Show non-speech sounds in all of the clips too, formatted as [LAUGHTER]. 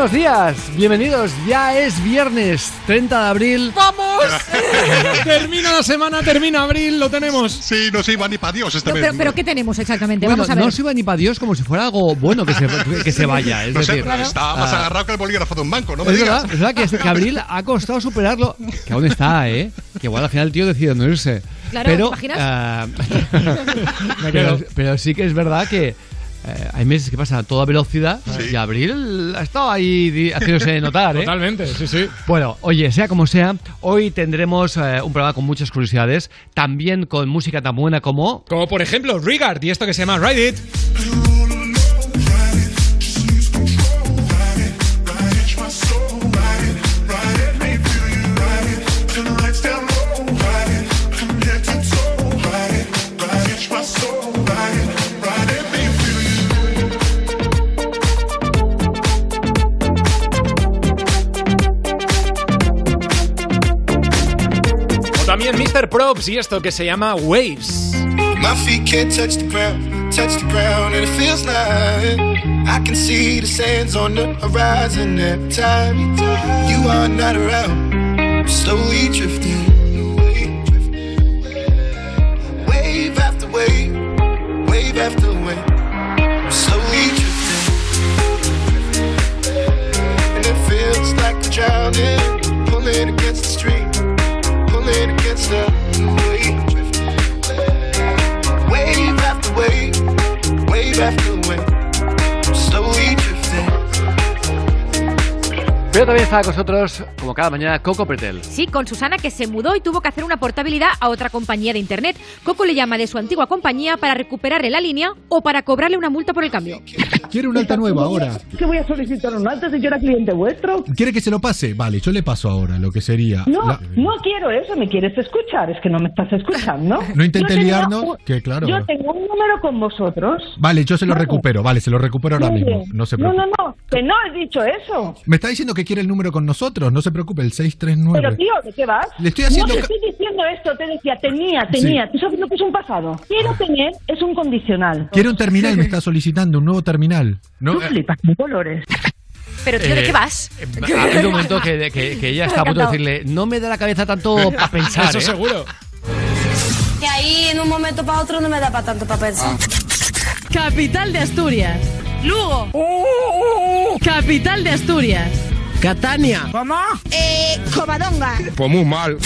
Buenos días, bienvenidos. Ya es viernes 30 de abril. ¡Vamos! [LAUGHS] termina la semana, termina abril, lo tenemos. Sí, no se iba ni para Dios este No, mes. pero, pero ¿qué tenemos exactamente? Bueno, Vamos a ver. no se va ni para Dios como si fuera algo bueno que se, que se vaya. Es [LAUGHS] No sé, decir, está más ah, agarrado que el bolígrafo de un banco, no me es digas. verdad, es verdad que, que abril ha costado superarlo. Que aún está, ¿eh? Que igual al final el tío decide no irse. Claro, pero, ¿te imaginas? [LAUGHS] Me pero, pero sí que es verdad que eh, hay meses que pasan a toda velocidad Sí. y abril ha estado ahí haciéndose notar, ¿eh? Totalmente, sí, sí. Bueno, oye, sea como sea, hoy tendremos eh, un programa con muchas curiosidades, también con música tan buena como... Como por ejemplo Rigard y esto que se llama Ride It. Mr. Props y esto que se llama Waves. My feet can't touch the ground, touch the ground, and it feels like I can see the sands on the horizon every time you are not around. I'm slowly drifting wave after wave, wave after wave. I'm slowly drifting, and it feels like I'm drowning, pulling against the stream, Wave after wave, wave after wave, Pero también está con nosotros, como cada mañana, Coco Pretel. Sí, con Susana que se mudó y tuvo que hacer una portabilidad a otra compañía de internet. Coco le llama de su antigua compañía para recuperarle la línea o para cobrarle una multa por el cambio. Quiere un alta nueva ahora. que voy a solicitar un alta si yo era cliente vuestro. ¿Quiere que se lo pase? Vale, yo le paso ahora lo que sería. No, la- no quiero eso, me quieres escuchar, es que no me estás escuchando. [LAUGHS] No intente liarnos, un- que claro. Yo tengo un número con vosotros. Vale, yo se lo recupero, vale, se lo recupero ahora mismo. No se no, preocupe. no, no, que no he dicho eso. Me está diciendo que quiere el número con nosotros, no se preocupe, el 639. Pero tío, ¿de qué vas? Le estoy haciendo No te estoy diciendo esto, te decía, tenía, tenía. ¿Tú sabes lo que es un pasado? Quiero tener es un condicional. Quiere un terminal, me está solicitando, un nuevo terminal. No, Tú eh, flipas con colores. Pero tío, ¿de Eh, qué vas? [LAUGHS] Ha habido un momento que, que- que ella está a punto de decirle, no me da la cabeza tanto [LAUGHS] para pensar, Eso ¿eh? seguro. Y ahí en un momento para otro no me da para tanto para pensar. Capital de Asturias. Lugo. Capital de Asturias. Catania. Eh, Covadonga. Pues muy mal.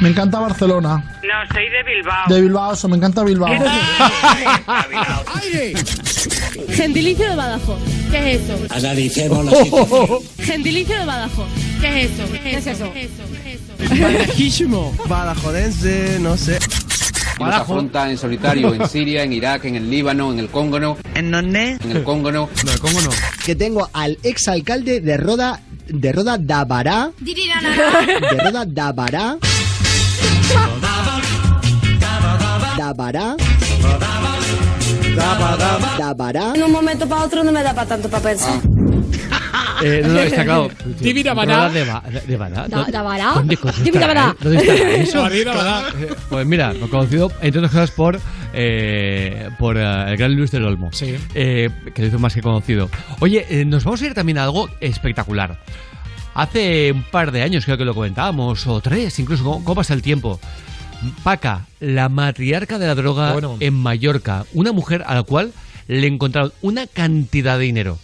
Me encanta Barcelona. No, soy de Bilbao. De Bilbao, eso, me encanta Bilbao. Gentilicio de Badajoz. ¿Qué es eso? Analicemos la situación. Gentilicio de Badajoz. ¿Qué es eso? ¿Qué es eso? ¿Qué es eso? ¿Qué es eso? Badajísimo. Badajodense, no sé. Nos afronta en solitario en Siria, en Irak, en el Líbano, en el Congo, ¿En dónde? en el Congo. No, el Congo no. Que tengo al exalcalde de Roda, de Roda Dabará, de Roda Dabará. Dabará. Dabará. En un momento para otro no me da para tanto para pensar. Eh, no, no, está claro. [LAUGHS] Tibira Bará. Roda de, ba- de, de Bará. Da Bará. ¿Dónde Pues mira, lo he conocido, entre otras cosas, por, eh, por eh, el gran Luis del Olmo. Sí. Eh, que lo hizo más que conocido. Oye, eh, nos vamos a ir también a algo espectacular. Hace un par de años creo que lo comentábamos, o tres, incluso, ¿cómo, cómo pasa el tiempo? Paca, la matriarca de la droga Bueno. en Mallorca, una mujer a la cual le encontraron una cantidad de dinero.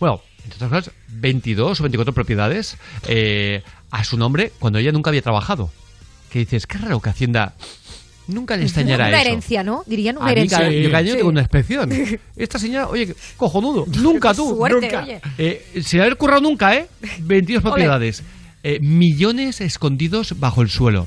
Bueno, entre otras cosas, 22 o 24 propiedades eh, a su nombre cuando ella nunca había trabajado. Que dices, qué raro que Hacienda nunca le extrañara Una eso. herencia, ¿no? Dirían una A mí herencia. cada- yo cada año Sí. tengo una inspección. [LAUGHS] Esta señora, oye, cojonudo, nunca [LAUGHS] tú, Suerte, nunca. oye. Eh, sin haber currado nunca, ¿eh? 22 Ole. propiedades. eh, millones escondidos bajo el suelo.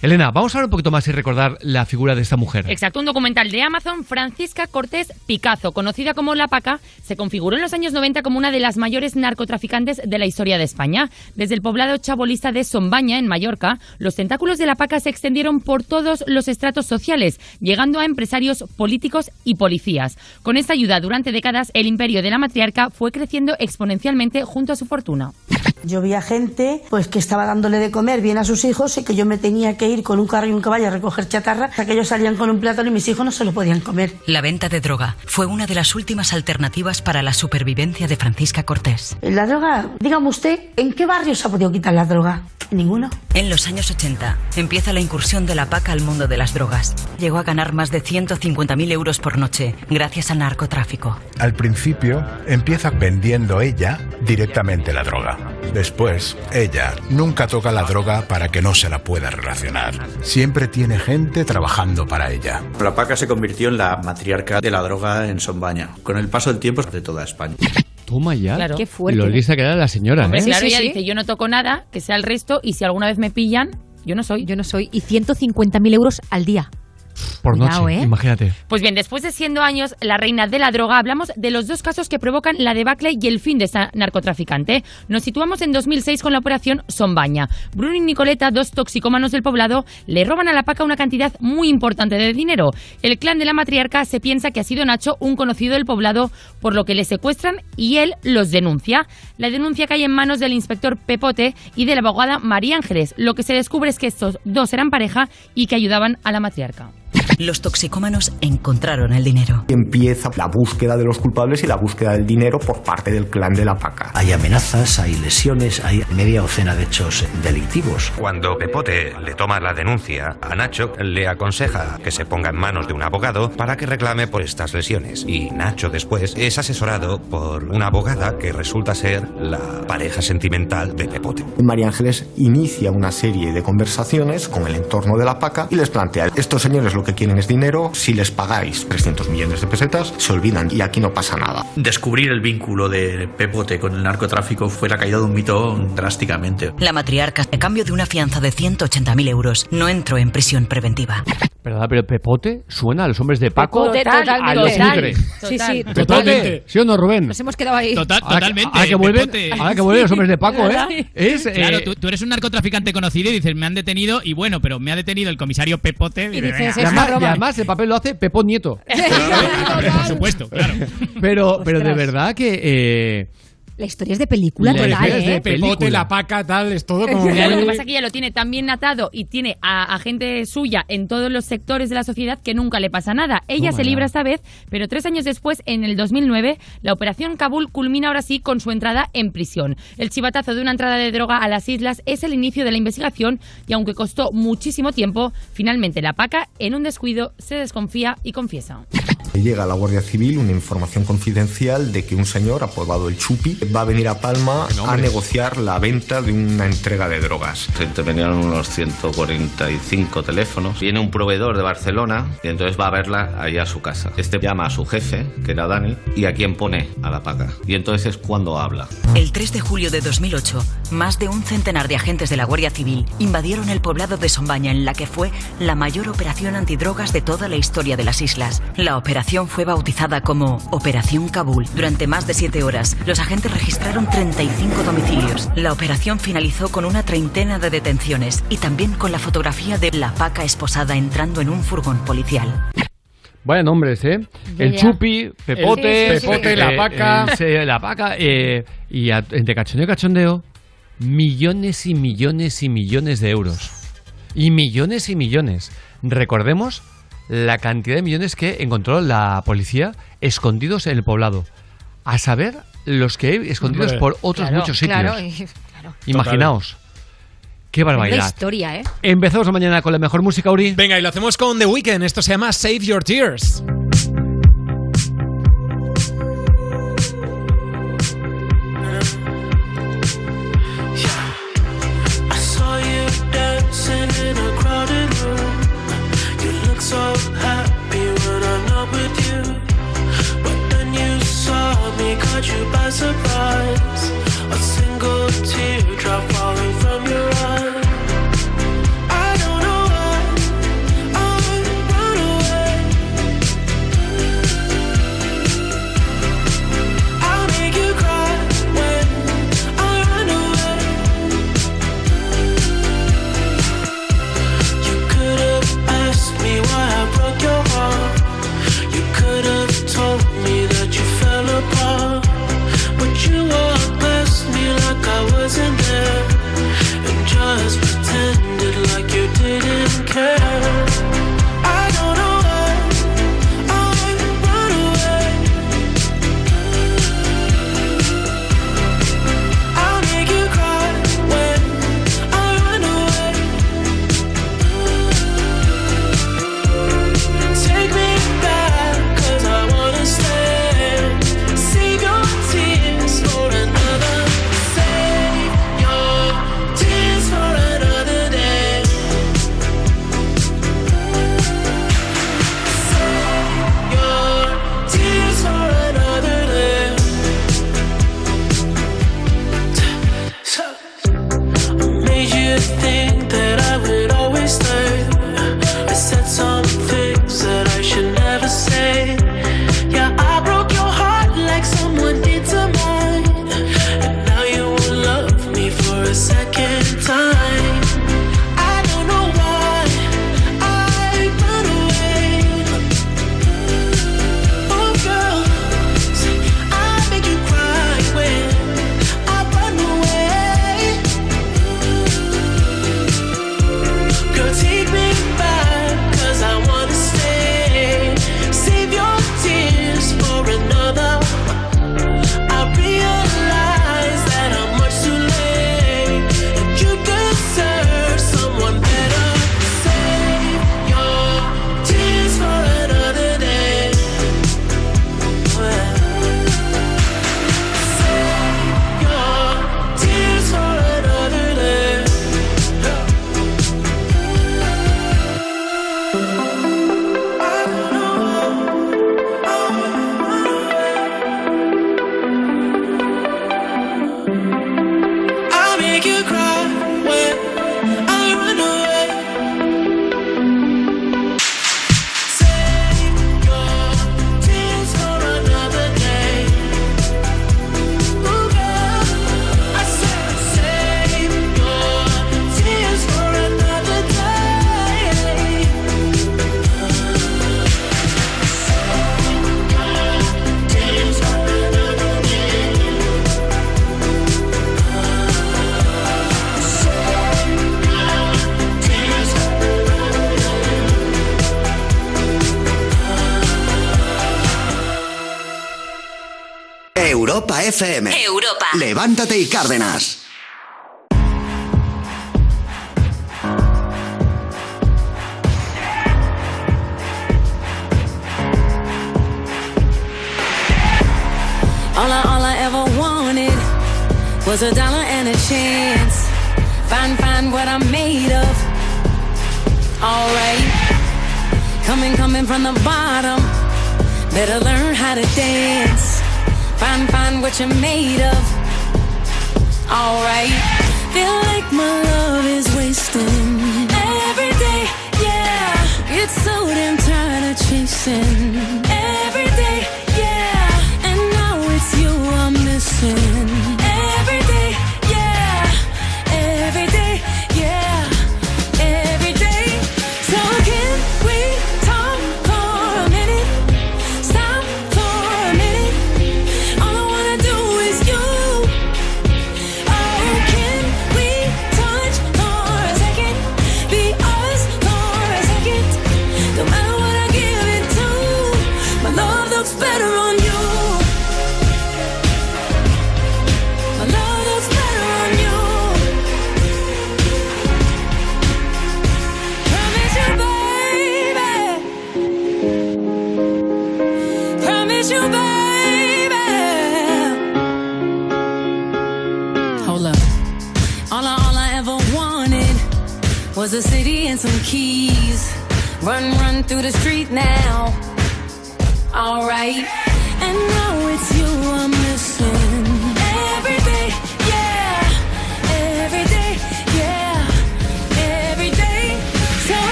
Elena, vamos a hablar un poquito más y recordar la figura de esta mujer. Exacto, un documental de Amazon, Francisca Cortés Picazo, conocida como La Paca, se configuró en los años 90 como una de las mayores narcotraficantes de la historia de España. Desde el poblado chabolista de Sombaña, en Mallorca, los tentáculos de La Paca se extendieron por todos los estratos sociales, llegando a empresarios, políticos y policías. Con esta ayuda, durante décadas, el imperio de la matriarca fue creciendo exponencialmente junto a su fortuna. Yo vi a gente pues que estaba dándole de comer bien a sus hijos y que yo me tenía que ir con un carro y un caballo a recoger chatarra, hasta que ellos salían con un plátano y mis hijos no se lo podían comer. La venta de droga fue una de las últimas alternativas para la supervivencia de Francisca Cortés. La droga, dígame usted, ¿en qué barrio se ha podido quitar la droga? ¿En ninguno. En los años 80 empieza la incursión de la PACA al mundo de las drogas. Llegó a ganar más de 150.000 euros por noche gracias al narcotráfico. Al principio empieza vendiendo ella directamente la droga. Después, ella nunca toca la droga para que no se la pueda relacionar. Siempre tiene gente trabajando para ella. La Paca se convirtió en la matriarca de la droga en Sombaña, con el paso del tiempo de toda España. Toma ya. Claro. Qué fuerte. Lo lisa que era la señora, Hombre, ¿eh? claro, ella dice, yo no toco nada, que sea el resto, y si alguna vez me pillan, yo no soy. Yo no soy. Y 150.000 euros al día. Por Cuidado, noche, ¿eh? imagínate. Pues bien, después de siendo años la reina de la droga, hablamos de los dos casos que provocan la debacle y el fin de esta narcotraficante. Nos situamos en 2006 con la operación Sombaña. Bruno y Nicoleta, dos toxicómanos del poblado, le roban a la paca una cantidad muy importante de dinero. El clan de la matriarca se piensa que ha sido Nacho, un conocido del poblado, por lo que le secuestran y él los denuncia. La denuncia cae en manos del inspector Pepote y de la abogada María Ángeles. Lo que se descubre es que estos dos eran pareja y que ayudaban a la matriarca. Los toxicómanos encontraron el dinero. Empieza la búsqueda de los culpables y la búsqueda del dinero por parte del clan de la paca. Hay amenazas, hay lesiones, hay media docena de hechos delictivos. Cuando Pepote le toma la denuncia a Nacho, le aconseja que se ponga en manos de un abogado para que reclame por estas lesiones. Y Nacho después es asesorado por una abogada que resulta ser la pareja sentimental de Pepote. María Ángeles inicia una serie de conversaciones con el entorno de la paca y les plantea, estos señores lo que quieren es dinero, si les pagáis 300 millones de pesetas, se olvidan y aquí no pasa nada. Descubrir el vínculo de Pepote con el narcotráfico fue la caída de un mito drásticamente. La matriarca, a cambio de una fianza de 180.000 euros, no entró en prisión preventiva. ¿Verdad? Pero Pepote suena a los hombres de Paco. Total, a los total. Sí, sí, totalmente. ¿Sí o no, Rubén? Nos hemos quedado ahí. Total- totalmente. Ahora que vuelven, ahora que vuelven los hombres de Paco, ¿Verdad? ¿eh? Es, eh, Claro, tú, tú eres un narcotraficante conocido y dices, me han detenido, y bueno, pero me ha detenido el comisario Pepote. Además, y además el papel lo hace Pepón Nieto. [LAUGHS] Por supuesto, claro. Pero, pero de verdad que... eh, La historia es de película La total, historia es de ¿eh? película. Pepote, la paca, tal, es todo como... [LAUGHS] Claro, lo que pasa es que ella lo tiene tan bien atado y tiene a, a gente suya en todos los sectores de la sociedad que nunca le pasa nada. Ella Toma se ya. libra esta vez, pero tres años después, en el 2009, la operación Kabul culmina ahora sí con su entrada en prisión. El chivatazo de una entrada de droga a las islas es el inicio de la investigación y aunque costó muchísimo tiempo, finalmente la paca, en un descuido, se desconfía y confiesa. Llega a la Guardia Civil una información confidencial de que un señor apodado el Chupi va a venir a Palma a negociar la venta de una entrega de drogas. Se intervinieron unos 145 teléfonos. Viene un proveedor de Barcelona y entonces va a verla ahí a su casa. Este llama a su jefe, que era Dani, y a quien pone a la paca. Y entonces es cuando habla. El 3 de julio de 2008, más de un centenar de agentes de la Guardia Civil invadieron el poblado de Sombaña en la que fue la mayor operación antidrogas de toda la historia de las islas. La operación fue bautizada como Operación Kabul. Durante más de siete horas, los agentes registraron 35 domicilios. La operación finalizó con una treintena de detenciones y también con la fotografía de la paca esposada entrando en un furgón policial. Vaya nombres, ¿eh? El. Chupi, Pepote, Sí, sí, sí. Pepote, la Paca. eh, la paca. eh, y a- entre cachondeo y cachondeo, millones y millones y millones de euros. Y millones y millones. Recordemos la cantidad de millones que encontró la policía escondidos en el poblado. A saber, los que hay escondidos Hombre. por otros Claro, muchos sitios. Claro, y- claro. [LAUGHS] Imaginaos. Qué barbaridad. historia, ¿eh? Empezamos mañana con la mejor música, Uri. Venga, y lo hacemos con The Weeknd. Esto se llama Save Your Tears. Surprise. Levántate y Cárdenas. All I, all I ever wanted was a dollar and a chance. Find, find what I'm made of. Alright. Coming, coming from the bottom. Better learn how to dance. Find, find what you're made of alright.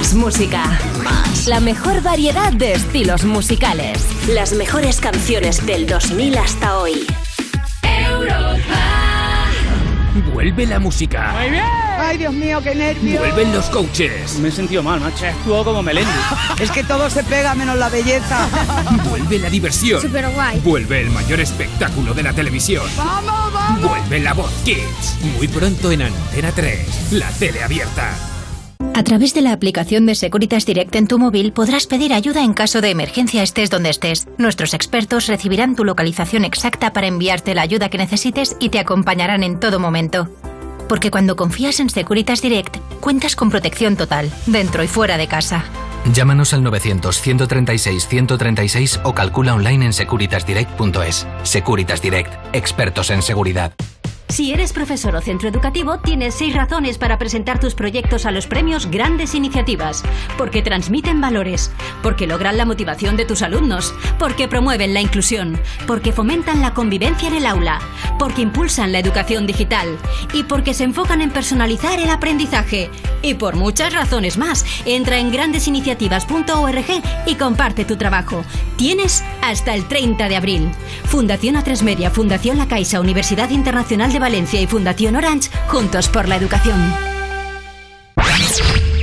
Más música. Más. La mejor variedad de estilos musicales. Las mejores canciones del 2000 hasta hoy. Vuelve la música. Muy bien. Ay, Dios mío, qué nervios. Vuelven los coaches. Me he sentido mal, macho. Actúo como Melendi. [LAUGHS] es que todo se pega menos la belleza. [LAUGHS] Vuelve la diversión. Súper guay. Vuelve el mayor espectáculo de la televisión. ¡Vamos, vamos! Vuelve la voz Kids. Muy pronto en Antena 3. La tele abierta. A través de la aplicación de Securitas Direct en tu móvil podrás pedir ayuda en caso de emergencia estés donde estés. Nuestros expertos recibirán tu localización exacta para enviarte la ayuda que necesites y te acompañarán en todo momento. Porque cuando confías en Securitas Direct, cuentas con protección total, dentro y fuera de casa. Llámanos al 900-136-136 o calcula online en securitasdirect.es. Securitas Direct, expertos en seguridad. Si eres profesor o centro educativo, tienes seis razones para presentar tus proyectos a los premios Grandes Iniciativas. Porque transmiten valores, porque logran la motivación de tus alumnos, porque promueven la inclusión, porque fomentan la convivencia en el aula, porque impulsan la educación digital y porque se enfocan en personalizar el aprendizaje. Y por muchas razones más, entra en grandesiniciativas.org y comparte tu trabajo. Tienes hasta el 30 de abril. Fundación A3 Media, Fundación La Caixa, Universidad Internacional de Valencia y Fundación Orange, juntos por la educación.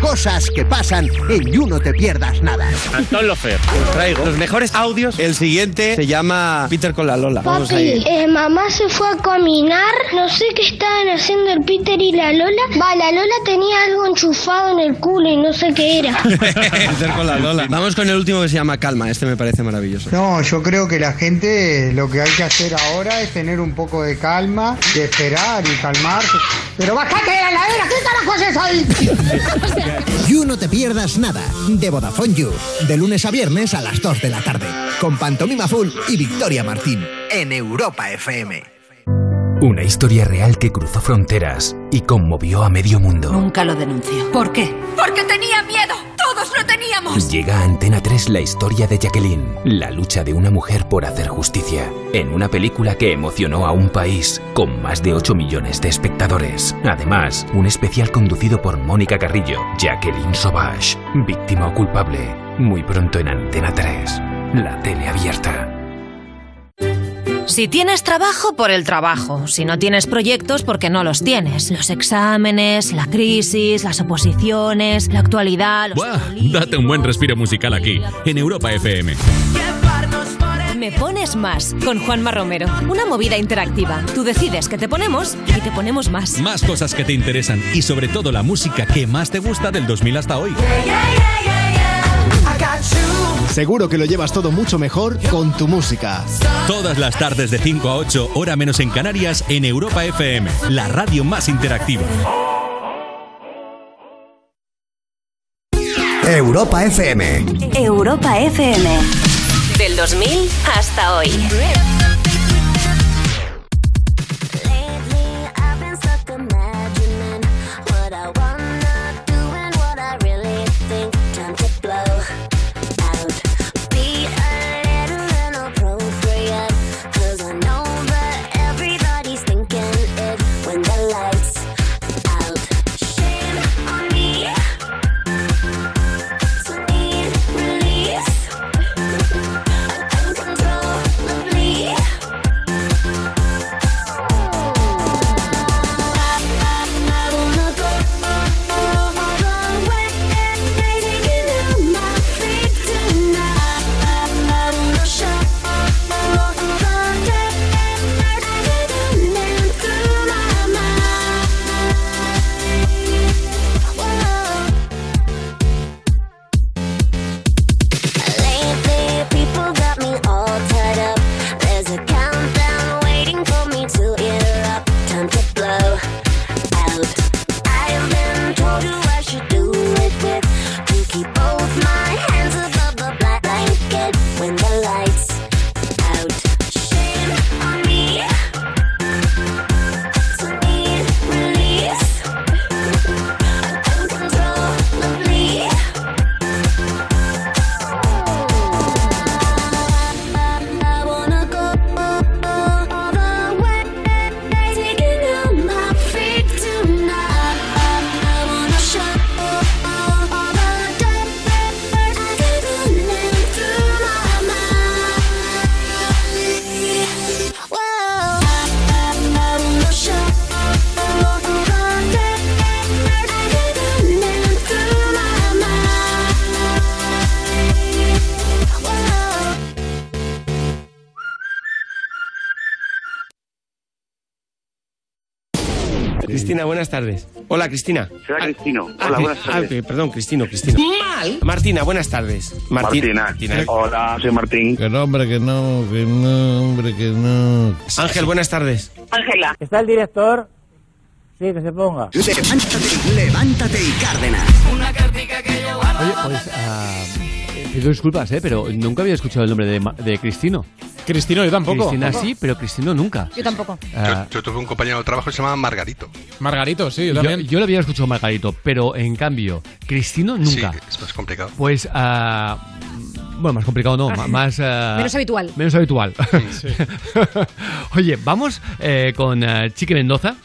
Cosas que pasan en You No Te Pierdas Nada. Antón Lofer, os traigo los mejores audios. El siguiente se llama Peter con la Lola. Vamos a Papi, eh, mamá se fue a caminar, no sé qué estaban haciendo el Peter y la Lola. Va, la Lola tenía algo enchufado en el culo y no sé qué era. [LAUGHS] Peter con la Lola. Vamos con el último que se llama Calma. Este me parece maravilloso. No, yo creo que la gente lo que hay que hacer ahora es tener un poco de calma, de esperar y calmarse. Pero bájate de la heladera, ¿qué carajo es eso? [LAUGHS] You No Te Pierdas Nada, de Vodafone You, de lunes a viernes a las 2 de la tarde, con Pantomima Full y Victoria Martín, en Europa FM. Una historia real que cruzó fronteras y conmovió a medio mundo. Nunca lo denunció. ¿Por qué? Porque tenía miedo. Todos lo teníamos. Llega a Antena 3 la historia de Jacqueline, la lucha de una mujer por hacer justicia, en una película que emocionó a un país con más de 8 millones de espectadores. Además, un especial conducido por Mónica Carrillo, Jacqueline Sauvage, víctima o culpable, muy pronto en Antena 3, la tele abierta. Si tienes trabajo, por el trabajo. Si no tienes proyectos, porque no los tienes. Los exámenes, la crisis, las oposiciones, la actualidad. Los... ¡Buah! Date un buen respiro musical aquí, en Europa FM. Me pones más con Juanma Romero. Una movida interactiva. Tú decides que te ponemos y te ponemos más. Más cosas que te interesan y sobre todo la música que más te gusta del 2000 hasta hoy. Seguro que lo llevas todo mucho mejor con tu música. Todas las tardes de 5 a 8, hora menos en Canarias, en Europa FM, la radio más interactiva. Europa FM. Europa FM. Del 2000 hasta hoy. Tardes. Hola, Cristina. Será Cristino. Ah, Hola, ah, buenas ah, tardes. eh, perdón, Cristino, Cristino. Mal. Martina, buenas tardes. Martín- Martina. Hola, soy Martín. Que no, hombre, que no, que no, hombre, que no. Ángel, buenas tardes. Ángela. ¿Está el director? Sí, que se ponga. Levántate, levántate y Cárdenas. Oye, pues ah, eh, pido disculpas, ¿eh? pero nunca había escuchado el nombre de, Ma- de Cristino. Cristino, yo tampoco. Cristina Tampoco. sí, pero Cristino nunca. Yo tampoco. Ah, Yo, yo tuve un compañero de trabajo que se llamaba Margarito. Margarito, sí, yo yo, también. yo lo había escuchado Margarito, pero en cambio, Cristino nunca. Sí, es más complicado. Pues, ah, bueno, más complicado no, ma- más... ah, Menos habitual. Menos habitual. [LAUGHS] Oye, vamos eh, con ah, Chiqui Mendoza,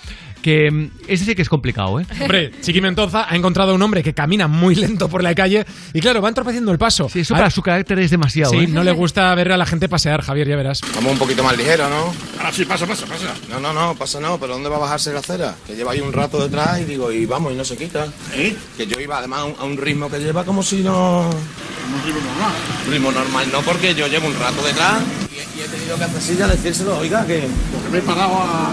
que mm, ese sí que es complicado, ¿eh? Hombre, Chiqui Mendoza ha encontrado un hombre que camina muy lento por la calle y claro, va entorpeciendo el paso. Sí, eso para su carácter es demasiado, Sí, ¿eh? no le gusta ver a la gente pasear, Javier, ya verás. Vamos un poquito más ligero, ¿no? Ah, sí, pasa, pasa, pasa. No, no, no, pasa no, pero ¿dónde va a bajarse la acera? Que lleva ahí un rato detrás y digo, y vamos, y no se quita. ¿Eh? Que yo iba además a un, a un ritmo que lleva como si no... Un ritmo normal. Ritmo normal no, porque yo llevo un rato detrás y, y he tenido que hacer silla decírselo, oiga, que... Porque me he parado a...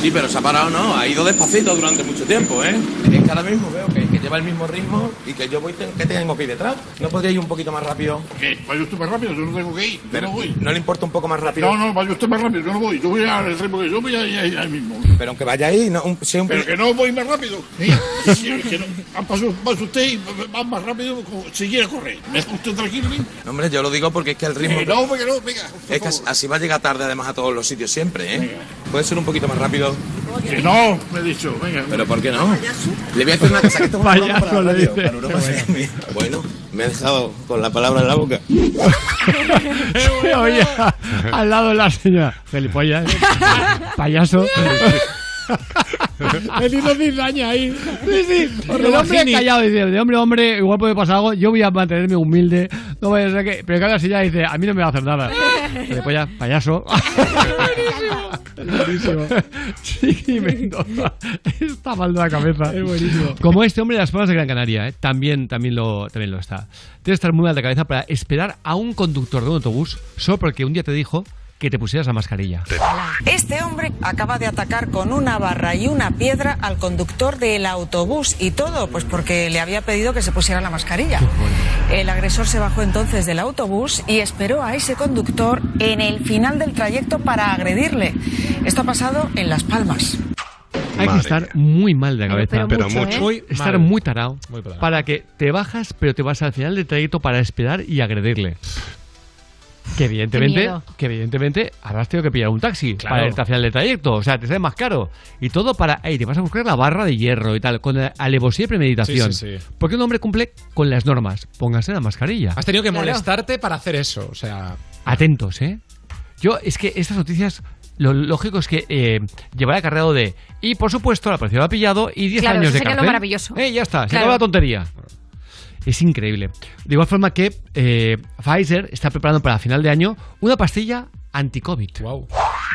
Sí, pero se ha parado, no, ha ido despacito durante mucho tiempo, ¿eh? Es que ahora mismo veo que lleva el mismo ritmo y que yo voy, que tengo que ir detrás. ¿No podría ir un poquito más rápido? ¿Qué? ¿Vaya usted más rápido? Yo no tengo que ir. Yo Pero, no voy. ¿No le importa un poco más rápido? No, no, vaya usted más rápido, yo no voy. Yo voy al ritmo que yo voy ahí, ahí, ahí mismo. Pero aunque vaya ahí, no, un, sea un- Pero que no voy más rápido. Si es que no, ah, pasa, usted y va más rápido si quiere correr. ¿Me deja usted tranquilo? No, Hombre, yo lo digo porque es que el ritmo... Que no, que no, venga. Es que así, va a llegar tarde además a todos los sitios siempre, ¿eh? Puede ser un poquito más rápido. Que no, me he dicho, venga. Pero ¿por qué no? Le voy a hacer una cosa que esto es un programa para Payaso, la le radio, dice. para Europa FM. Bueno, me he dejado con la palabra en la boca. [LAUGHS] Oye, al lado de la señora. Felipollas. [LAUGHS] Payaso. [LAUGHS] [LAUGHS] El hizo cizaña ahí. Sí, sí. El hombre Lamborghini. callado dice, de hombre hombre, igual puede pasar algo, yo voy a mantenerme humilde, no vaya a ser que... Pero cada silla dice, a mí no me va a hacer nada. [LAUGHS] Felipollas, payaso. [LAUGHS] Buenísimo. Chiqui Mendoza. Está mal de la cabeza. Es buenísimo. Como este hombre de las Palmas de Gran Canaria, ¿eh? también, también, lo, también lo está. Tienes que estar muy mal de cabeza para esperar a un conductor de un autobús solo porque un día te dijo que te pusieras la mascarilla. Este hombre acaba de atacar con una barra y una piedra al conductor del autobús y todo, pues porque le había pedido que se pusiera la mascarilla. El agresor se bajó entonces del autobús y esperó a ese conductor en el final del trayecto para agredirle. Esto ha pasado en Las Palmas. Hay que Madre estar muy mal de cabeza. pero Pero mucho, mucho. ¿eh? Muy estar muy tarado. Muy tarao. para que te bajas, pero te vas al final del trayecto para esperar y agredirle. Que evidentemente, que evidentemente habrás tenido que pillar un taxi Claro. para irte al final del trayecto. O sea, te sale más caro. Y todo para, ey, te vas a buscar la barra de hierro y tal, con alevosía y premeditación. Sí, sí, sí. Porque un hombre cumple con las normas. Póngase la mascarilla. Has tenido que Claro. molestarte para hacer eso, o sea... Atentos, ¿eh? Yo, es que estas noticias, lo lógico es que eh, llevará acarreado de. Y por supuesto, la policía lo ha pillado y 10 Claro, años eso de sería lo cárcel. maravilloso. Eh, ya está, se Claro. acabó la tontería. Es increíble. De igual forma que eh, Pfizer está preparando para final de año una pastilla anti-COVID.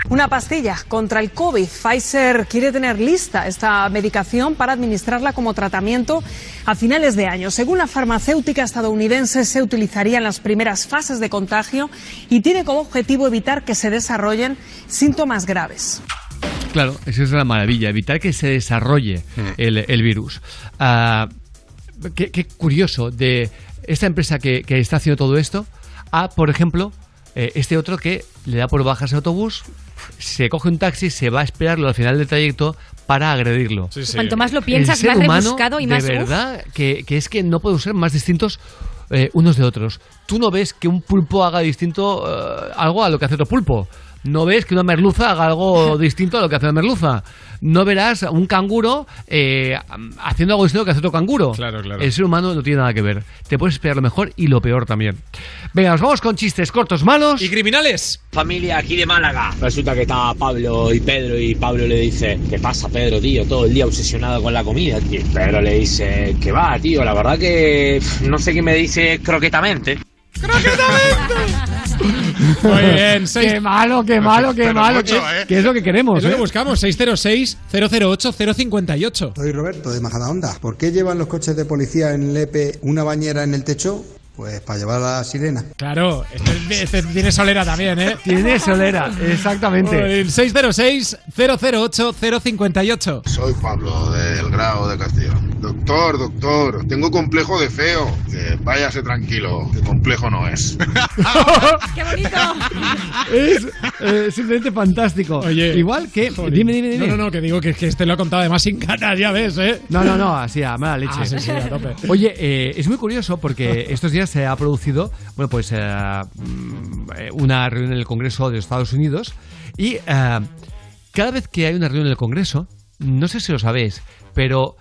Una pastilla contra el COVID. Pfizer quiere tener lista esta medicación para administrarla como tratamiento a finales de año. Según la farmacéutica estadounidense, se utilizaría en las primeras fases de contagio y tiene como objetivo evitar que se desarrollen síntomas graves. Claro, esa es la maravilla, evitar que se desarrolle el, el virus. Ah, qué, qué curioso de esta empresa que, que está haciendo todo esto a, por ejemplo, eh, este otro que le da por bajas autobús, se coge un taxi, se va a esperarlo al final del trayecto para agredirlo. Cuanto más lo piensas, El ser más humano, rebuscado y más. De verdad, que, que es que no puede ser más distintos eh, unos de otros. Tú no ves que un pulpo haga distinto eh, algo a lo que hace otro pulpo. No ves que una merluza haga algo [LAUGHS] distinto a lo que hace una merluza. No verás un canguro eh, haciendo algo distinto a lo que hace otro canguro. Claro, claro. El ser humano no tiene nada que ver. Te puedes esperar lo mejor y lo peor también. Venga, nos vamos con chistes cortos, malos. ¿Y criminales? Familia aquí de Málaga. Resulta que estaba Pablo y Pedro y Pablo le dice, ¿qué pasa Pedro, tío? Todo el día obsesionado con la comida, tío. Pedro le dice, ¿qué va, tío? La verdad que no sé qué me dice croquetamente. Muy bien, seis- Qué malo, qué malo, qué Pero malo. mucho, ¿eh? que es lo que queremos. Es lo ¿eh? que buscamos, 606-008-058. Soy Roberto de Majadahonda. ¿Por qué llevan los coches de policía en Lepe una bañera en el techo? Pues para llevar a la sirena. Claro, este, este tiene solera también, ¿eh? Tiene solera, exactamente. El 606-008-058. Soy Pablo del Grado de Castillo. Doctor, doctor, tengo complejo de feo. Que váyase tranquilo, que complejo no es. [LAUGHS] ¡Qué bonito! Es eh, simplemente fantástico. Oye, Igual que. Joder. Dime, dime, dime. No, no, no, que digo que, que este lo he contado además sin ganas, ya ves, ¿eh? No, no, no, así a mala leche. Ah, sí, sí, a tope. Oye, eh, es muy curioso porque estos días se ha producido, bueno, pues eh, mm, una reunión en el Congreso de Estados Unidos y eh, cada vez que hay una reunión en el Congreso, no sé si lo sabéis, pero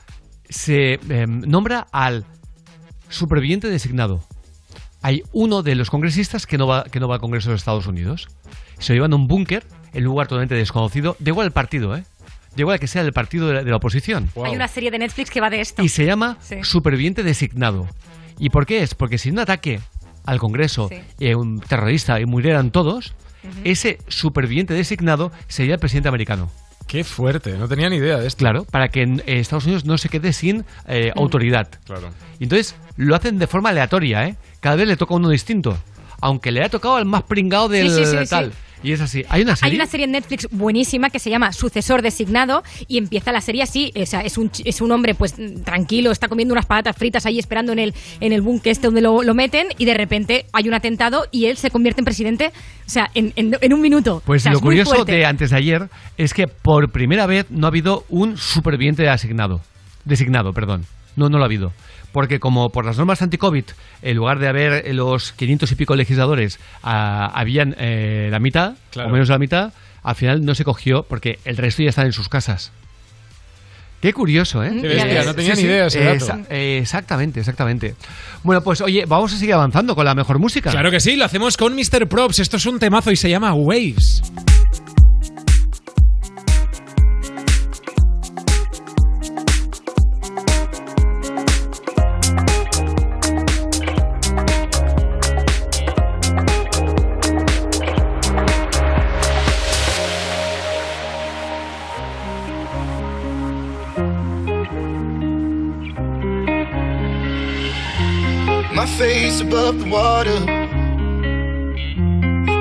se eh, nombra al superviviente designado. Hay uno de los congresistas que no va, que no va al Congreso de Estados Unidos. Se lo llevan a un búnker en un lugar totalmente desconocido. Da igual el partido, ¿eh? Da igual que sea el partido de la, de la oposición. Hay una serie de Netflix que va de esto. Y se llama Sí. superviviente designado. ¿Y por qué es? Porque si un ataque al Congreso Sí. eh, un terrorista y murieran todos, ese superviviente designado sería el presidente americano. Qué fuerte, no tenía ni idea de esto. Claro, para que en eh, Estados Unidos no se quede sin eh, autoridad. Claro. Entonces lo hacen de forma aleatoria, ¿eh? Cada vez le toca uno distinto. Aunque le ha tocado al más pringado del Sí, sí, sí, tal. Y es así. Hay una serie. Hay una serie en Netflix buenísima que se llama Sucesor Designado y empieza la serie así, o sea, es un, es un hombre pues tranquilo, está comiendo unas patatas fritas ahí esperando en el, en el búnker este donde lo, lo meten y de repente hay un atentado y él se convierte en presidente, o sea, en, en- en un minuto. Pues O sea, lo curioso de antes de ayer es que por primera vez no ha habido un superviviente asignado. Designado, perdón. No, no lo ha habido. Porque como por las normas anti-COVID, en lugar de haber eh, los 500 y pico legisladores, ah, habían eh, la mitad, Claro. o menos de la mitad, al final no se cogió porque el resto ya están en sus casas. Qué curioso, ¿eh? Qué bestia, no tenía ni idea ese dato. Esa- eh, exactamente, exactamente. Bueno, pues oye, vamos a seguir avanzando con la mejor música. Claro que sí, lo hacemos con Mr. Props. Esto es un temazo y se llama Waves. Above the water.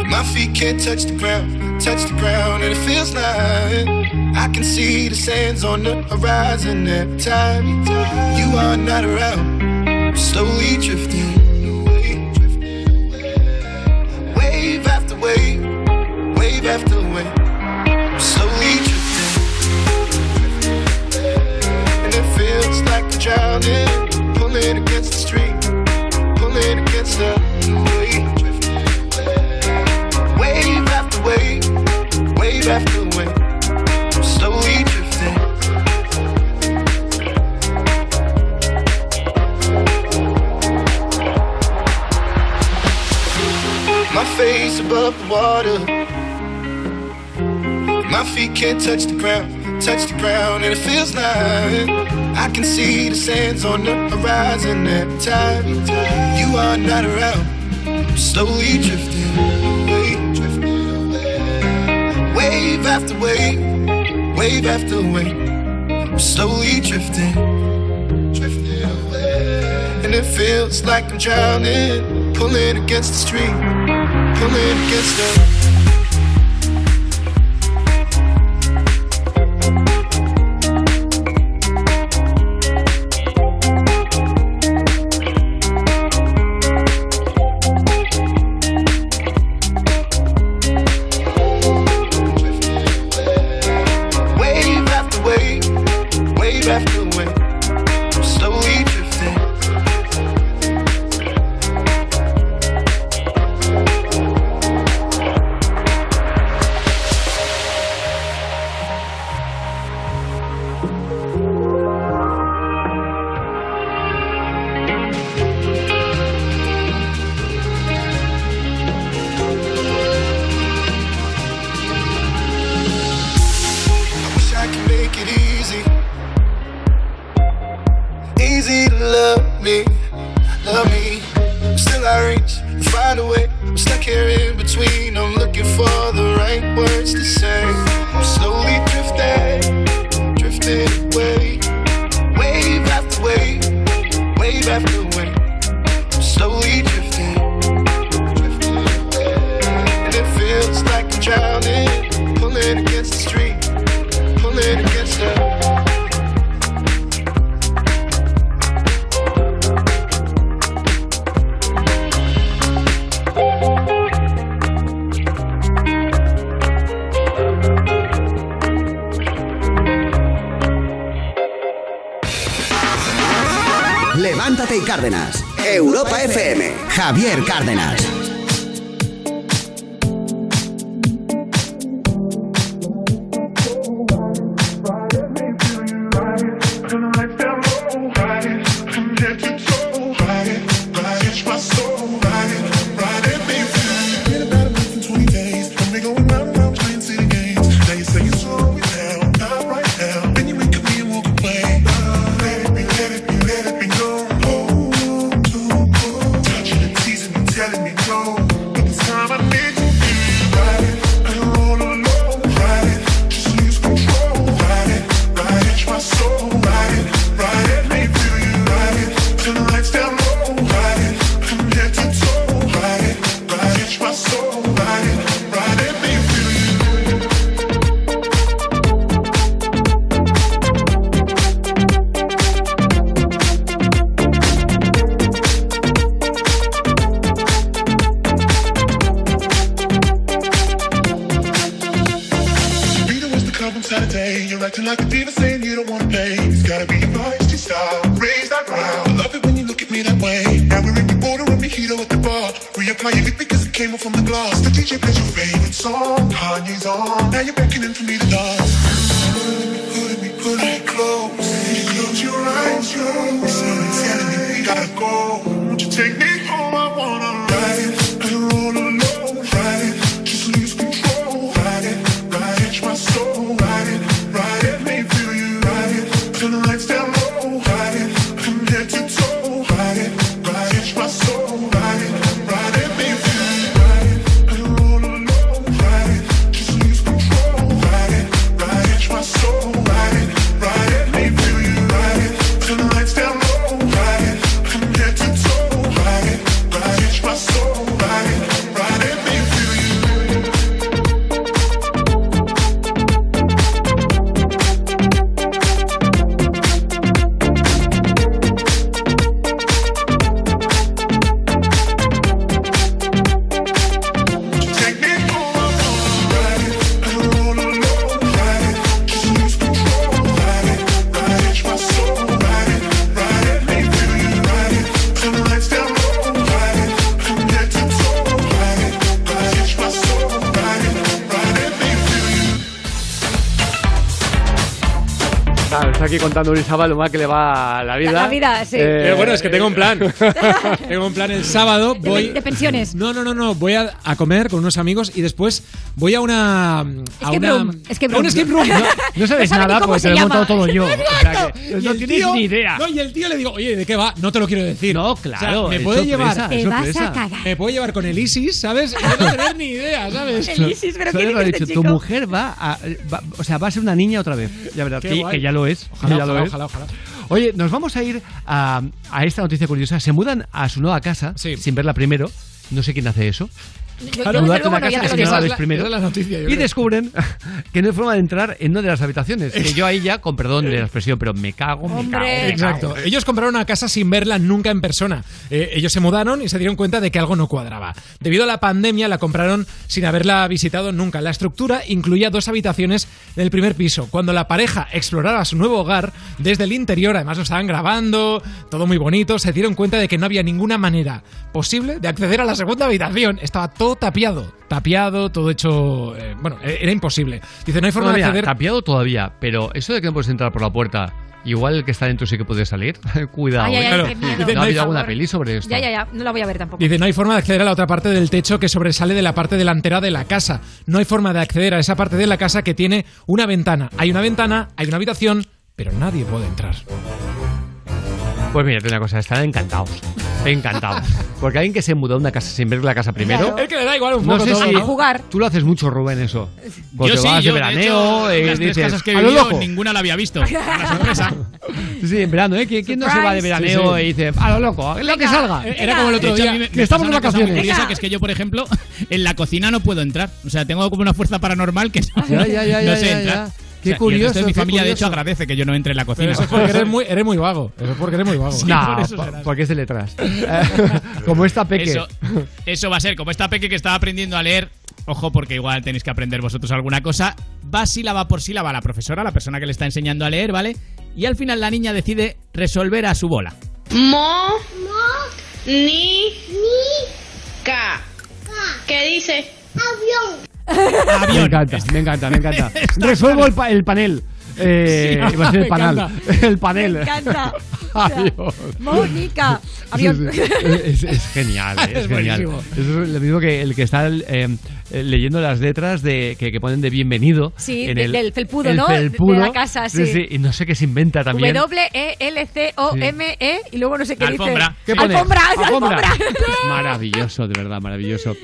My feet can't touch the ground, touch the ground, and it feels like I can see the sands on the horizon every time you are not around. I'm slowly drifting wave after wave, wave after wave. I'm slowly drifting, and it feels like I'm drowning, pulling against the stream wave. After wave, wave after wave, slowly drifting. My face above the water. My feet can't touch the ground, touch the ground, and it feels like I can see the sands on the horizon every time you are not around. I'm slowly drifting away, drifting. Wave after wave, wave after wave. I'm slowly drifting, drifting away. And it feels like I'm drowning, pulling against the stream, pulling against the. At the bar. Reapply your lip because it came off from the glass. The DJ plays your favorite song. Kanye's on. Now you're beckoning for me to dance. Me, pulling me, close. Close your eyes, your Someone's telling me we gotta go. Won't you take me home? I wanna ride aquí contando Urizaba lo mal que le va la vida. La vida, sí. Pero bueno, es que tengo un plan. [LAUGHS] tengo un plan el sábado. De- Voy, de pensiones. No, no, no, no. Voy a, a comer con unos amigos y después voy a una. A Escape una room, escape a un room. escape room. No, [LAUGHS] no sabes sabe ni nada porque se te lo he montado todo yo. O sea que no tienes tío- ni idea. No, y el tío le digo, oye, ¿de qué va? No te lo quiero decir. No, O sea, claro, me es puede sorpresa, llevar. es Te vas a cagar. Me puede llevar con el ISIS, ¿sabes? Y no tener [LAUGHS] ni idea, ¿sabes? El ISIS, pero ¿Sabes ¿qué dice dicho? este Tu chico? mujer va a, va- o sea, va a ser una niña otra vez. Ya verás, que, que ya lo es. Ojalá, que ya lo ojalá, es. ojalá, ojalá. Oye, nos vamos a ir a, a esta noticia curiosa. Se mudan a su nueva casa sin verla primero. No sé quién hace eso. Yo- Claro, yo, una casa que no la primero. noticia, y creo. descubren que no hay forma de entrar en una de las habitaciones. Que yo ahí ya, con perdón de la expresión, pero me cago, me Hombre. cago. me Exacto. cago. Ellos compraron una casa sin verla nunca en persona. Eh, ellos se mudaron y se dieron cuenta de que algo no cuadraba. Debido a la pandemia la compraron sin haberla visitado nunca. La estructura incluía dos habitaciones en el primer piso. Cuando la pareja exploraba su nuevo hogar desde el interior, además lo estaban grabando, todo muy bonito, se dieron cuenta de que no había ninguna manera posible de acceder a la segunda habitación. Estaba todo tapiado, tapiado, todo hecho... eh, bueno, eh, era imposible. Dice, no hay forma de acceder... tapiado todavía, pero eso de que no puedes entrar por la puerta, igual el que está dentro sí que puede salir. [LAUGHS] Cuidado. Ay, ay, ¿eh? ¿No ha habido alguna peli sobre esto? Ya, ya, ya. No la voy a ver tampoco. Dice, no hay forma de acceder a la otra parte del techo que sobresale de la parte delantera de la casa. No hay forma de acceder a esa parte de la casa que tiene una ventana. Hay una ventana, hay una habitación, pero nadie puede entrar. Pues mira, una cosa, están encantados. Encantados. Porque alguien que se muda a una casa sin ver la casa primero. Es que le da igual un No sé todo, si ¿no? jugar. tú lo haces mucho, Rubén, eso. Cuando Yo te sí, vas yo, de de veraneo, hecho, eh, las tres dices, casas que he "A lo vivido, loco". ninguna la había visto. [LAUGHS] Una sorpresa. Sí, en verano, ¿eh? ¿Quién, quién no se va de veraneo Sí, sí. y dice, a lo loco, lo que salga? venga. Era como el De otro hecho, día. mí me- que me estamos de una cosa muy vacaciones. curiosa, que es que yo, por ejemplo, [LAUGHS] en la cocina no puedo entrar. O sea, tengo como una fuerza paranormal que no, Ya, ya, ya, [LAUGHS] no ya, sé ya, entrar. O Qué sea, el curioso, resto de mi familia, de hecho, agradece que yo no entre en la Pero cocina. eso es porque eres muy, eres muy vago. Eso es porque eres muy vago. [LAUGHS] No, por eso po- será. porque es de letras. [LAUGHS] [LAUGHS] Como esta peque. Eso, eso va a ser, como esta peque que estaba aprendiendo a leer, ojo porque igual tenéis que aprender vosotros alguna cosa, va sílaba por sílaba la profesora, la persona que le está enseñando a leer, ¿vale? Y al final la niña decide resolver a su bola. Mo. Ni. Ca. ¿Qué dice? Avión. Me encanta, me encanta, me encanta. [LAUGHS] Resuelvo el, pa- el panel. Eh, Sí, iba a decir el panel. encanta. [LAUGHS] El panel. Me encanta. [LAUGHS] O sea, Avión. Mónica. Avión. sí. Es, es genial, es, Es genial. buenísimo. Eso es lo mismo que el que está eh, eh, leyendo las letras de que, que ponen de bienvenido. Sí, en de- el, del felpudo, el ¿no? De- de felpudo. la casa, sí. Y no sé qué se inventa también. W-E-L-C-O-M-E y luego no sé qué Alfombra. dice. ¿Qué pone? Alfombra, Alfombra. alfombra. [LAUGHS] Es [LAUGHS] maravilloso, de verdad, maravilloso.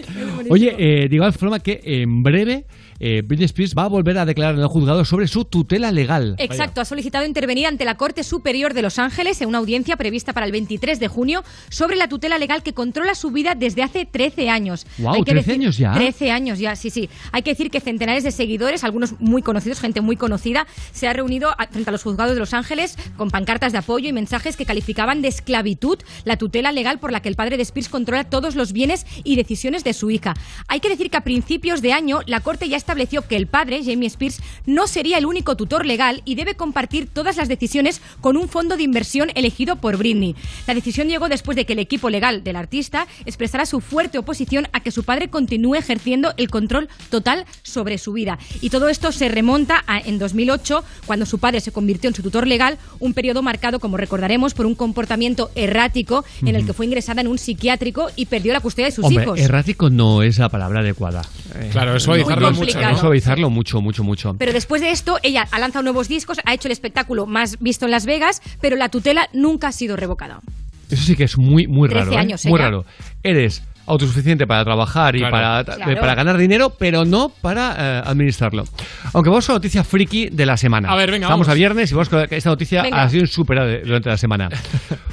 Oye, eh, de igual forma que en breve eh, Britney Spears va a volver a declarar en el juzgado sobre su tutela legal. Exacto, ha solicitado intervenir ante la Corte Superior de Los Ángeles en una audiencia prevista para el 23 de junio sobre la tutela legal que controla su vida desde hace 13 años. Guau, Hay que 13 años ya. 13 años ya, sí, sí. Hay que decir que centenares de seguidores, algunos muy conocidos, gente muy conocida, se ha reunido frente a los juzgados de Los Ángeles con pancartas de apoyo y mensajes que calificaban de esclavitud la tutela legal por la que el padre de Spears controla todos los bienes y decisiones de su hija. Hay que decir que a principios de año la Corte ya estableció que el padre, Jamie Spears, no sería el único tutor legal y debe compartir todas las decisiones con un fondo de inversión elegido por Britney. La decisión llegó después de que el equipo legal del artista expresara su fuerte oposición a que su padre continúe ejerciendo el control total sobre su vida. Y todo esto se remonta a en 2008, cuando su padre se convirtió en su tutor legal, un periodo marcado, como recordaremos, por un comportamiento errático en el que fue ingresada en un psiquiátrico y perdió la custodia de sus Hombre, hijos. errático no es la palabra adecuada. Eh, Claro, es suavizarlo no, mucho, Es ¿no? suavizarlo mucho, mucho, mucho. Pero después de esto, ella ha lanzado nuevos discos, ha hecho el espectáculo más visto en Las Vegas, pero la tutela nunca ha sido revocada. Eso sí que es muy, muy 13 raro. ¿eh? años, ¿eh? Muy raro. Eres autosuficiente para trabajar y Claro. para, Claro. eh, para ganar dinero, pero no para eh, administrarlo. Aunque vamos a la noticia friki de la semana. A ver, venga, Estamos vamos. a viernes y vamos con esta noticia Venga. ha sido superada durante la semana. [LAUGHS]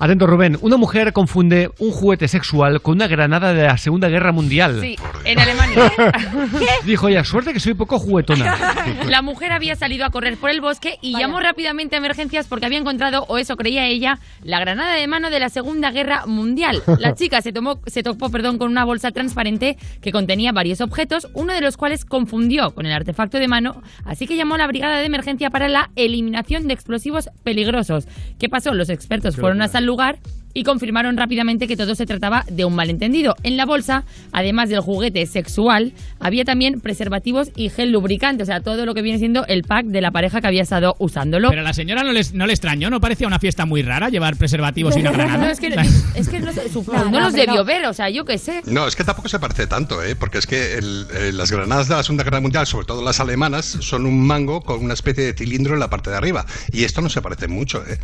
Atento, Rubén. Una mujer confunde un juguete sexual con una granada de la Segunda Guerra Mundial. Sí, en Alemania. [LAUGHS] Dijo ella, suerte que soy poco juguetona. [LAUGHS] La mujer había salido a correr por el bosque y llamó rápidamente a emergencias porque había encontrado, o eso creía ella, la granada de mano de la Segunda Guerra Mundial. La [LAUGHS] chica se, tomó, se topó perdón, con una bolsa transparente que contenía varios objetos, uno de los cuales confundió con el artefacto de mano, así que llamó a la brigada de emergencia para la eliminación de explosivos peligrosos. ¿Qué pasó? Los expertos Qué fueron hasta el lugar y confirmaron rápidamente que todo se trataba de un malentendido. En la bolsa, además del juguete sexual, había también preservativos y gel lubricante, o sea, todo lo que viene siendo el pack de la pareja que había estado usándolo. Pero a la señora no, les, no le extrañó, ¿no parecía una fiesta muy rara llevar preservativos y una [LAUGHS] granada? No, es que, es que no, No, no no, los debió no. ver, o sea, yo qué sé. No, es que tampoco se parece tanto, ¿eh? porque es que el- eh, las granadas de la Segunda Guerra Mundial, sobre todo las alemanas, son un mango con una especie de cilindro en la parte de arriba. Y esto no se parece mucho. ¿eh?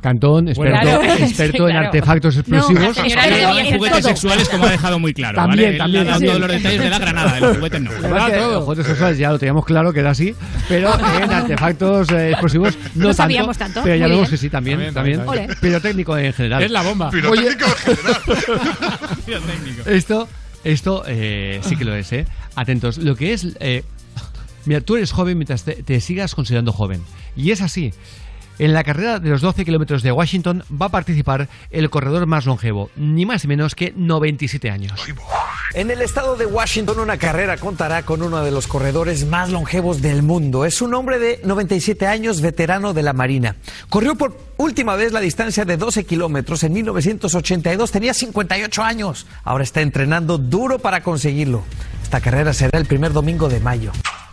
Cantón, experto, Claro, es que experto [LAUGHS] en claro. artefactos No, explosivos. no debía en juguetes sexuales, como ha dejado muy claro. También, ¿vale? También, ha dado todos los detalles de la granada, de los juguetes no. Además que los juguetes sexuales ya lo teníamos claro que era así, pero [LAUGHS] en artefactos eh, explosivos no, No tanto, sabíamos tanto. Pero ya vemos que sí, también, También, también, también, también. pirotécnico en general. Es la bomba. Pirotécnico en general. [LAUGHS] Esto, esto eh, sí que lo es, ¿eh? Atentos. Lo que es... eh, mira, tú eres joven mientras te, te sigas considerando joven. Y es así. En la carrera de los 12 kilómetros de Washington va a participar el corredor más longevo, ni más ni menos que 97 años. En el estado de Washington, una carrera contará con uno de los corredores más longevos del mundo. Es un hombre de 97 años, veterano de la Marina. Corrió por última vez la distancia de 12 kilómetros en 1982. Tenía 58 años. Ahora está entrenando duro para conseguirlo. Esta carrera será el primer domingo de mayo.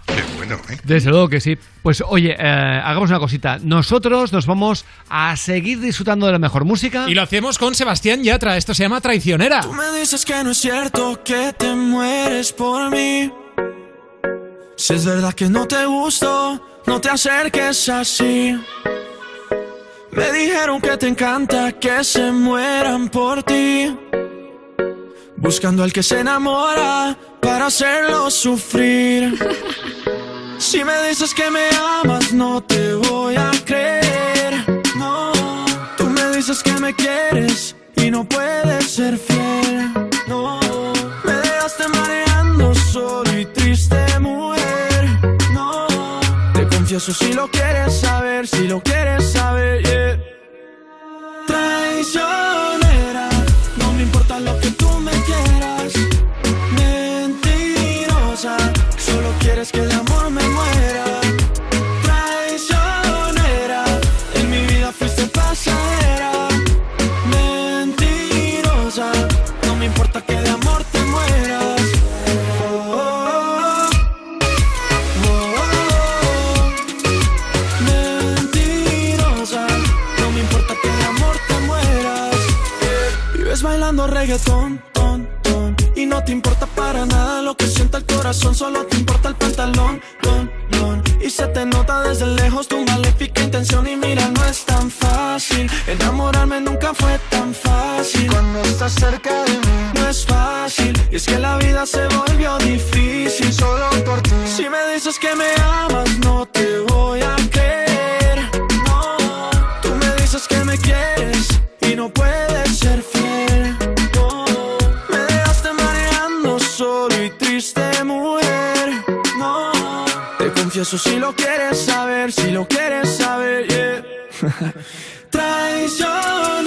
Qué bueno, ¿eh? Desde luego que sí. Pues oye, eh, hagamos una cosita. Nosotros nos vamos a seguir disfrutando de la mejor música. Y lo hacemos con Sebastián Yatra. Esto se llama Traicionera. Tú me dices que no es cierto que te mueres por mí. Si es verdad que no te gusto, no te acerques así. Me dijeron que te encanta que se mueran por ti. Buscando al que se enamora para hacerlo sufrir. Si me dices que me amas, no te voy a creer. No, tú me dices que me quieres y no puedes ser fiel. No, me dejaste mareando solo y triste, mujer. No, te confieso si lo quieres saber, si lo quieres saber. Traicionera, que el amor me muera. Traicionera, en mi vida fuiste pasajera. Mentirosa, no me importa que de amor te mueras. Oh, oh, oh, Mentirosa, no me importa que de amor te mueras. Vives bailando reggaetón te importa para nada lo que sienta el corazón, solo te importa el pantalón, ton, ton, y se te nota desde lejos tu maléfica intención y mira no es tan fácil, enamorarme nunca fue tan fácil, cuando estás cerca de mí no es fácil, y es que la vida se volvió difícil. solo por ti. Si me dices que me amas mujer. No, te confieso si lo quieres saber, si lo quieres saber, yeah. [LAUGHS] Traicionera,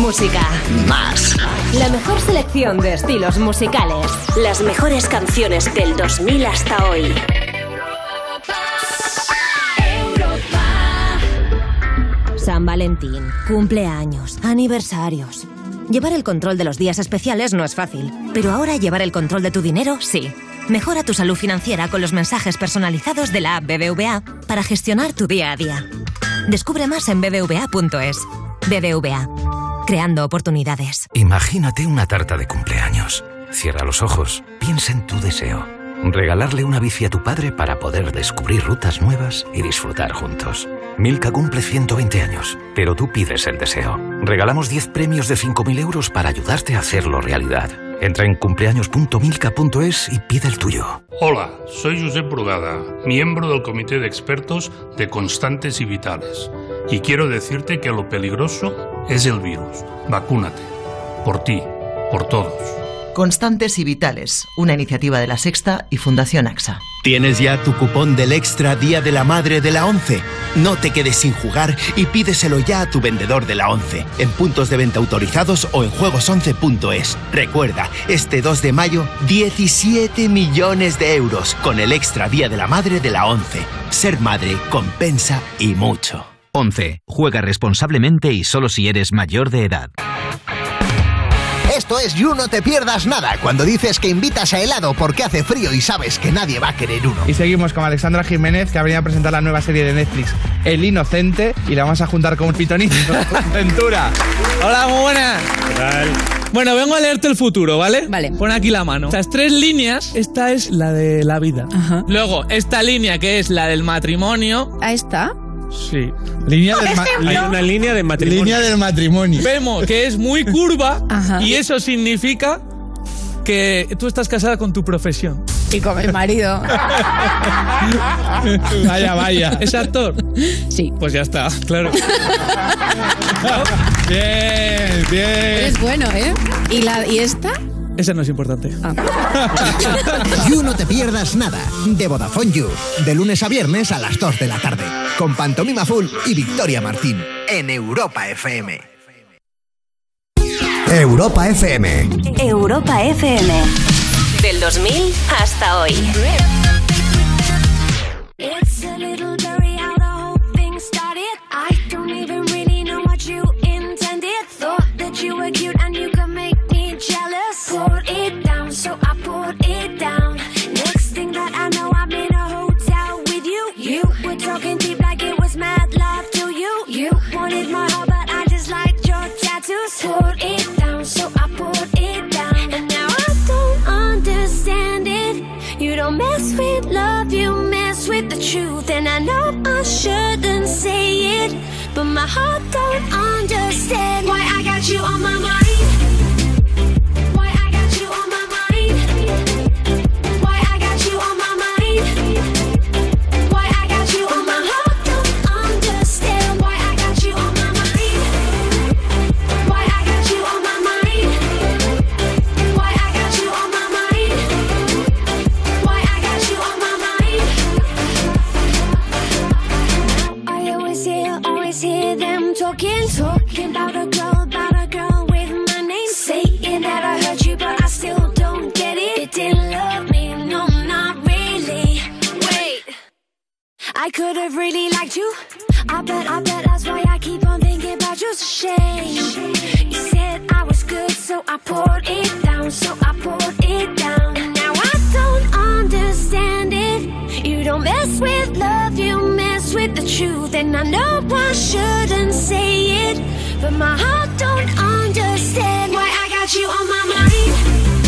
Música. Más. La mejor selección de estilos musicales. Las mejores canciones del 2000 hasta hoy. San Valentín, cumpleaños, aniversarios. Llevar el control de los días especiales no es fácil, pero ahora llevar el control de tu dinero sí. Mejora tu salud financiera con los mensajes personalizados de la app BBVA para gestionar tu día a día. Descubre más en bbva.es. BBVA. Creando oportunidades. Imagínate una tarta de cumpleaños. Cierra los ojos, piensa en tu deseo. Regalarle una bici a tu padre para poder descubrir rutas nuevas y disfrutar juntos. Milka cumple 120 años, pero tú pides el deseo. Regalamos 10 premios de 5.000 euros para ayudarte a hacerlo realidad. Entra en cumpleaños.milka.es y pide el tuyo. Hola, soy Josep Brugada, miembro del Comité de Expertos de Constantes y Vitales. Y quiero decirte que lo peligroso es el virus. Vacúnate. Por ti, por todos. Constantes y Vitales, una iniciativa de la Sexta y Fundación AXA. ¿Tienes ya tu cupón del Extra Día de la Madre de la ONCE? No te quedes sin jugar y pídeselo ya a tu vendedor de la ONCE, en puntos de venta autorizados o en juegos11.es. Recuerda, este 2 de mayo, 17 millones de euros con el Extra Día de la Madre de la ONCE. Ser madre compensa y mucho. 11. Juega responsablemente y solo si eres mayor de edad. Esto es You No Te Pierdas Nada, cuando dices que invitas a helado porque hace frío y sabes que nadie va a querer uno. Y seguimos con Alexandra Jiménez, que ha venido a presentar la nueva serie de Netflix, El Inocente, y la vamos a juntar con un pitonito. [LAUGHS] Ventura. Hola, muy buenas. Bueno, vengo a leerte el futuro, ¿vale? Vale. Pon aquí la mano. Estas tres líneas, esta es la de la vida. Luego, esta línea que es la del matrimonio. Ahí está. Sí. Línea del ma- Ejemplo. Hay una línea de matrimonio. Línea del matrimonio. Vemos que es muy curva [LAUGHS] y eso significa que tú estás casada con tu profesión. Y con el marido. [LAUGHS] vaya, vaya. ¿Es actor? Sí. Pues ya está, claro. [LAUGHS] bien, bien. Eres bueno, ¿eh? ¿Y, la, ¿y esta? Ese no es importante. Ah. you No Te Pierdas Nada, de Vodafone You, de lunes a viernes a las 2 de la tarde, con Pantomima Full y Victoria Martín, en Europa FM. Europa FM. Europa FM. Del 2000 hasta hoy. It's a little blurry how the whole thing started. I don't even really know what you intended. Thought that you were cute and you could Put it down, so I put it down. Next thing that I know, I'm in a hotel with you. You were talking deep like it was mad love to you. You wanted my heart, but I just liked your tattoos. Hold it down, so I put it down. And now I don't understand it. You don't mess with love, you mess with the truth. And I know I shouldn't say it, but my heart don't understand why I got you on my mind. I could have really liked you. I bet, I bet that's why I keep on thinking about you. It's a shame. You said I was good, so I poured it down, so I poured it down. And now I don't understand it. You don't mess with love, you mess with the truth. And I know I shouldn't say it, but my heart don't understand why I got you on my mind.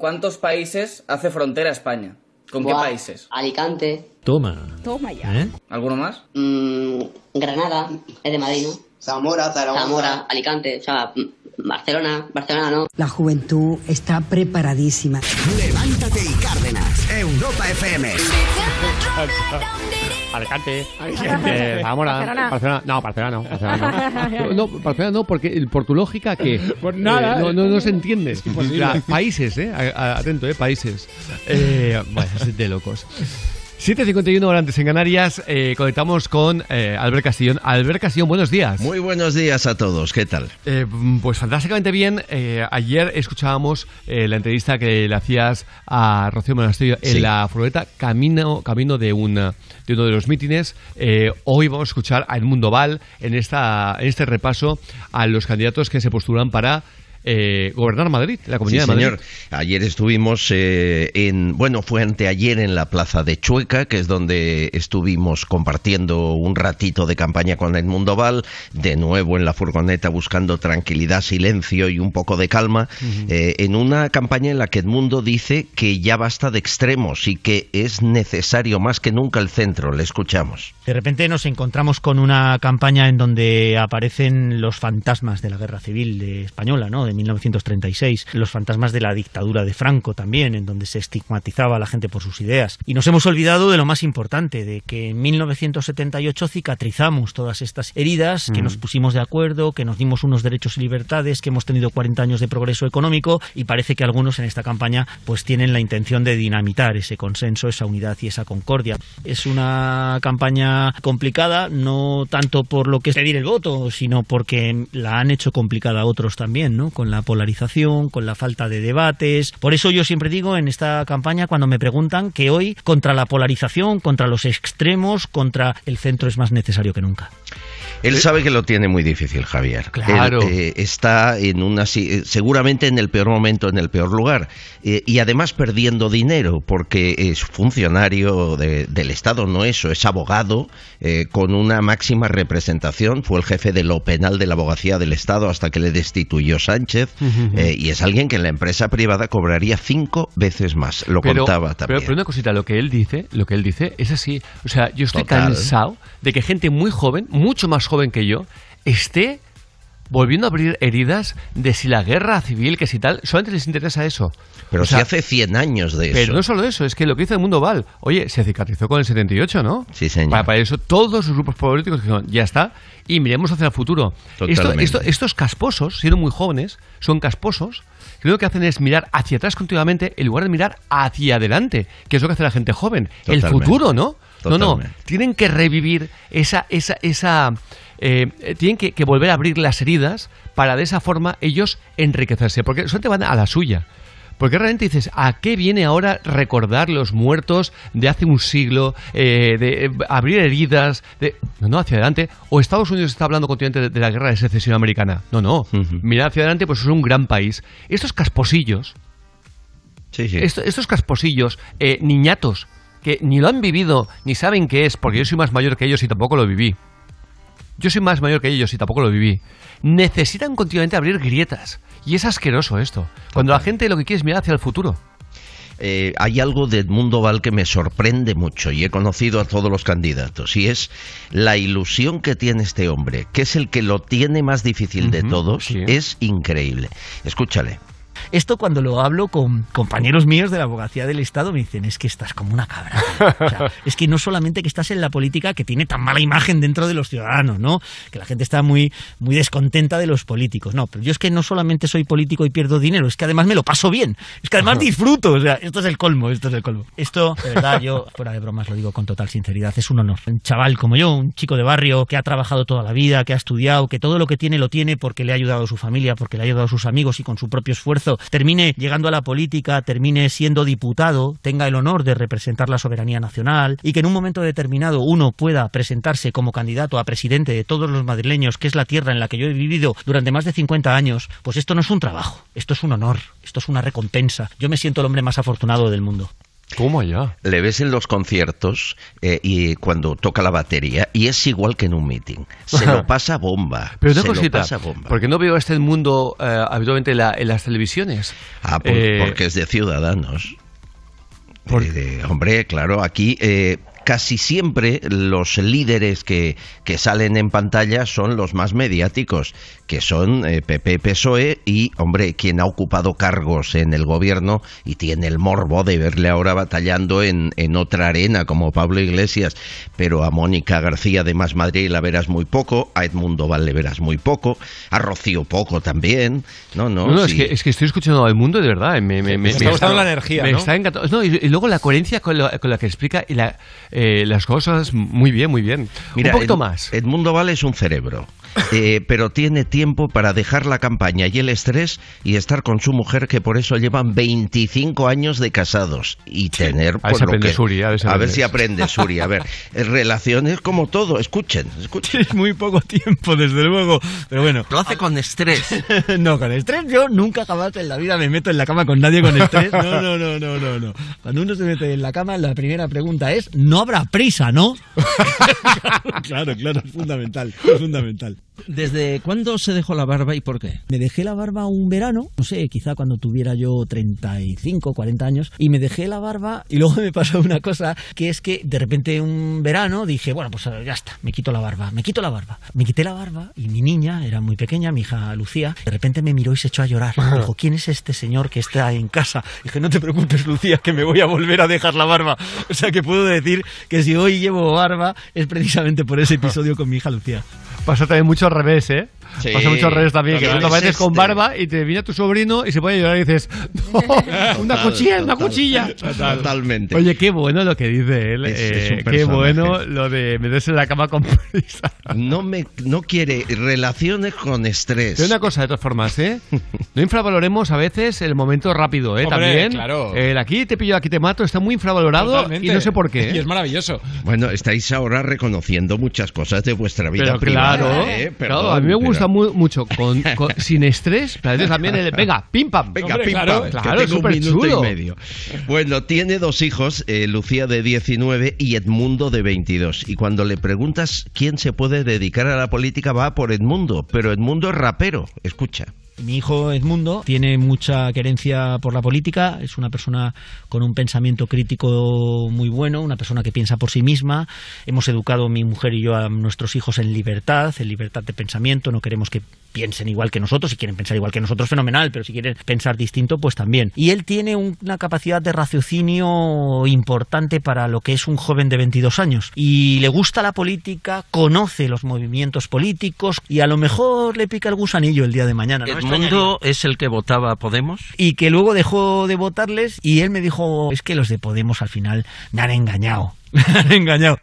Cuántos países hace frontera España? ¿Con qué países? Alicante. Toma. Toma ya. ¿Eh? ¿Alguno más? Mm, Granada, es de Madrid, ¿no? Zamora, Zaragoza. Zamora, Alicante, o sea, mm, Barcelona, Barcelona no. La juventud está preparadísima. Levántate y Cárdenas. Europa FM. Alicante. Alicante. Zamora. Barcelona. Barcelona. No, Barcelona no. Barcelona no. [LAUGHS] No, Barcelona no, porque por tu lógica que Pues nada. no, no, no se entiende. imposible. O sea, países, eh, atento, eh, países. Eh, bueno, es de locos. 7.51 horas antes en Canarias, eh, conectamos con eh, Albert Castillón. Albert Castillón, buenos días. Muy buenos días a todos, ¿qué tal? Eh, pues fantásticamente bien. Ayer escuchábamos la entrevista que le hacías a Rocío Monasterio en Sí. la furgoneta camino, camino de, una, de uno de los mítines. Hoy vamos a escuchar a Edmundo Val en, esta, en este repaso a los candidatos que se postulan para eh, gobernar Madrid, la Sí, Comunidad de Madrid. señor. Ayer estuvimos eh, en, bueno, fue anteayer en la plaza de Chueca, que es donde estuvimos compartiendo un ratito de campaña con Edmundo Val, de nuevo en la furgoneta buscando tranquilidad, silencio y un poco de calma, eh, en una campaña en la que Edmundo dice que ya basta de extremos y que es necesario más que nunca el centro. Le escuchamos. De repente nos encontramos con una campaña en donde aparecen los fantasmas de la guerra civil de española, ¿no? De 1936, los fantasmas de la dictadura de Franco también, en donde se estigmatizaba a la gente por sus ideas. Y nos hemos olvidado de lo más importante, de que en 1978 cicatrizamos todas estas heridas, que Mm. nos pusimos de acuerdo, que nos dimos unos derechos y libertades, que hemos tenido 40 años de progreso económico y parece que algunos en esta campaña pues tienen la intención de dinamitar ese consenso, esa unidad y esa concordia. Es una campaña complicada, no tanto por lo que es pedir el voto, sino porque la han hecho complicada a otros también, ¿no? Con la polarización, con la falta de debates. Por eso yo siempre digo en esta campaña cuando me preguntan que hoy contra la polarización, contra los extremos, contra el centro es más necesario que nunca. Él sabe que lo tiene muy difícil, Javier. Claro. Él, eh, está en una eh, seguramente en el peor momento, en el peor lugar, Eh, y además perdiendo dinero porque es funcionario de- del Estado, no eso, es abogado eh, con una máxima representación. Fue el jefe de lo penal de la abogacía del Estado hasta que le destituyó Sánchez, y es alguien que en la empresa privada cobraría cinco veces más. Lo pero, contaba pero- también. Pero, una cosita, lo que él dice, lo que él dice es así. O sea, yo estoy Total. cansado de que gente muy joven, mucho más joven que yo, esté volviendo a abrir heridas de si la guerra civil, que si tal, solamente les interesa eso. Pero O si hace 100 años de eso. Pero no solo eso, es que lo que dice el mundo Val, oye, se cicatrizó con el 78, ¿no? Sí, señor. Para, para eso todos los grupos políticos dijeron, ya está, y miremos hacia el futuro. Esto- esto- estos casposos, siendo muy jóvenes, son casposos, que lo que hacen es mirar hacia atrás continuamente en lugar de mirar hacia adelante, que es lo que hace la gente joven. El futuro, ¿no? No, no, tienen que revivir esa, esa, esa eh, eh, tienen que, que volver a abrir las heridas para de esa forma ellos enriquecerse, porque solamente van a la suya. Porque realmente dices, ¿a qué viene ahora recordar los muertos de hace un siglo, eh, de abrir heridas? De... No, no, hacia adelante. O Estados Unidos está hablando continuamente de, la guerra de secesión americana. No, no. Mirad hacia adelante, pues es un gran país. Estos casposillos, esto- estos casposillos, eh, niñatos, que ni lo han vivido, ni saben qué es, porque yo soy más mayor que ellos y tampoco lo viví. Yo soy más mayor que ellos y tampoco lo viví. Necesitan continuamente abrir grietas. Y es asqueroso esto. Cuando la gente lo que quiere es mirar hacia el futuro. eh, hay algo de Edmundo Val que me sorprende mucho y he conocido a todos los candidatos y es la ilusión que tiene este hombre, que es el que lo tiene más difícil de todos, es increíble. Escúchale. Esto cuando lo hablo con compañeros míos de la abogacía del Estado me dicen, es que estás como una cabra. O sea, [LAUGHS] es que no solamente que estás en la política que tiene tan mala imagen dentro de los ciudadanos, ¿no? Que la gente está muy, muy descontenta de los políticos. No, pero yo es que no solamente soy político y pierdo dinero, es que además me lo paso bien. Es que además disfruto. O sea, esto es el colmo, esto es el colmo. Esto, de verdad, yo, fuera de bromas, lo digo con total sinceridad, es un honor. Un chaval como yo, un chico de barrio que ha trabajado toda la vida, que ha estudiado, que todo lo que tiene lo tiene porque le ha ayudado a su familia, porque le ha ayudado a sus amigos y con su propio esfuerzo termine llegando a la política, termine siendo diputado, tenga el honor de representar la soberanía nacional y que en un momento determinado uno pueda presentarse como candidato a presidente de todos los madrileños, que es la tierra en la que yo he vivido durante más de 50 años, pues esto no es un trabajo, esto es un honor, esto es una recompensa. Yo me siento el hombre más afortunado del mundo. ¿Cómo ya? Le ves en los conciertos eh, y cuando toca la batería y es igual que en un meeting. Se lo [LAUGHS] pasa bomba. Pero una se lo pasa bomba. porque no veo este mundo eh, habitualmente en, la- en las televisiones. Ah, pues Eh, porque es de ciudadanos. De- hombre, claro, aquí eh, casi siempre los líderes que, que salen en pantalla son los más mediáticos, que son eh, PP, PSOE y, hombre, quien ha ocupado cargos en el gobierno y tiene el morbo de verle ahora batallando en, en otra arena como Pablo Iglesias, pero a Mónica García de Más Madrid la verás muy poco, a Edmundo Val le verás muy poco, a Rocío poco también, no, no, No, no, es, que, es que estoy escuchando al mundo de verdad. y Me, me, me- Me está gustando la energía, Me ¿no? está encantando. No, y, y luego la coherencia con, la- con la que explica y la, eh, las cosas, muy bien, muy bien. Mira, Un poquito Ed- más. Edmundo Val es un cerebro, eh, pero tiene tiempo para dejar la campaña y el estrés y estar con su mujer, que por eso llevan 25 años de casados y tener. A ver si por lo aprende que- Suri, a ver si a ver aprende. si aprende Suri. A ver, [LAUGHS] eh, relaciones como todo. Escuchen, escuchen. Es muy poco tiempo, desde luego. Pero bueno. Lo hace con estrés. [LAUGHS] no, con estrés yo nunca jamás en la vida me meto en la cama con nadie con estrés. No, no, no, no, no, no. Cuando uno se mete en la cama, la primera pregunta es, no habrá prisa, ¿no? [LAUGHS] claro, claro, es fundamental, es fundamental. ¿Desde cuándo se dejó la barba y por qué? Me dejé la barba un verano, no sé, quizá cuando tuviera yo 35, 40 años, y me dejé la barba y luego me pasó una cosa, que es que de repente un verano dije, bueno, pues ya está, me quito la barba, me quito la barba. Me quité la barba y mi niña, era muy pequeña, mi hija Lucía, de repente me miró y se echó a llorar. Dijo, ¿quién es este señor que está en casa? Dije, no te preocupes, Lucía, que me voy a volver a dejar la barba. O sea que puedo decir que si hoy llevo barba es precisamente por ese episodio con mi hija Lucía. Pasa también mucho al revés, ¿eh? Sí. Pasa mucho al revés también, que tú es apareces con este. barba y te viene tu sobrino y se pone a llorar y dices, no, [LAUGHS] una Total, cuchilla, una total. cuchilla. Totalmente. Oye, qué bueno lo que dice él. Es- eh, es qué bueno lo de meterse en la cama con [LAUGHS] prisa. No, me, no quiere relaciones con estrés. Pero una cosa, de todas formas, ¿eh? [LAUGHS] No infravaloremos a veces el momento rápido, ¿eh? Hombre, También. claro. El aquí te pillo, aquí te mato está muy infravalorado Totalmente. y no sé por qué. ¿eh? Y es maravilloso. Bueno, estáis ahora reconociendo muchas cosas de vuestra vida Pero privada. claro, ¿eh? claro, Perdón, a mí me pero- gusta mu- mucho con, [LAUGHS] con- sin estrés, pero a veces también el venga, pim pam, Venga, Hombre, pim, claro, pam, que claro, tengo un minuto chulo. y medio. Bueno, tiene dos hijos, eh, Lucía de 19 y Edmundo de 22. Y cuando le preguntas quién se puede dedicar a la política, va por Edmundo. Pero Edmundo es rapero. Escucha. Mi hijo Edmundo tiene mucha querencia por la política, es una persona con un pensamiento crítico muy bueno, una persona que piensa por sí misma. Hemos educado mi mujer y yo a nuestros hijos en libertad, en libertad de pensamiento, no queremos que piensen igual que nosotros, si quieren pensar igual que nosotros, fenomenal, pero si quieren pensar distinto, pues también. Y él tiene un- una capacidad de raciocinio importante para lo que es un joven de 22 años. Y le gusta la política, conoce los movimientos políticos y a lo mejor le pica el gusanillo el día de mañana. ¿no? ¿Edmundo es el que votaba a Podemos? y que luego dejó de votarles y él me dijo, es que los de Podemos al final me han engañado. [LAUGHS] me han engañado.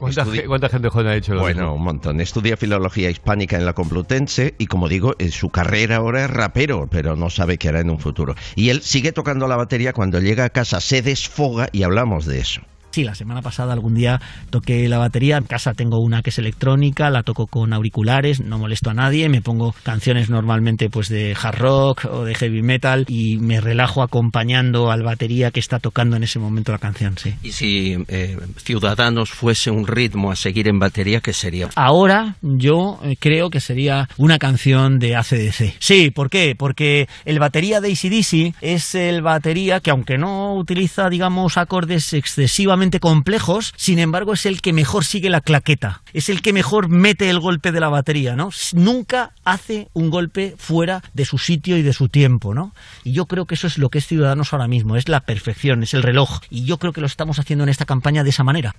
¿Cuánta, ge- cuánta gente joven ha dicho lo Bueno, mismo? un montón. Estudia filología hispánica en la Complutense y, como digo, en su carrera ahora es rapero, pero no sabe qué hará en un futuro. Y él sigue tocando la batería cuando llega a casa, se desfoga y hablamos de eso. Sí, la semana pasada algún día toqué la batería. En casa tengo una que es electrónica, la toco con auriculares, no molesto a nadie, me pongo canciones normalmente pues de hard rock o de heavy metal y me relajo acompañando al batería que está tocando en ese momento la canción, sí. Y si eh, Ciudadanos fuese un ritmo a seguir en batería, ¿qué sería? Ahora yo eh, creo que sería una canción de ACDC. Sí, ¿por qué? Porque el batería de ACDC es el batería que aunque no utiliza, digamos, acordes excesivamente complejos, sin embargo es el que mejor sigue la claqueta. Es el que mejor mete el golpe de la batería, ¿no? Nunca hace un golpe fuera de su sitio y de su tiempo, ¿no? Y yo creo que eso es lo que es Ciudadanos ahora mismo, es la perfección, es el reloj. Y yo creo que lo estamos haciendo en esta campaña de esa manera.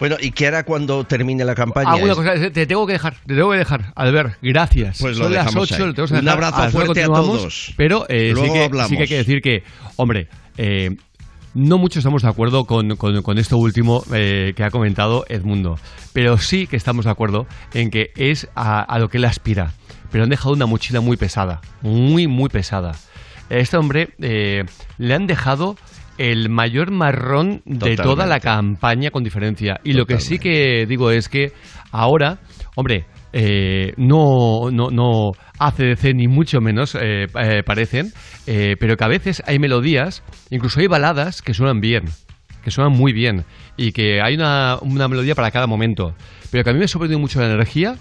Bueno, ¿y qué hará cuando termine la campaña? Ah, cosa, te tengo que dejar, te tengo que dejar. Albert, gracias. Pues lo Son las dejamos 8, ahí. lo Un abrazo las fuerte a todos. Pero eh, sí, Luego que, hablamos. sí que hay que decir que, hombre, eh, no muchos estamos de acuerdo con, con- con esto último eh, que ha comentado Edmundo, pero sí que estamos de acuerdo en que es a, a lo que él aspira. Pero han dejado una mochila muy pesada, muy, muy pesada. A Este hombre eh, le han dejado el mayor marrón de toda la campaña con diferencia. Y lo que sí que digo es que ahora, hombre, eh, no, no, no ACDC ni mucho menos eh, eh, parecen, eh, pero que a veces hay melodías, incluso hay baladas que suenan bien, que suenan muy bien, y que hay una, una melodía para cada momento. Pero que a mí me ha sorprendido mucho la energía,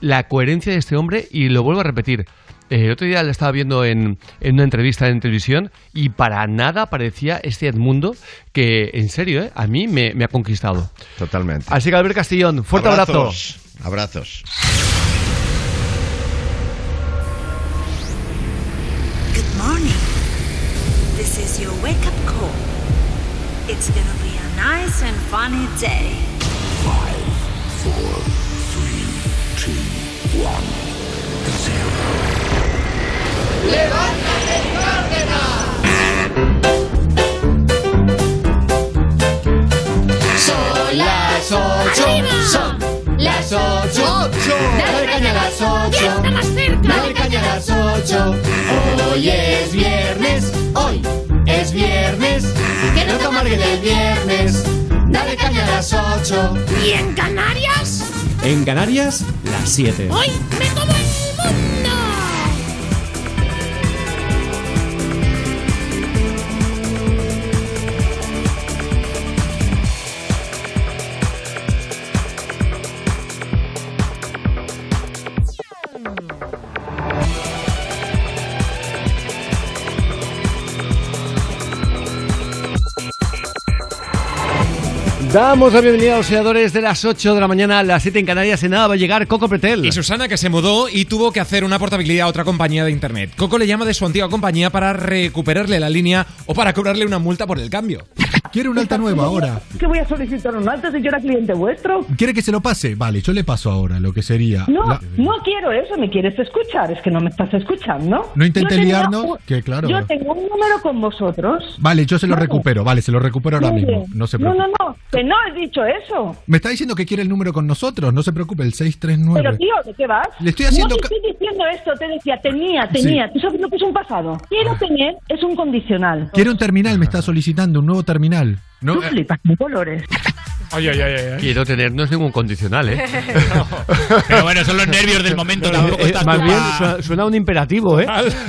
la coherencia de este hombre, y lo vuelvo a repetir. el otro día le estaba viendo en, en una entrevista en televisión y para nada parecía este Edmundo que, en serio, eh, a mí me, me ha conquistado. Totalmente. Así que Albert Castellón, fuerte abrazo. Abrazos. Good morning. This is your wake up call. It's gonna be a nice and funny day. Five, four, three, two, one, zero. ¡Levántate, Son las ocho, son las ocho, dale caña a las ocho, dale caña a las ocho. Hoy es viernes, hoy es viernes, que no te amarguen el viernes, dale caña a las ocho. ¿Y en Canarias? En Canarias, las 7. ¡Hoy me como el Damos la bienvenida a los seguidores de las 8 de la mañana a las 7 en Canarias. En nada va a llegar Coco Pretel. Y Susana que se mudó y tuvo que hacer una portabilidad a otra compañía de internet. Coco le llama de su antigua compañía para recuperarle la línea o para cobrarle una multa por el cambio. Quiere un alta nueva ahora. ¿Qué voy a solicitar un alta si yo era cliente vuestro? ¿Quiere que se lo pase? Vale, yo le paso ahora lo que sería. No, la- no quiero eso, me quieres escuchar, es que no me estás escuchando. No intente Yo liarnos, un- que claro. Yo tengo un número con vosotros. Vale, yo se lo Vale. recupero, vale, se lo recupero ahora mismo. No se no, preocupe. no, no, que no he dicho eso. Me está diciendo que quiere el número con nosotros, no se preocupe, el 639. Pero tío, ¿de qué vas? Le estoy haciendo No te estoy diciendo esto, te decía, tenía, tenía. ¿Tú sabes lo que es un pasado? Quiero tener es un condicional. Quiere un terminal, me está solicitando, un nuevo terminal. No, Tú flipas con colores. Ay, ay, ay, ay. Quiero tener, no es ningún condicional, ¿eh? [LAUGHS] Pero bueno, son los nervios del momento. tampoco Eh, estás más bien suena, suena un imperativo, ¿eh?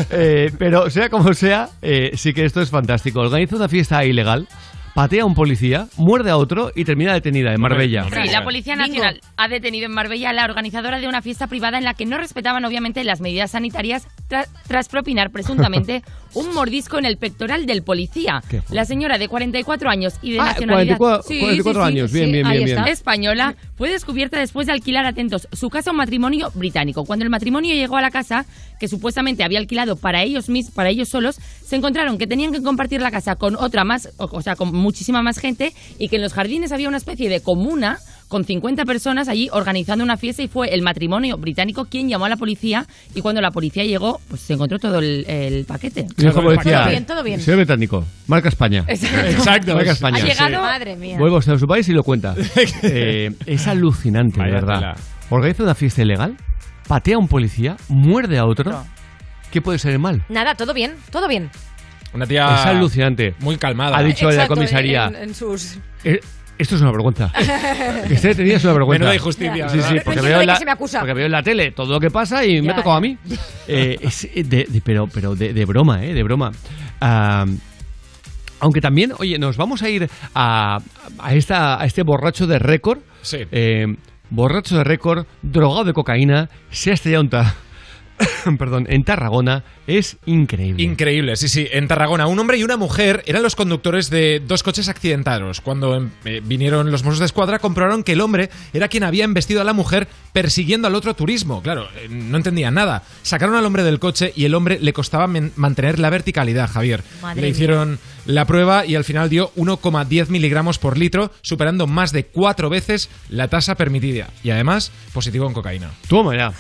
Eh, Pero sea como sea, eh, sí que esto es fantástico. Organiza una fiesta ilegal, patea a un policía, muerde a otro y termina detenida en Marbella. Sí, la Policía Nacional ha detenido en Marbella a la organizadora de una fiesta privada en la que no respetaban obviamente las medidas sanitarias tra- tras propinar presuntamente [LAUGHS] un mordisco en el pectoral del policía. La señora de 44 años y de Ah, nacionalidad 44 44 años. Bien, bien, bien, bien. española fue descubierta después de alquilar, atentos, su casa a un matrimonio británico. Cuando el matrimonio llegó a la casa, que supuestamente había alquilado para ellos mismos, para ellos solos, se encontraron que tenían que compartir la casa con otra más, o, o sea, con muchísima más gente, y que en los jardines había una especie de comuna con 50 personas allí organizando una fiesta y fue el matrimonio británico quien llamó a la policía y cuando la policía llegó, pues se encontró todo el, el paquete. Y dijo, policía, Todo bien, todo bien. Señor británico, marca España. Exacto. Marca España. Ha llegado- Sí. Madre mía. Usted a su país y lo cuenta. [LAUGHS] Eh, es alucinante, de Vaya verdad. tela. Organiza una fiesta ilegal, patea a un policía, muerde a otro. ¿Qué puede ser el mal? Nada, todo bien, todo bien. Una tía. Es alucinante. Muy calmada. Ha dicho la Exacto, comisaría. En, en sus... Eh, esto es una vergüenza. Que esté detenida es una vergüenza. Menuda injusticia, Sí, ¿verdad? sí, No porque veo, la, se me acusa. porque veo en la tele todo lo que pasa y me ha tocado a mí. Eh, es de- de- pero pero de, de broma, ¿eh? De broma. Aunque también, oye, nos vamos a ir a, a, esta, a este borracho de récord. Sí. Eh, borracho de récord, drogado de cocaína, se ha estrellado un ta- [COUGHS] perdón, en Tarragona. Es increíble. Increíble, sí, sí. En Tarragona, un hombre y una mujer eran los conductores de dos coches accidentados. Cuando em, eh, vinieron los Mossos de Escuadra, comprobaron que el hombre era quien había embestido a la mujer persiguiendo al otro turismo. Claro, eh, no entendía nada. Sacaron al hombre del coche y el hombre le costaba mantener la verticalidad, Javier. Madre le mía. hicieron la prueba y al final dio 1,10 miligramos por litro, superando más de cuatro veces la tasa permitida. Y además, positivo en cocaína. Toma ya.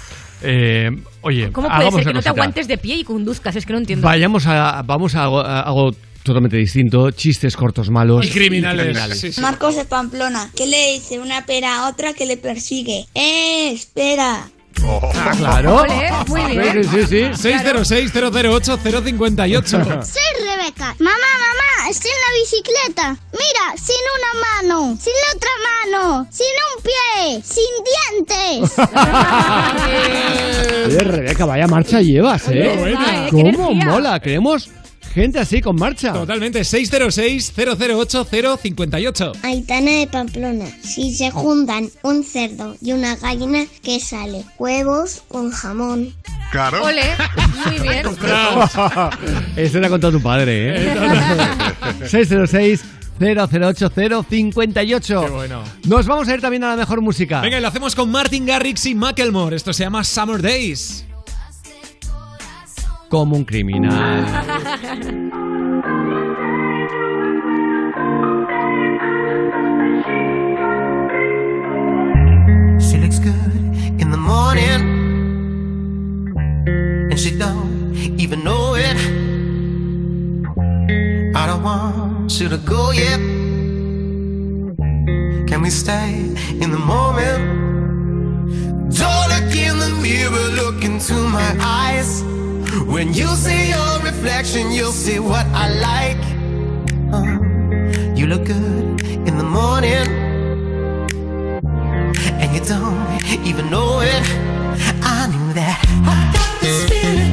Eh, oye, ¿Cómo puede ser que no te aguantes de pie y conduzcas? Es que no entiendo. Vayamos a, vamos a algo, a algo totalmente distinto. Chistes cortos malos. Y criminales. Sí, sí. Marcos de Pamplona, ¿qué le dice una pera a otra que le persigue? ¡Eh, espera! Ah, claro. Ole, [LAUGHS] muy bien. Sí, sí, sí. 606-008-058. [LAUGHS] Soy Rebeca. Mamá, mamá, estoy en la bicicleta. Mira, sin una mano, sin la otra mano, sin un pie, sin dientes. [LAUGHS] Oye, Rebeca, vaya marcha llevas, ¿eh? Buena, ¿eh? ¿Cómo mola? Queremos gente así con marcha. Totalmente, 606-008-058. Aitana de Pamplona. Si se juntan un cerdo y una gallina, ¿qué sale? Huevos con jamón. Claro. Ole, muy bien. [LAUGHS] [LAUGHS] Eso le ha contado tu padre, ¿eh? 606 008 058. Qué bueno. Nos vamos a ir también a la mejor música. Venga, y lo hacemos con Martin Garrix y Macklemore. Esto se llama Summer Days. Como un criminal. She looks good in the morning, and she don't even know it. I don't want you to go yet. Can we stay in the moment? Don't look in the mirror, look into my eyes. When you see your reflection, you'll see what I like. Uh, you look good in the morning and you don't even know it. I knew that. I got this feeling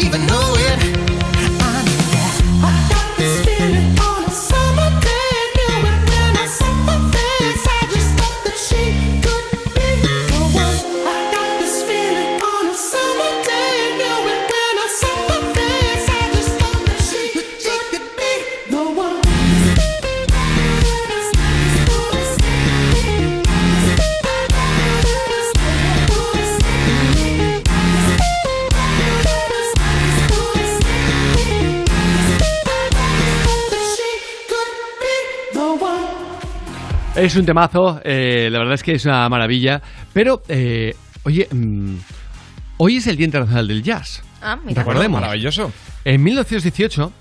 even know it. Es un temazo, eh, la verdad es que es una maravilla. Pero, eh, oye, mm, hoy es el Día Internacional del Jazz. Ah, mira. Recordemos. Maravilloso. En 1918,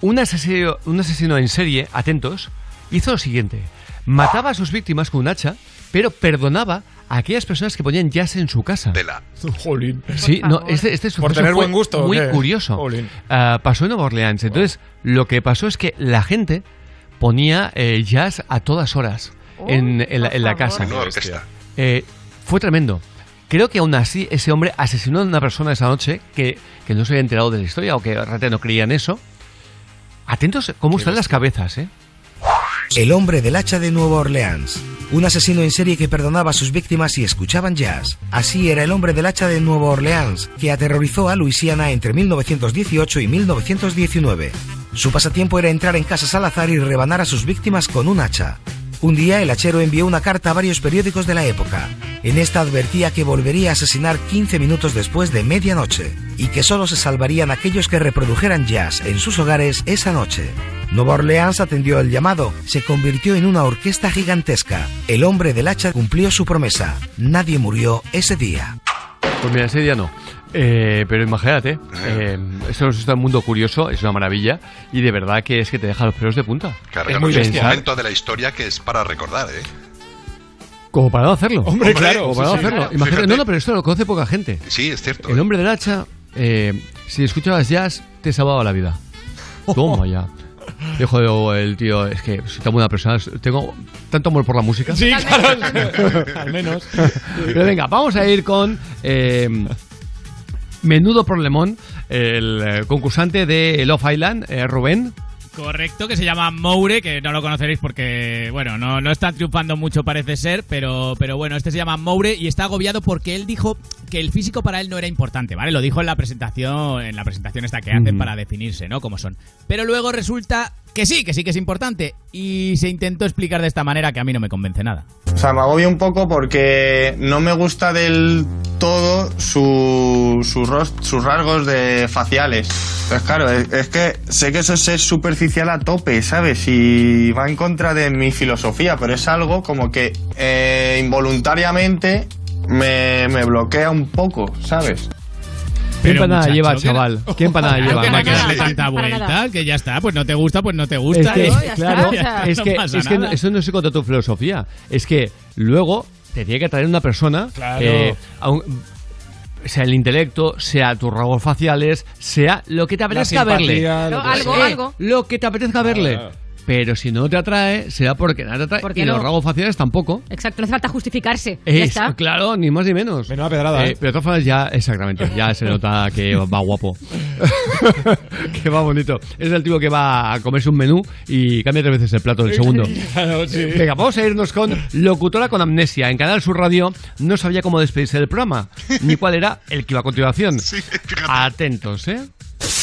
un asesino, un asesino en serie, atentos, hizo lo siguiente. Mataba a sus víctimas con un hacha, pero perdonaba a aquellas personas que ponían jazz en su casa. Jolín. Sí, no, este, este Por suceso tener fue buen gusto, ¿o muy qué? curioso. Jolín. Ah, pasó en Nueva Orleans. Entonces, lo que pasó es que la gente ponía eh, jazz a todas horas en, en la, en la casa. Eh, fue tremendo. Creo que aún así ese hombre asesinó a una persona esa noche que, que no se había enterado de la historia o que realmente no creían eso. Atentos cómo están las cabezas, ¿eh? El hombre del hacha de Nueva Orleans. Un asesino en serie que perdonaba a sus víctimas y escuchaban jazz. Así era el hombre del hacha de Nueva Orleans, que aterrorizó a Luisiana entre 1918 y 1919. Su pasatiempo era entrar en casas al azar y rebanar a sus víctimas con un hacha. Un día el hachero envió una carta a varios periódicos de la época. En esta advertía que volvería a asesinar 15 minutos después de medianoche y que solo se salvarían aquellos que reprodujeran jazz en sus hogares esa noche. Nueva Orleans atendió el llamado, se convirtió en una orquesta gigantesca. El hombre del hacha cumplió su promesa. Nadie murió ese día. Pues mira, ese no. Eh, pero imagínate, eh, esto es un mundo curioso, es una maravilla y de verdad que es que te deja los pelos de punta. Claro, es muy es un momento de la historia que es para recordar, ¿eh? Como para no hacerlo. Hombre, claro, Como para no sí, hacerlo. claro. Imagínate, no, no, pero esto lo conoce poca gente. Sí, es cierto. El hombre del hacha, eh, si escuchabas jazz, te salvaba la vida. Toma ya. [LAUGHS] Dijo el tío, es que soy tan buena persona, tengo tanto amor por la música. Sí, [LAUGHS] claro. [LAUGHS] Al menos. Pero venga, vamos a ir con eh, Menudo Problemón, el eh, concursante de Love Island, eh, Rubén. Correcto, que se llama Moure, que no lo conoceréis porque, bueno, no, no está triunfando mucho parece ser, pero, pero bueno, este se llama Moure y está agobiado porque él dijo que el físico para él no era importante, ¿vale? Lo dijo en la presentación, en la presentación esta que hacen para definirse, ¿no? Como son. Pero luego resulta que sí, que sí que es importante y se intentó explicar de esta manera que a mí no me convence nada. O sea, me agobia un poco porque no me gusta del todo su, su sus rasgos de faciales. Pues claro, es, es que sé que eso es ser superficial a tope, ¿sabes? Y va en contra de mi filosofía, pero es algo como que eh, involuntariamente me, me bloquea un poco, ¿sabes? ¿Qué empanada muchacho, lleva, que chaval? [LAUGHS] ¿Qué empanada Claro lleva? que no que darle tanta vuelta, que ya está, pues no te gusta, pues no te Es gusta. que, ¿no? claro, Ya está, es que, es que eso no es contra tu filosofía. Es que luego te tiene que traer una persona, Claro. eh, aun- sea el intelecto, sea tus rasgos faciales, sea lo que te apetezca verle. que Algo, Eh, algo. Lo que te apetezca verle. Claro. Pero si no te atrae, será porque nada te atrae. Y los rasgos faciales tampoco. Exacto, no hace falta justificarse. ya Es, está. claro, ni más ni menos. Menuda pedrada, ¿eh? Pero de todas formas ya, exactamente, ya se nota que va guapo. [LAUGHS] que va bonito. Es el tipo que va a comerse un menú y cambia tres veces el plato del segundo. [LAUGHS] Claro, sí. Venga, vamos a irnos con Locutora con Amnesia. En Canal Sur Radio no sabía cómo despedirse del programa, ni cuál era el que iba a continuación. [LAUGHS] Atentos, ¿eh?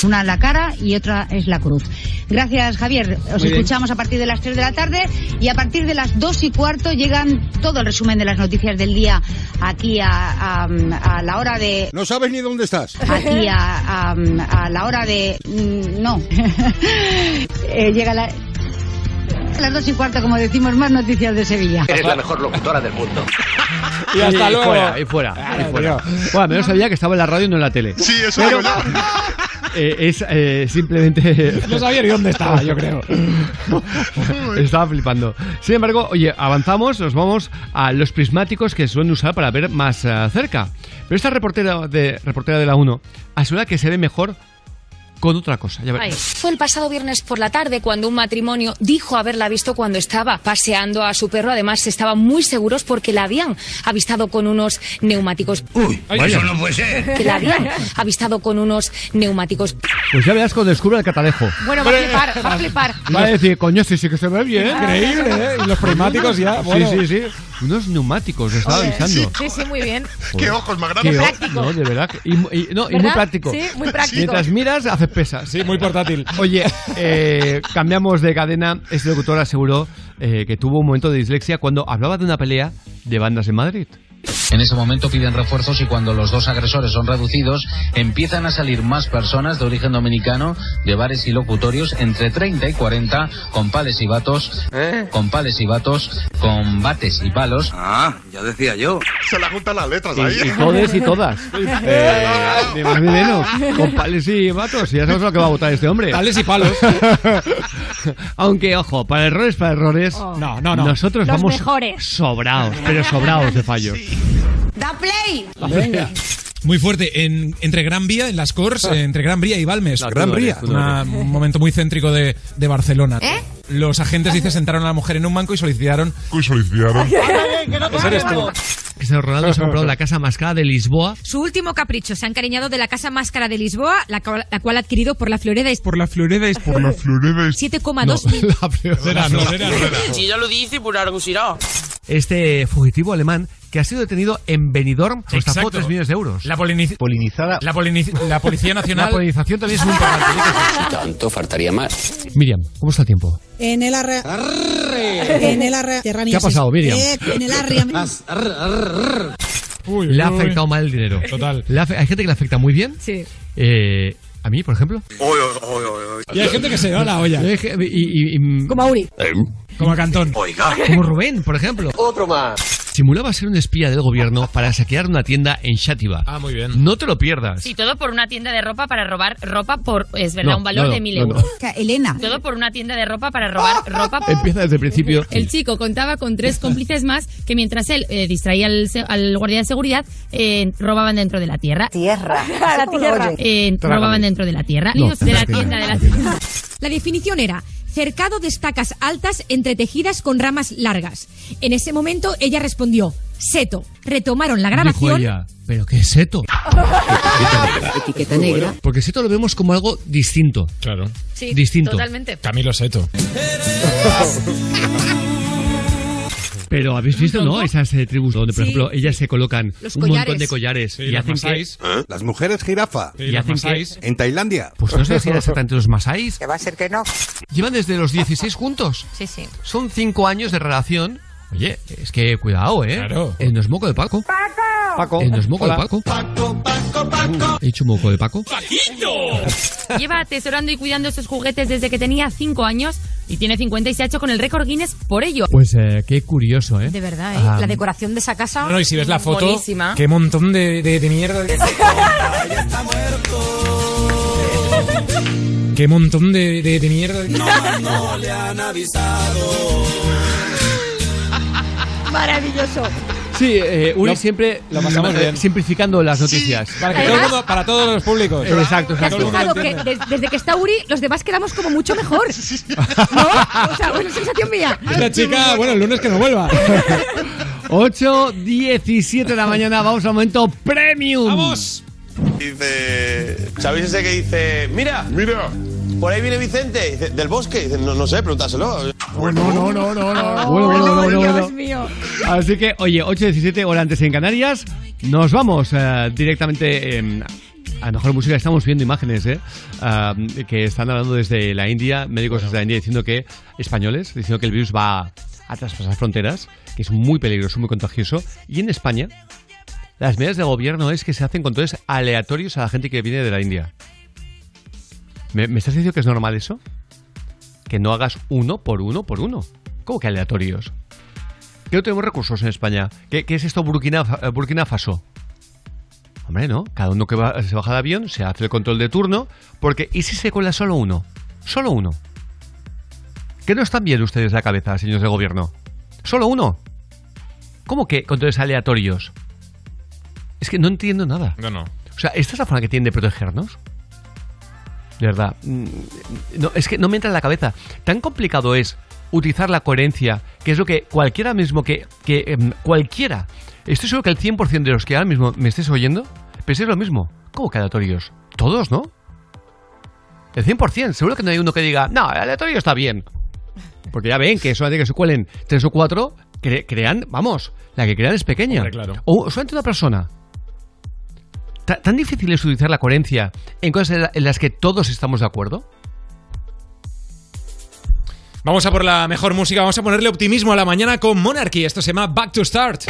Una la cara y otra es la cruz. Gracias, Javier. Os Muy bien. escuchamos a partir de las 3 de la tarde y a partir de las 2 y cuarto llegan todo el resumen de las noticias del día aquí a, a- a la hora de... No sabes ni dónde estás. Aquí a, a- a la hora de... mm, No. [LAUGHS] Eh, llega la... A las 2 y cuarto, como decimos, más noticias de Sevilla. Eres la mejor locutora del mundo. [LAUGHS] Y hasta luego. fuera, y fuera, y fuera. Bueno, menos sabía que estaba en la radio y no en la tele. Sí, eso Pero-. [LAUGHS] eh, es eh, simplemente... No sabía ni dónde estaba, yo creo. [LAUGHS] Estaba flipando. Sin embargo, oye, avanzamos, nos vamos a los prismáticos que suelen usar para ver más eh, cerca. Pero esta reportera de, reportera de la 1 asegura que se ve mejor con otra cosa. Ya veremos. Fue el pasado viernes por la tarde cuando un matrimonio dijo haberla visto cuando estaba paseando a su perro. Además, estaban muy seguros porque la habían avistado con unos neumáticos. Uy, eso no puede ser. Que la habían avistado con unos neumáticos. Pues ya verás cuando descubra el catalejo. Bueno, va a flipar, va a flipar. Va a decir, coño, sí, sí que se ve bien. [LAUGHS] Increíble, ¿eh? Y los prismáticos ya, bueno. Sí, sí, sí. Unos neumáticos, lo estaba avisando. Sí, sí, muy bien. [LAUGHS] Qué ojos más Qué grandes. o- práctico. No, de verdad. Y, y- no, y muy práctico. Sí, muy práctico. Mientras miras, haces pesas. Sí, muy portátil. Oye, eh, cambiamos de cadena. Este locutor aseguró eh, que tuvo un momento de dislexia cuando hablaba de una pelea de bandas en Madrid. En ese momento piden refuerzos y cuando los dos agresores son reducidos, empiezan a salir más personas de origen dominicano de bares y locutorios entre 30 y 40 con pales y batos, con pales y batos, con bates y palos. Ah, ya decía yo. Se la juntan las letras Y, ahí. y todes y todas. [LAUGHS] Eh, ni más ni menos. Con pales y vatos. Y ya sabes lo que va a votar este hombre. Pales y palos. [LAUGHS] Aunque, ojo, para errores, para errores. No, no, no. Nosotros Los vamos mejores. sobrados, pero sobrados de fallos. ¡Da play! Venga. Muy fuerte, en, entre Gran Vía, en las Cors, eh, entre Gran Vía y Balmes. No, Gran no Vía, no una- un momento muy céntrico de, de Barcelona. ¿Eh? Los agentes, dice, sentaron a la mujer en un banco y solicitaron... Y solicitaron. Ese eres tú. Cristiano Ronaldo se ha comprado la casa más cara de Lisboa. Su último capricho se ha encariñado de la casa más cara de Lisboa, la, cual- la cual ha adquirido por la Floreda. Por la Floreda es por la [LAUGHS] Floreda. 7,2 mil. [LAUGHS] La Floreda, no. Si ella lo dice, por algo será. Este fugitivo alemán que ha sido detenido en Benidorm por estafó Exacto. 3 millones de euros. La, poliniz- polinizada. la, poliniz- la Policía [LAUGHS] La Nacional... polinización también es muy importante. Tanto faltaría más. Miriam, ¿cómo está el tiempo? En el arre... En el arre... ¿Qué ha pasado, Miriam? Eh, en el arre... Uy, Le ha uy. afectado mal el dinero. Total. Le ha afe- hay gente que le afecta muy bien. Sí. Eh, a mí, por ejemplo. Y hay gente que se da la olla. Eh, Y, y- y- Como Auri. Como a Cantón. como Rubén, por ejemplo. Otro más. Simulaba ser un espía del gobierno para saquear una tienda en Xátiva. Ah, muy bien. No te lo pierdas. Sí, todo por una tienda de ropa para robar ropa por, es verdad, No, un valor no, no, de mil no, no. euros. Elena. Todo por una tienda de ropa para robar [LAUGHS] ropa por... Empieza desde el principio. [LAUGHS] El chico contaba con tres cómplices más que mientras él eh, distraía al, se- al guardia de seguridad, eh, robaban dentro de la tierra. Tierra. [LAUGHS] la tierra. Eh, robaban dentro de la tierra. No, de la tienda, de la tienda. La definición era cercado de estacas altas entretejidas con ramas largas. En ese momento ella respondió, seto. Retomaron la Dijo grabación. ella, ¿pero qué es seto? [LAUGHS] Etiqueta negra. Porque seto lo vemos como algo distinto. Claro. Sí, Distinto. totalmente. Camilo Seto. [LAUGHS] Pero habéis visto, ¿no? Esas eh, tribus donde, por Sí. ejemplo, ellas se colocan Los un collares. montón de collares Sí, y hacen que... masáis. Las mujeres jirafa. Sí, Y hacen que- masáis. En Tailandia. Pues no sé si era exactamente los masáis. Que va a ser que no. Llevan desde los 16 juntos. Sí, sí. Son 5 años de relación. Oye, es que cuidado, ¿eh? Claro. Eh, no es moco de Paco. Paco. Eh, no es moco Hola. de Paco. He dicho moco de Paco. Lleva atesorando y cuidando esos juguetes desde que tenía 5 años y tiene 50 y se ha hecho con el récord Guinness por ello. Pues eh, qué curioso, ¿eh? De verdad, ¿eh? Ah, La decoración de esa casa. No, no, y si ves la foto, Buenísima. qué montón de, de, de mierda. [LAUGHS] qué montón de, de, de mierda. Maravilloso. Sí, eh, Uri Lo- siempre lo pasamos eh, bien. simplificando las noticias. Para, que todo el mundo- para todos los públicos. Eh, Exacto, ¿Te has exacto. fijado que des- desde que está Uri, los demás quedamos como mucho mejor? ¿No? O sea, una sensación mía. Esta chica, bueno, el lunes que no vuelva. 8, 17 de la mañana, vamos al momento premium. ¡Vamos! Dice. ¿Sabéis ese que dice. Mira, mira. Por ahí viene Vicente, dice, del bosque. Dice, no, no sé, pregúntaselo. Bueno, no, no, no, no. Bueno, bueno, bueno, bueno, Dios bueno. mío. Así que, oye, 8.17 hora antes en Canarias. Nos vamos eh, directamente. eh, a mejor música estamos viendo imágenes ¿eh? Ah, que están hablando desde la India, médicos desde la India diciendo que, españoles, diciendo que el virus va a traspasar fronteras, que es muy peligroso, muy contagioso. Y en España, las medidas de gobierno es que se hacen controles aleatorios a la gente que viene de la India. ¿Me, me estás diciendo que es normal eso? Que no hagas uno por uno por uno. ¿Cómo que aleatorios? Que no tenemos recursos en España. ¿Qué, qué es esto Burkina, eh, Burkina Faso? Hombre, ¿no? Cada uno que va- se baja de avión se hace el control de turno, porque ¿y si se cuela solo uno? Solo uno. ¿Qué no están bien ustedes la cabeza, señores del gobierno? ¿Solo uno? ¿Cómo que controles aleatorios? Es que no entiendo nada. No, no. O sea, ¿esta es la forma que tienen de protegernos? De verdad. mm, No, es que no me entra en la cabeza. Tan complicado es utilizar la coherencia, que es lo que cualquiera mismo que... que em, cualquiera. Estoy seguro que el 100% de los que ahora mismo me estés oyendo, penséis lo mismo. ¿Cómo que aleatorios? Todos, ¿no? El 100%. Seguro que no hay uno que diga, no, el aleatorio está bien. Porque ya ven que solamente que se cuelen tres o cuatro, cre- crean, vamos, la que crean es pequeña. Hombre, claro. O solamente una persona. Ta- ¿Tan difícil es utilizar la coherencia en cosas en las que todos estamos de acuerdo? Vamos a por la mejor música, vamos a ponerle optimismo a la mañana con Monarchy. Esto se llama Back to Start.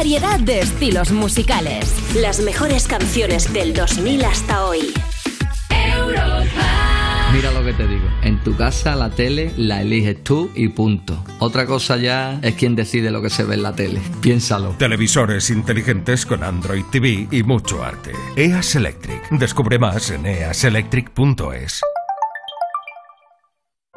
Variedad de estilos musicales. Las mejores canciones del 2000 hasta hoy. Mira lo que te digo. En tu casa la tele la eliges tú y punto. Otra cosa ya es quien decide lo que se ve en la tele. Piénsalo. Televisores inteligentes con Android TV y mucho arte. EAS Electric. Descubre más en easelectric.es.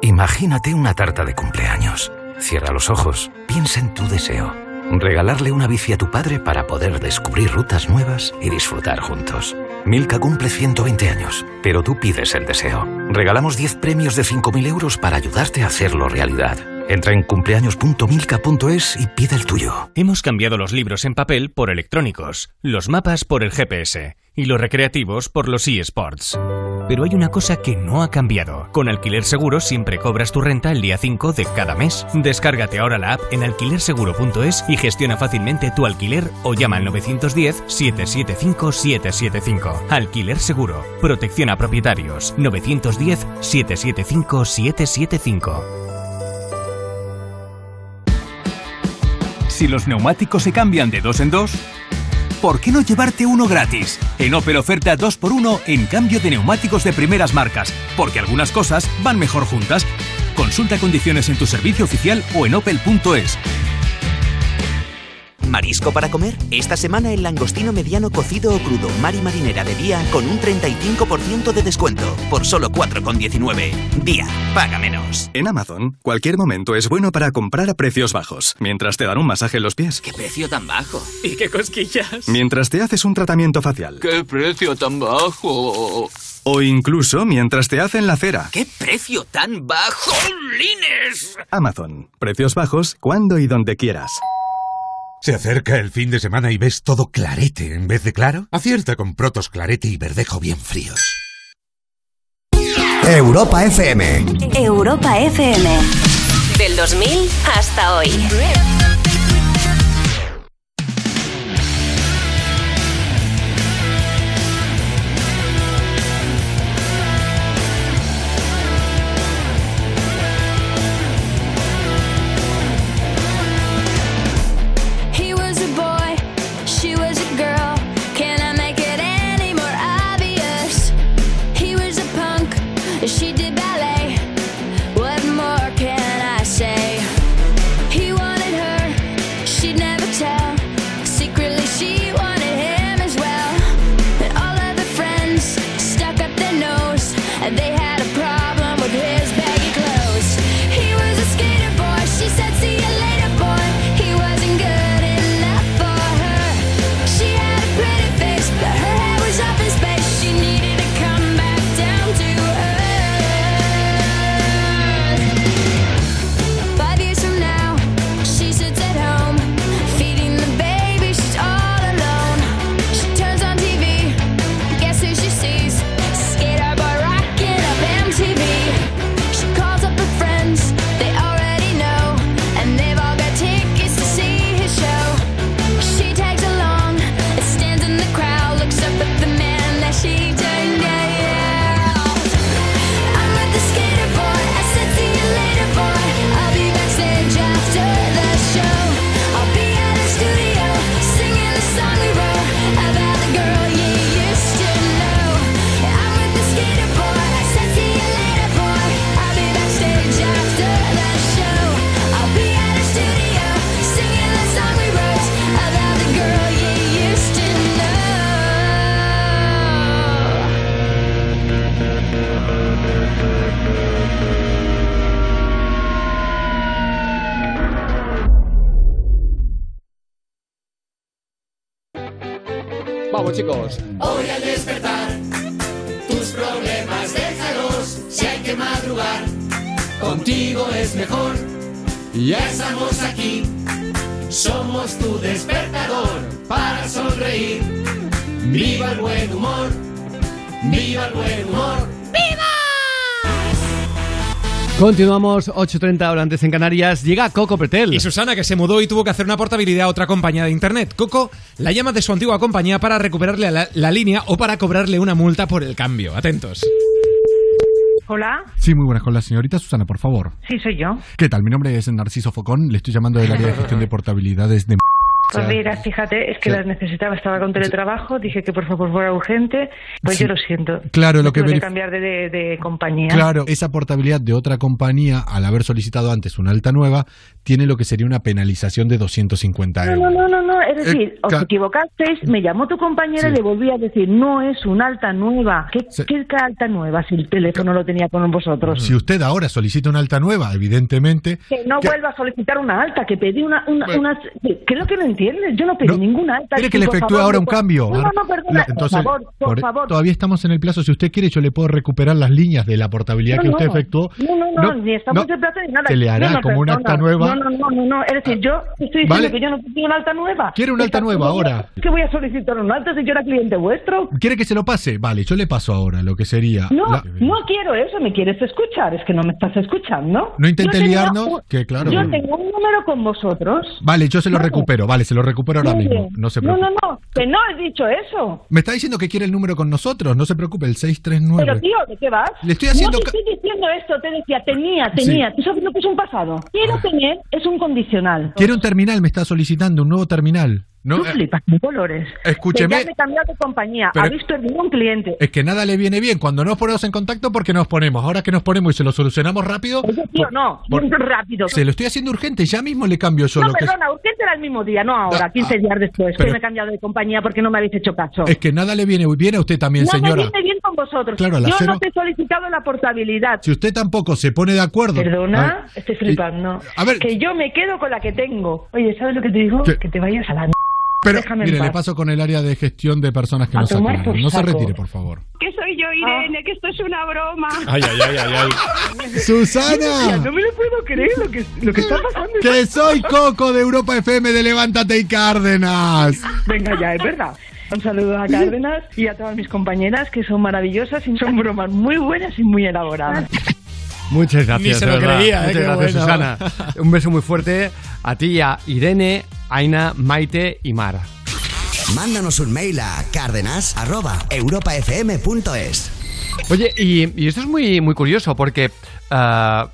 Imagínate una tarta de cumpleaños. Cierra los ojos, piensa en tu deseo. Regalarle una bici a tu padre para poder descubrir rutas nuevas y disfrutar juntos. Milka cumple 120 años, pero tú pides el deseo. Regalamos 10 premios de 5.000 euros para ayudarte a hacerlo realidad. Entra en cumpleaños.milka.es y pide el tuyo. Hemos cambiado los libros en papel por electrónicos, los mapas por el GPS y los recreativos por los eSports. Pero hay una cosa que no ha cambiado. Con Alquiler Seguro siempre cobras tu renta el día 5 de cada mes. Descárgate ahora la app en alquilerseguro.es y gestiona fácilmente tu alquiler o llama al 910-775-775. Alquiler Seguro. Protección a propietarios. 910-775-775. Si los neumáticos se cambian de dos en dos, ¿por qué no llevarte uno gratis? En Opel oferta 2x1 en cambio de neumáticos de primeras marcas, porque algunas cosas van mejor juntas. Consulta condiciones en tu servicio oficial o en opel.es. ¿Marisco para comer? Esta semana el langostino mediano cocido o crudo Mari Marinera de Día con un 35% de descuento por solo 4,19. Día, paga menos. En Amazon, cualquier momento es bueno para comprar a precios bajos, mientras te dan un masaje en los pies, ¿Qué precio tan bajo? ¿Y qué cosquillas? mientras te haces un tratamiento facial, ¡Qué precio tan bajo! O incluso mientras te hacen la cera. ¡Qué precio tan bajo! ¡Lines! Amazon. Precios bajos cuando y donde quieras. ¿Se acerca el fin de semana y ves todo clarete en vez de claro? Acierta con Protos Clarete y Verdejo bien fríos. Europa FM. Europa FM. Del 2000 hasta hoy. Hoy al despertar, tus problemas déjalos. Si hay que madrugar, contigo es mejor. Ya estamos aquí, somos tu despertador para sonreír. Viva el buen humor, viva el buen humor. Continuamos, 8.30 horas antes en Canarias. Llega Coco Pretel. Y Susana, que se mudó y tuvo que hacer una portabilidad a otra compañía de internet. Coco la llama de su antigua compañía para recuperarle la, la línea o para cobrarle una multa por el cambio. Atentos. Hola, Sí, muy buenas con la señorita Susana, por favor. sí soy yo. ¿Qué tal? Mi nombre es Narciso Focón, le estoy llamando del área de gestión de portabilidades de... Pues mira, fíjate, es que Sí. las necesitaba, estaba con teletrabajo, dije que por favor fuera urgente, pues Sí. yo lo siento. Claro, lo que que cambiar de, de- de compañía. Claro, esa portabilidad de otra compañía, al haber solicitado antes una alta nueva, tiene lo que sería una penalización de 250 No, euros. no, no, no, no, es decir, Eh, os ca- equivocasteis, me llamó tu compañera Sí. y le volví a decir, no es una alta nueva. ¿Qué, qué alta nueva si el teléfono lo tenía con vosotros? Si usted ahora solicita una alta nueva, evidentemente... Que no que- vuelva a solicitar una alta, que pedí una... una, Bueno. unas- ¿Qué es lo que no entiendes? Yo no pedí ninguna alta. ¿Quiere que le efectúe ahora un cambio? No, no, no, perdona, entonces, por favor, por, por- favor. Todavía estamos en el plazo. Si usted quiere, yo le puedo recuperar las líneas de la portabilidad que usted efectuó. No, no, no, ni estamos en plazo ni nada. se le hará como una acta nueva. No, no, no, no, no. Es decir, yo estoy diciendo Vale. que yo no quiero una alta nueva. ¿Quiere una alta nueva ¿cómo voy a- ahora? ¿Qué voy a solicitar una alta si yo era cliente vuestro? ¿Quiere que se lo pase? Vale, yo le paso ahora lo que sería... No, la- no quiero eso. ¿Me quieres escuchar? Es que no me estás escuchando. No intente liarnos, que claro. Yo tengo un número con vosotros. Vale, yo se lo recupero. Vale, se lo recupero ahora mismo. No se no, preocupe. no, no, que no he dicho eso. Me está diciendo que quiere el número con nosotros. No se preocupe, el 639. Pero tío, ¿de qué vas? Le estoy haciendo No te estoy diciendo esto, te decía, tenía, tenía. ¿Tú sabes lo que es un pasado? Quiero tener, es un condicional. Quiere un terminal, me está solicitando un nuevo terminal. No, Tú eh, flipas con colores. Escúcheme. Que ya me he cambiado de compañía. Pero- Habéis perdido un cliente. es que nada le viene bien. Cuando nos ponemos en contacto, porque nos ponemos. Ahora que nos ponemos y se lo solucionamos rápido. Oye, tío, no, por- rápido. Se lo estoy haciendo urgente. Ya mismo le cambio yo no, que perdona, urgente era el mismo día, no ahora, 15 días después, pero- que me he cambiado de compañía porque no me habéis hecho caso. Es que nada le viene bien a usted también, no señora. me viene bien con vosotros. Claro, Yo cero- no te he solicitado la portabilidad. Si usted tampoco se pone de acuerdo. Perdona, Ah, estoy flipando. a ver- que yo me quedo con la que tengo. Oye, ¿sabes lo que te digo? ¿Qué? Que te vayas a la... Pero, Déjame mire, le paso con el área de gestión de personas que A no se tomar atienden. por No se retire, por favor. Que soy yo, Irene, que esto es una broma. [LAUGHS] Ay, ay, ay, ay, ay. [LAUGHS] ¡Susana! No me lo puedo creer lo que, lo que está pasando. ¡Que soy Coco de Europa FM de Levántate y Cárdenas! Venga ya, es verdad. Un saludo a Cárdenas y a todas mis compañeras que son maravillosas y son bromas muy buenas y muy elaboradas. Muchas gracias. Ni se lo creía, ¿eh? Muchas Qué gracias, bueno. Susana. Un beso muy fuerte a ti, y a Irene, Aina, Maite y Mar. Mándanos un mail a cárdenas.europafm.es. Oye, y, y esto es muy, muy curioso porque ah,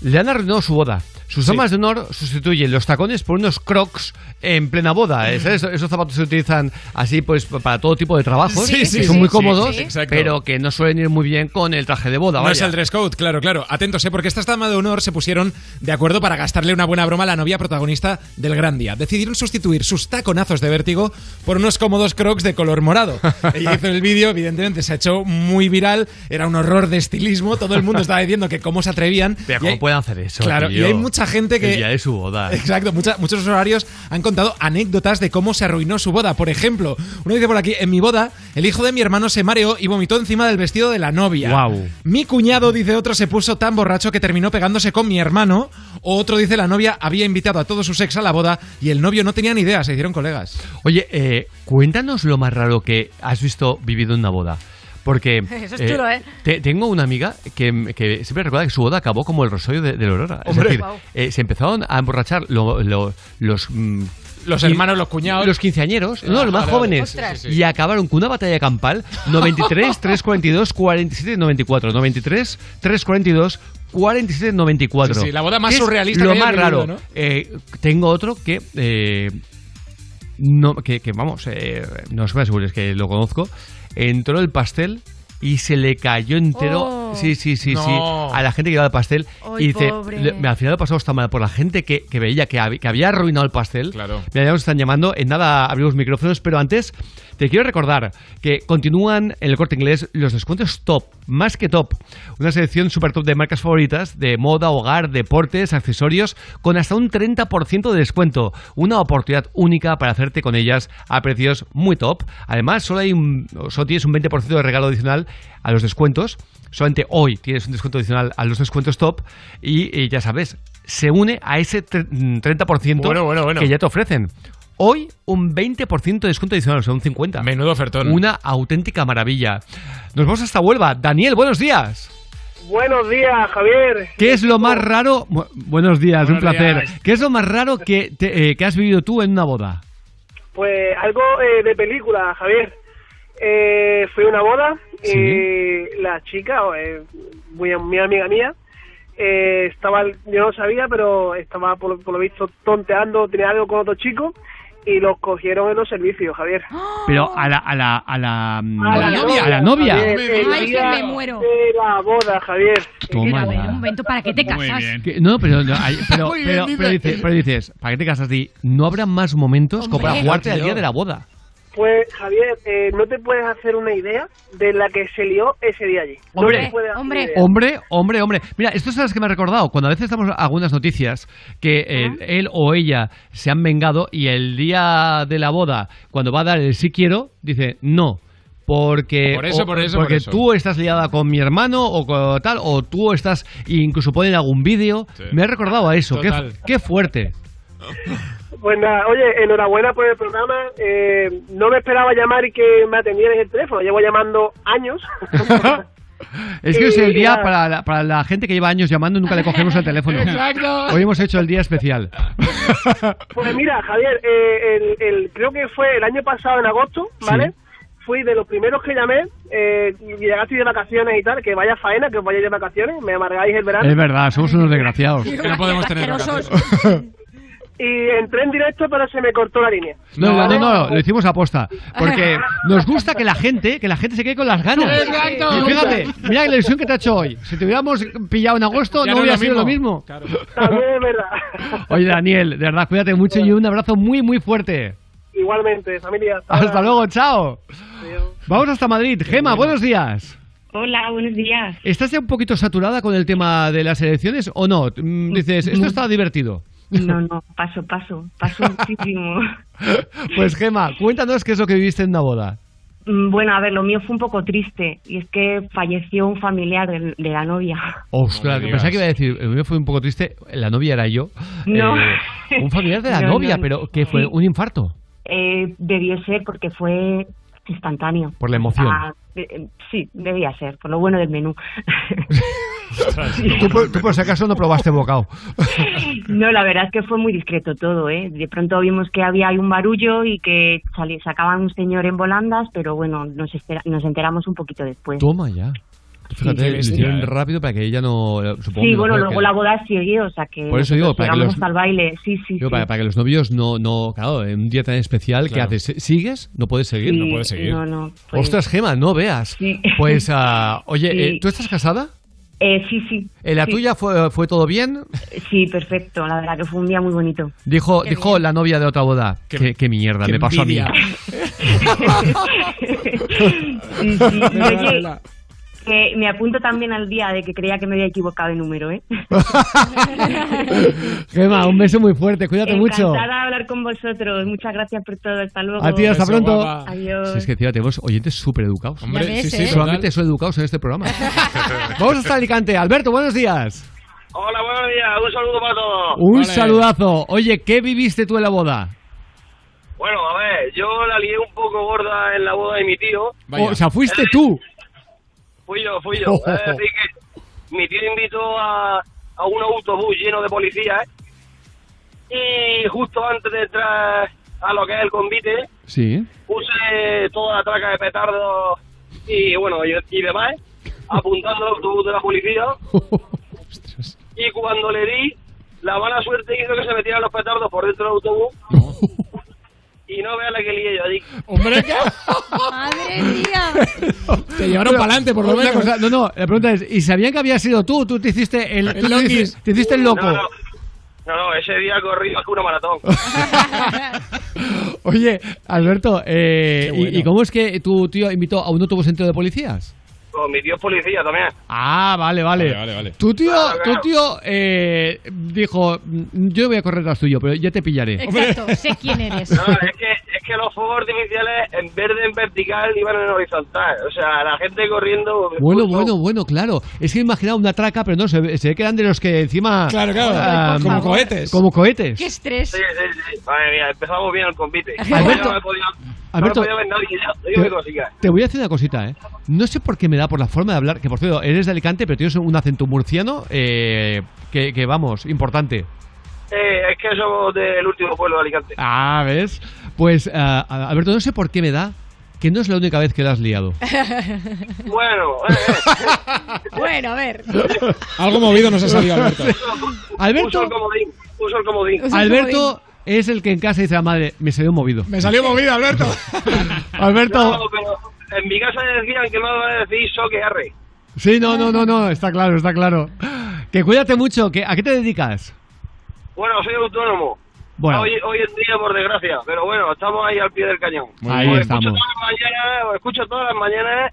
le han arruinado su boda. Sus damas de honor sustituyen los tacones por unos crocs en plena boda. ¿eh? ¿Sabes? Esos zapatos se utilizan así pues para todo tipo de trabajos. Sí, que sí, son muy cómodos, pero que no suelen ir muy bien con el traje de boda. No vaya. es el dress code, claro, claro. Atentos, ¿eh? porque estas damas de honor se pusieron de acuerdo para gastarle una buena broma a la novia protagonista del gran día. Decidieron sustituir sus taconazos de vértigo por unos cómodos crocs de color morado. [LAUGHS] Ella hizo el vídeo, evidentemente se ha hecho muy viral, era un horror de estilismo, todo el mundo estaba diciendo que cómo se atrevían. Pero ¿cómo hay- pueden hacer eso? Claro, tío? y hay mucha gente que... Día de su boda. [LAUGHS] Exacto, mucha- muchos usuarios han contado anécdotas de cómo se arruinó su boda. Por ejemplo, uno dice por aquí, en mi boda, el hijo de mi hermano se mareó y vomitó encima del vestido de la novia. Guau. Mi cuñado, dice otro, se puso tan borracho que terminó pegándose con mi hermano. O otro dice, la novia había invitado a todos sus ex a la boda y el novio no tenía ni idea, se hicieron colegas. Oye, eh, cuéntanos lo más raro que has visto vivido en una boda. Porque [LAUGHS] Eso es chulo, ¿eh? te- tengo una amiga que, que siempre recuerda que su boda acabó como el rosario de, de la aurora. Hombre. es decir, eh, se empezaron a emborrachar lo- lo- los... mm, Los hermanos, los cuñados. Los quinceañeros, no, Ah, los más vale, vale. jóvenes. Sí, sí. Y acabaron con una batalla campal 93, 342, 47, 94. 93, 342, 47, 94. Sí, sí, la boda más ¿Qué es surrealista Lo que más raro. Eh, tengo otro que... eh, no, que, que vamos, eh, no os me asegures que lo conozco. Entró el pastel y se le cayó entero. Oh. Sí, sí, sí, No. sí. A la gente que llevaba el pastel. Ay, y dice, pobre. le- al final lo pasamos tan mal por la gente que, que veía que, hab- que había arruinado el pastel. Claro. Mira, ya nos están llamando. En nada abrimos micrófonos, pero antes te quiero recordar que continúan en el corte inglés los descuentos top, más que top. Una selección super top de marcas favoritas de moda, hogar, deportes, accesorios, con hasta un 30% de descuento. Una oportunidad única para hacerte con ellas a precios muy top. Además, solo, hay un, solo tienes un 20% de regalo adicional a los descuentos. Solamente hoy tienes un descuento adicional a los descuentos top y, y ya sabes, se une a ese tre- mm, 30% Bueno, bueno, bueno. que ya te ofrecen. Hoy un 20% de descuento adicional, o sea, un 50%. Menudo ofertón. Una auténtica maravilla. Nos vamos hasta Huelva. Daniel, buenos días. Buenos días, Javier. ¿Qué es lo más raro? Bu- buenos días, un placer. días. ¿Qué es lo más raro que, te- eh, que has vivido tú en una boda? Pues algo eh, de película, Javier. Eh, fui a una boda Sí. y la chica, eh, muy, muy amiga mía, eh, estaba, yo no sabía, pero estaba por, por lo visto tonteando, tenía algo con otro chico y los cogieron en los servicios, Javier. Pero a la, a la, a la, mm, A la novia. a la novia. Javier, el Ay, que día me muero. De la boda, Javier. Toma un momento, ¿para qué te casas? No, pero, no, hay- [LAUGHS] pero, pero, pero dices, pero dices, ¿para qué te casas? Di, ¿No habrá más momentos como para jugarte al día de la boda? Pues, Javier, eh, no te puedes hacer una idea de la que se lió ese día allí. Hombre, hombre. idea. Hombre, hombre, hombre. Mira, esto es las que me ha recordado. Cuando a veces estamos algunas noticias que eh, él o ella se han vengado y el día de la boda, cuando va a dar el sí quiero, dice no. Porque, Por eso, o- por eso, porque por eso. tú estás liada con mi hermano o con tal, o tú estás, incluso ponen algún vídeo. Sí. Me ha recordado a eso. Qué, qué fuerte. Pues nada, oye, enhorabuena por el programa. Eh, no me esperaba llamar y que me atendieran el teléfono. Llevo llamando años. [LAUGHS] Es que es el día para la, para la gente que lleva años llamando y nunca le cogemos el teléfono. Exacto. Hoy hemos hecho el día especial. [LAUGHS] Pues mira, Javier, eh, el, el- creo que fue el año pasado, en agosto, ¿vale? Sí. Fui de los primeros que llamé. Eh, y llegasteis de vacaciones y tal. Que vaya faena, que os vayáis de vacaciones. Me amargáis el verano. Es verdad, somos unos desgraciados. Que no podemos tener vacaciones. Y entré en directo, pero se me cortó la línea. No, no, no, lo hicimos a posta. Porque [LAUGHS] nos gusta que la gente, que la gente se quede con las ganas. Y fíjate, mira la ilusión que te ha hecho hoy. Si te hubiéramos pillado en agosto, Ya no hubiera sido lo mismo. mismo. También es verdad. [LAUGHS] Oye, Daniel, de verdad, cuídate mucho y un abrazo muy, muy fuerte. Igualmente, familia. Hasta luego, chao. Vamos hasta Madrid. Gema, buenos días. Hola, buenos días. ¿Estás ya un poquito saturada con el tema de las elecciones o no? Mm, Dices, esto está divertido. No, no, paso, paso, paso muchísimo. [LAUGHS] Pues Gema, cuéntanos qué es lo que viviste en una boda. Mm, Bueno, a ver, lo mío fue un poco triste y es que falleció un familiar de, de la novia. Ostras, No pensaba que iba a decir, el mío fue un poco triste, la novia era yo. No. Eh, un familiar de la [LAUGHS] No, novia, no, pero que fue sí. un infarto. Eh, debió ser porque fue instantáneo. Por la emoción. Ah, eh, eh, sí, debía ser, por lo bueno del menú. [LAUGHS] Tú, por- tú por si acaso no probaste bocado. [LAUGHS] No, la verdad es que fue muy discreto todo, ¿eh? De pronto vimos que había ahí un barullo y que sali- sacaban un señor en volandas, pero bueno, nos, espera- nos enteramos un poquito después. Toma ya. Fíjate, lo hicieron rápido para que ella no... Supongo, Sí, bueno, luego que- la boda siguió, o sea que Por eso digo, para que llegamos los- al baile, sí, sí, Digo, sí. para, para que los novios no, no, claro, en un día tan especial, Claro. ¿qué haces? ¿Sigues? No puedes seguir. Sí, No puedes seguir. no, no, pues- Ostras, Gema, no veas. Sí. Pues, ah, [LAUGHS] oye, Sí. eh, ¿tú estás casada? Eh, sí, sí. ¿En la sí. tuya fue, fue todo bien? Sí, perfecto, la verdad que fue un día muy bonito. Dijo, dijo la novia de otra boda. Qué, qué mierda, qué me pasó a mí. envidia. [LAUGHS] Sí, sí. Oye, que me apunto también al día de que creía que me había equivocado de número, ¿eh? [LAUGHS] Gema, un beso muy fuerte, cuídate mucho. Encantada de hablar con vosotros. Muchas gracias por todo. Hasta luego. A ti, hasta pronto. Adiós. Si es que, tía, tenemos oyentes súper educados. Hombre, ves, sí, sí, ¿eh? Solamente son educados en este programa. [LAUGHS] Vamos hasta Alicante. Alberto, buenos días. Hola, buenos días. Un saludo para todos. Un saludazo. Oye, ¿qué viviste tú en la boda? Bueno, a ver, yo la lié un poco gorda en la boda de mi tío. O sea, fuiste tú. Fui yo, fui yo. [LAUGHS] Decir, que mi tío invitó a, a un autobús lleno de policías y justo antes de entrar a lo que es el convite Sí. puse toda la traca de petardos y bueno y, y demás [LAUGHS] apuntando al autobús de la policía. [LAUGHS] Y cuando le di la mala suerte hizo que se metieran los petardos por dentro del autobús y no vea la que lié yo allí Hombre. ¡Madre mía! Te llevaron para adelante, por lo menos. cosa, no, no, la pregunta es, ¿y sabían que había sido tú? Tú te hiciste el, El tú te, hiciste, te hiciste el loco. no, no, no, no, ese día corrí más que una maratón [LAUGHS] Oye, Alberto, eh, Qué ¿y- bueno. ¿y, cómo es que tu tío invitó a un autobús entero de policías? Con mi tío es policía también Ah, vale, vale. Tu tío, Claro, tu claro. tío eh, dijo, "Mm, yo voy a correr tras tuyo, pero ya te pillaré. Exacto, sé quién eres. No, es que, es que los fuegos artificiales en vez de en vertical iban en horizontal. O sea, la gente corriendo. Bueno, bueno, bueno, claro. Es que he imaginado una traca, pero no, se ve, se ve que eran de los que encima... Claro, claro, ah, como cohetes. Como cohetes. ¡Qué estrés! Sí, sí, sí. Madre mía, empezamos bien el convite. Alberto- no me podía, Alberto- no me podía. Te voy a decir una cosita, ¿eh? No sé por qué me da por la forma de hablar, que por cierto, eres de Alicante, pero tienes un acento murciano eh, que, que, vamos, importante. Eh, es que somos del último pueblo de Alicante. Ah, ¿ves? Pues, ah, Alberto, no sé por qué me da que no es la única vez que la has liado. [LAUGHS] Bueno, eh, bueno, a ver. Algo movido nos ha [LAUGHS] salido, Alberto. Alberto- Uso el comodín. Uso el comodín. Alberto es el que en casa dice a la madre, me salió movido. Me salió movido, Alberto. [LAUGHS] Alberto. No, pero en mi casa decían que no decís so que arre. Sí, no, no, no, no, está claro, está claro. Que cuídate mucho, que, ¿a qué te dedicas? Bueno, soy autónomo. Bueno. Hoy, hoy en día, por desgracia. Pero bueno, estamos ahí al pie del cañón. Ahí Os estamos. Escucho todas las mañanas, os escucho todas las mañanas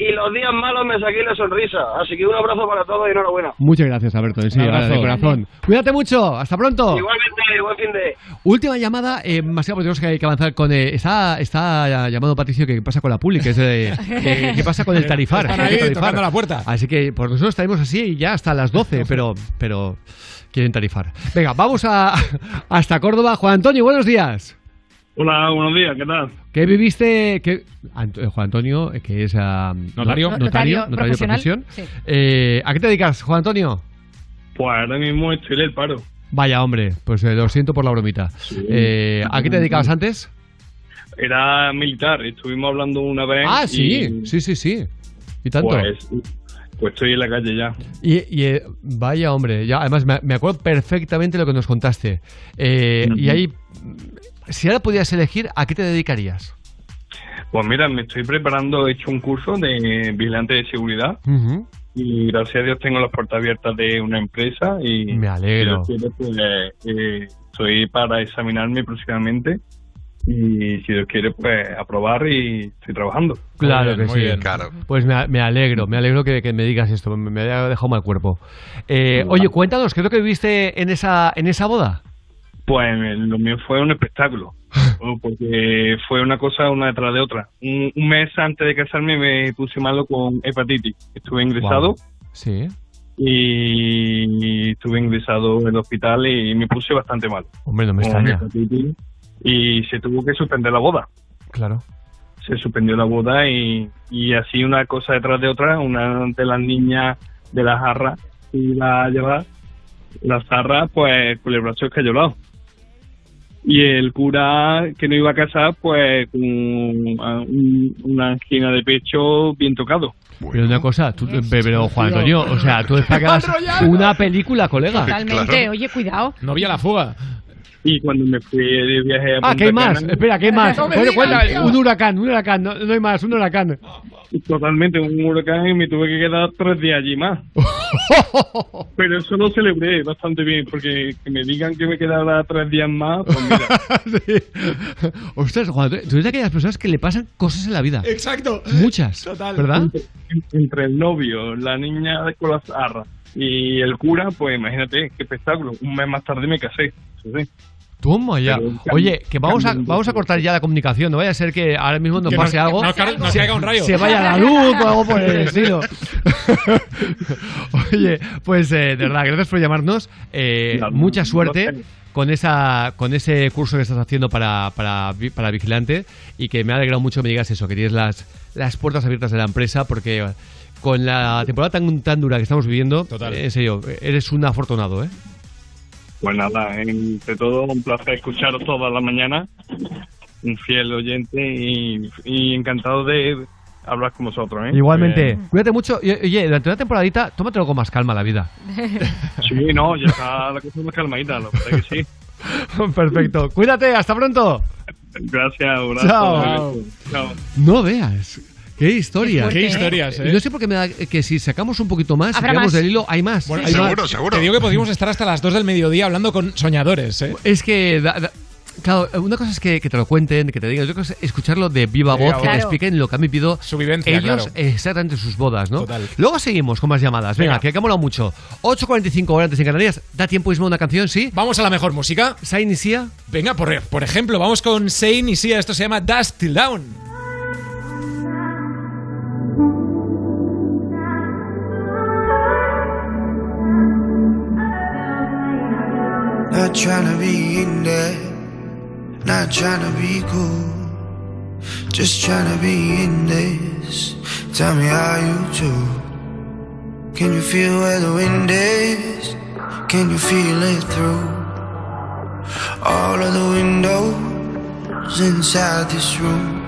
y los días malos me saqué la sonrisa. Así que un abrazo para todos y enhorabuena. Muchas gracias, Alberto, sí, Un abrazo. de corazón. Cuídate mucho, hasta pronto. Igualmente, buen fin de... Última llamada, eh, más porque tenemos que, que avanzar con... eh, está, está llamando Patricio que pasa con la que de, que, que pasa con el tarifar. Están el ahí tarifar. la puerta. Así que por nosotros estaremos así ya hasta las 12, pero, pero quieren tarifar. Venga, vamos a, hasta Córdoba. Juan Antonio, buenos días. Hola, buenos días, ¿qué tal? ¿Qué viviste? qué- Ant- eh, Juan Antonio, eh, que es ah, Notario. no- Notario notario, notario de profesión. sí. Eh, ¿A qué te dedicas, Juan Antonio? Pues ahora mismo estoy en el paro. Vaya, hombre, pues eh, lo siento por la bromita. Eh, ¿A qué te dedicabas antes? Era militar, estuvimos hablando una vez. Ah, y, sí, sí, sí, sí. ¿Y tanto? Pues, pues estoy en la calle ya. Y, y, eh, vaya, hombre, ya, además me, me acuerdo perfectamente lo que nos contaste. Eh, Y ahí, si ahora pudieras elegir, ¿a qué te dedicarías? Pues mira, me estoy preparando, he hecho un curso de vigilante de seguridad y gracias a Dios tengo las puertas abiertas de una empresa y Me alegro. pues, eh, estoy para examinarme próximamente y si Dios quiere, pues aprobar y estoy trabajando. Claro que sí. Pues me, me alegro, me alegro que, que me digas esto, me, me ha dejado mal cuerpo. Eh, oye, cuéntanos, ¿qué es lo que viviste en esa, en esa boda? Pues lo mío fue un espectáculo, [LAUGHS] porque fue una cosa una detrás de otra. Un, un mes antes de casarme me puse malo con hepatitis. Estuve ingresado. Sí. y estuve ingresado en el hospital y me puse bastante mal. Hombre, no me extraña. Y se tuvo que suspender la boda. Claro. Se suspendió la boda y, y así una cosa detrás de otra. Una de las niñas de la jarra que iba a llevar, la zarra, pues con el brazo escayolado. Y el cura que no iba a casar, pues con un- una angina de pecho bien tocado. Pero una cosa, tú, pero Juan Antonio, o sea, tú destacas [LAUGHS] una película, colega. Totalmente, oye, cuidado. No había la fuga. Y cuando me fui de viaje a Ah, ¿qué hay más? Cana- Espera, ¿qué hay más? No digas, tío. un huracán, un huracán, no, no hay más, un huracán. Totalmente, un huracán y me tuve que quedar tres días allí más. [LAUGHS] Pero eso lo celebré bastante bien, porque que me digan que me quedara tres días más, pues mira. [LAUGHS] Ostras, Juan tú eres de aquellas personas que le pasan cosas en la vida. Exacto. Muchas. ¿Verdad? Entre, entre el novio, la niña con las arras y el cura, pues imagínate qué espectáculo. Un mes más tarde me casé. eso sí. Toma ya. Oye, que vamos a, vamos a cortar ya la comunicación. No vaya a ser que ahora mismo nos pase algo. un rayo. Se vaya la luz o algo por el [LAUGHS] estilo. [LAUGHS] Oye, pues eh, de verdad, gracias por llamarnos. Eh, mucha suerte con esa con ese curso que estás haciendo para, para, para vigilante y que me ha alegrado mucho que me digas eso, que tienes las, las puertas abiertas de la empresa porque con la temporada tan, tan dura que estamos viviendo, eh, en serio, eres un afortunado, ¿eh? Pues nada, entre todo, un placer escucharos toda la mañana. Un fiel oyente y, y encantado de hablar con vosotros. ¿eh? Igualmente, cuídate mucho. Y, Oye, durante una temporadita, tómatelo con más calma la vida. [LAUGHS] Sí, no, ya está la cosa más calmadita, lo verdad que sí. [LAUGHS] Perfecto. Cuídate, hasta pronto. Gracias, un abrazo. Chao. Chao. No veas. Qué historias. Qué historias, ¿eh? No sé por qué me da que si sacamos un poquito más, más. del hilo, hay más. Bueno, Hay más. más. Te digo que podríamos estar hasta las 2 del mediodía hablando con soñadores, ¿eh? Es que, da- da- claro, una cosa es que, que te lo cuenten, que te digan, otra cosa es escucharlo de viva voz, que te expliquen lo que han vivido Su vivencia, ellos claro. exactamente sus bodas, ¿no? Total. Luego seguimos con más llamadas. Venga, Venga. que ha molado mucho. 8.45 horas antes en Canarias. ¿Da tiempo mismo una canción, sí? Vamos a la mejor música. ¿Sain y Sia? Venga, por, por ejemplo, vamos con Shane y Sia. Esto se llama Dust Till Down. Not trying to be in there, not trying to be cool, just trying to be in this. Tell me how you do. Can you feel where the wind is? Can you feel it through all of the windows inside this room?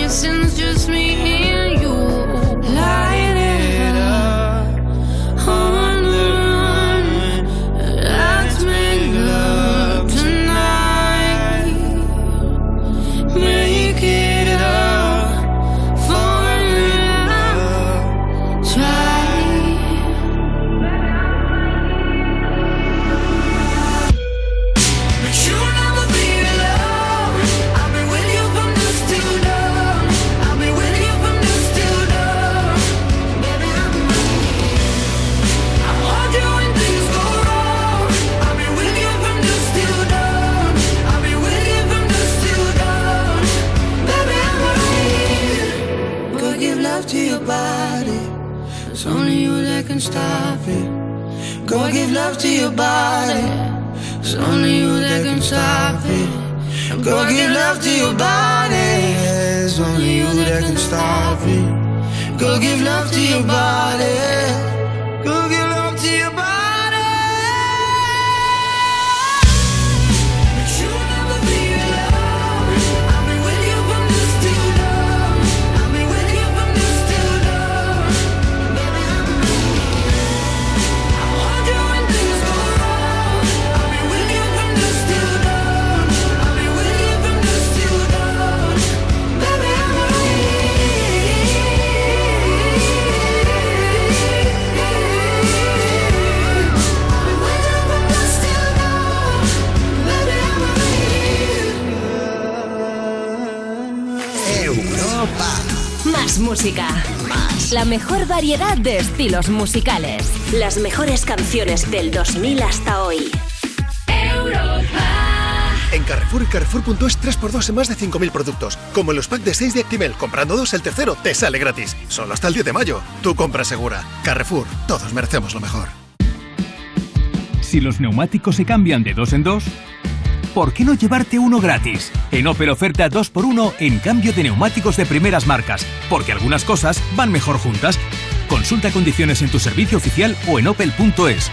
your sins just me and you. Light estilos musicales. Las mejores canciones del 2000 hasta hoy. En Carrefour y Carrefour.es 3x2 en más de 5.000 productos. Como en los packs de 6 de Actimel. Comprando dos, el tercero te sale gratis. Solo hasta el 10 de mayo. Tu compra segura. Carrefour. Todos merecemos lo mejor. Si los neumáticos se cambian de dos en dos, ¿por qué no llevarte uno gratis? En Opel oferta 2x1 en cambio de neumáticos de primeras marcas, porque algunas cosas van mejor juntas. Consulta condiciones en tu servicio oficial o en opel.es.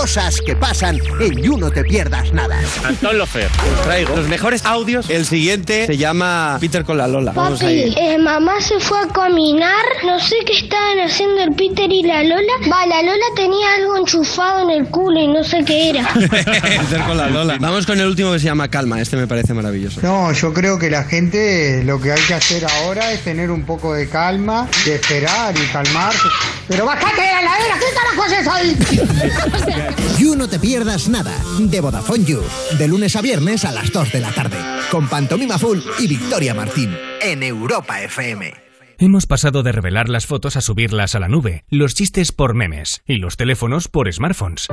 Cosas que pasan en You No Te Pierdas Nada. Antón Lofer, os traigo los mejores audios. El siguiente se llama Peter con la Lola. Vamos a Papi, ir. eh, mamá se fue a caminar, no sé qué estaban haciendo el Peter y la Lola. Va, la Lola tenía algo enchufado en el culo y no sé qué era. [LAUGHS] Peter con la Lola. Vamos con el último que se llama Calma. Este me parece maravilloso. No, yo creo que la gente lo que hay que hacer ahora es tener un poco de calma, de esperar y calmarse. Pero bájate de la heladera, ¿qué carajo haces ahí? [LAUGHS] [LAUGHS] You No Te Pierdas Nada. De Vodafone You. De lunes a viernes a las 2 de la tarde. Con Pantomima Full y Victoria Martín. En Europa FM. Hemos pasado de revelar las fotos a subirlas a la nube, los chistes por memes y los teléfonos por smartphones.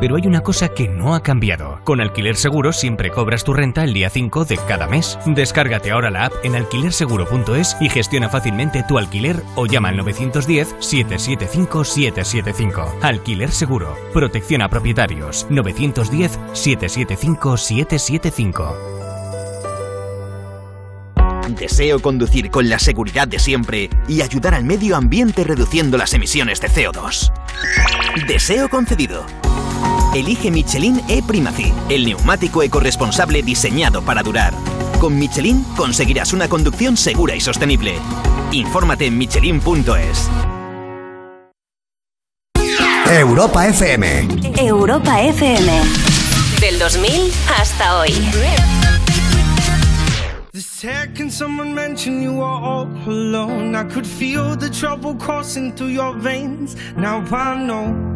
Pero hay una cosa que no ha cambiado. Con Alquiler Seguro siempre cobras tu renta el día 5 de cada mes. Descárgate ahora la app en alquilerseguro.es y gestiona fácilmente tu alquiler o llama al 910-775-775. Alquiler Seguro. Protección a propietarios. 910-775-775. Deseo conducir con la seguridad de siempre y ayudar al medio ambiente reduciendo las emisiones de CO2. Deseo concedido. Elige Michelin E-Primacy, el neumático ecorresponsable diseñado para durar. Con Michelin conseguirás una conducción segura y sostenible. Infórmate en michelin.es. Europa FM. Europa FM. Del 2000 hasta hoy. The second someone mentioned you were all alone, I could feel the trouble coursing through your veins. Now I know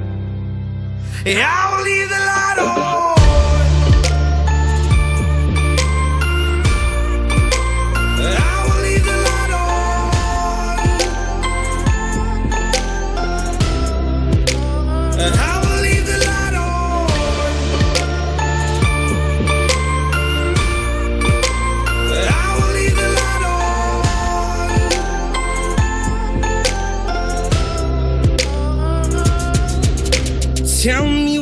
I'll leave the light on. tell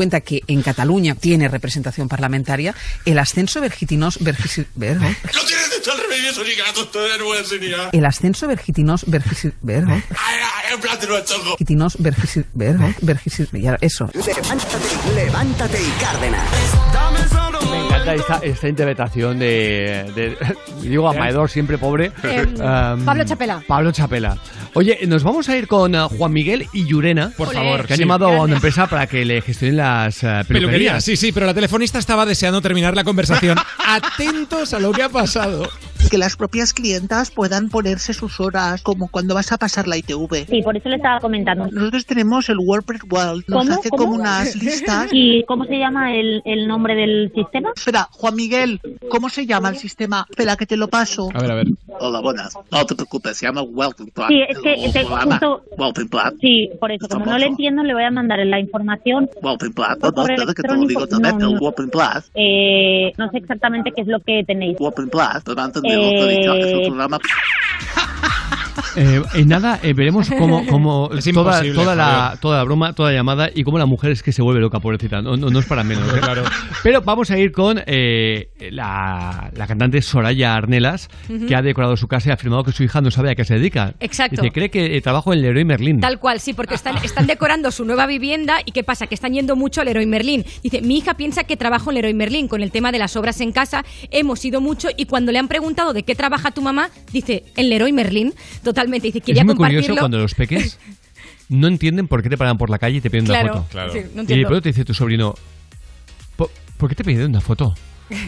Cuenta que en Cataluña tiene representación parlamentaria, el ascenso vertiginoso... vergisi- ver- No tienes de estar remedio ni gato, todavía no voy a enseñar. el ascenso vertiginoso... vergisi- ver- vertiginoso... vergisi- ver- vergisi- ya, eso. Levántate, levántate y Cárdenas. Me encanta esta, esta interpretación de, de- [LAUGHS] digo Amaedor, siempre pobre. [LAUGHS] Eh, Um, Pablo Chapela. Pablo Chapela. Oye, nos vamos a ir con uh, Juan Miguel y Llurena, Por favor, que han sí. llamado a una empresa para que le gestionen las uh, Peluquería, peluquerías. sí, sí, pero la telefonista estaba deseando terminar la conversación. [LAUGHS] Atentos a lo que ha pasado. Que las propias clientas puedan ponerse sus horas, como cuando vas a pasar la ITV. Sí, por eso le estaba comentando. Nosotros tenemos el WordPress World, nos ¿Cómo? hace ¿Cómo? como unas listas. ¿Y cómo se llama el, el nombre del sistema? Espera, Juan Miguel, ¿cómo se llama el sistema? Espera, que te lo paso. A ver, a ver. Hola, buenas. No te preocupes, se llama Welcome Plan. Sí, es que te- justo- Welcome Plan. Sí, por eso, como no le entiendo, le voy a mandar la información. Welcome Plan. No, no, correo espera que te lo digo electrónico, también. no, El no. Welcome Plan. Eh, no sé exactamente qué es lo que tenéis. Welcome Plan. Te lo han entendido, te he dicho, es un Eh, programa... [LAUGHS] Eh, en nada, eh, veremos cómo, cómo [LAUGHS] Es toda, la, toda la broma, toda la llamada y cómo la mujer es que se vuelve loca, pobrecita. No, no, no es para menos. ¿eh? [LAUGHS] Claro. Pero vamos a ir con eh, la, la cantante Soraya Arnelas, que ha decorado su casa y ha afirmado que su hija no sabe a qué se dedica. Exacto. Dice, cree que eh, trabajo en Leroy Merlin. Tal cual, sí, porque están, están decorando su nueva vivienda y ¿qué pasa? Que están yendo mucho al Leroy Merlin. Dice, mi hija piensa que trabajo en Leroy Merlin con el tema de las obras en casa. Hemos ido mucho y cuando le han preguntado de qué trabaja tu mamá, dice, en Leroy Merlin. Totalmente, dice, Es muy curioso cuando los peques [LAUGHS] no entienden por qué te paran por la calle y te piden Claro, una foto. Claro. sí, no y de pronto te dice tu sobrino, "¿Por- ¿por qué te piden una foto?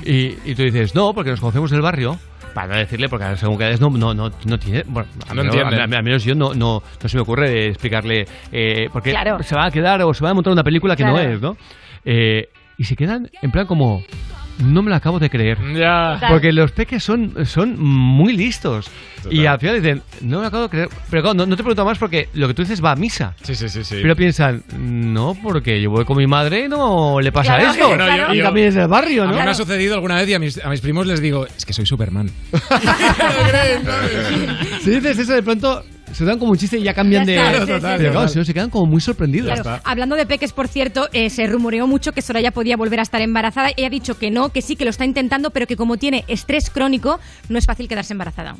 Y, y tú dices, no, porque nos conocemos del barrio. Para no decirle, porque según que es, no, no, no, no tiene. Bueno, a No menos- a- Al menos yo no, no, no se me ocurre explicarle. Eh, porque Claro. se va a quedar o se va a montar una película que no es, ¿no? Eh, y se quedan en plan como. No me lo acabo de creer. Ya. Porque los peques son, son muy listos. Y al final dicen, no me lo acabo de creer. Pero claro, no, no te pregunto más porque lo que tú dices va a misa. Sí, sí, sí. sí. Pero piensan, no, porque yo voy con mi madre y no le pasa Claro, esto. Bueno, yo- y también es del barrio, A ¿no? mí me ha sucedido alguna vez y a mis, a mis primos les digo, es que soy Superman. [LAUGHS] Si dices eso, de pronto se dan como un chiste y ya cambian Ya de. sí, sí, Pero sí. claro, si no, se quedan como muy sorprendidos. Claro, hablando de peques, por cierto, eh, se rumoreó mucho que Soraya podía volver a estar embarazada. Ella ha dicho que no, que sí, que lo está intentando, pero que como tiene estrés crónico, no es fácil quedarse embarazada.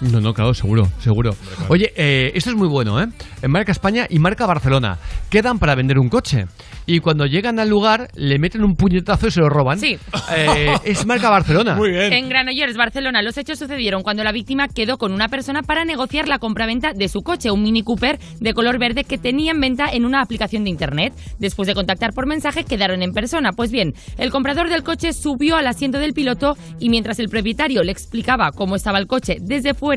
No, no, claro, seguro, seguro. Oye, eh, esto es muy bueno, ¿eh? En marca España y marca Barcelona. Quedan para vender un coche. Y cuando llegan al lugar, le meten un puñetazo y se lo roban. Sí. Eh, es marca Barcelona. Muy En Granollers, Barcelona, los hechos sucedieron cuando la víctima quedó con una persona para negociar la compraventa de su coche, un Mini Cooper de color verde que tenía en venta en una aplicación de internet. Después de contactar por mensaje, quedaron en persona. Pues bien, el comprador del coche subió al asiento del piloto y mientras el propietario le explicaba cómo estaba el coche desde fuera,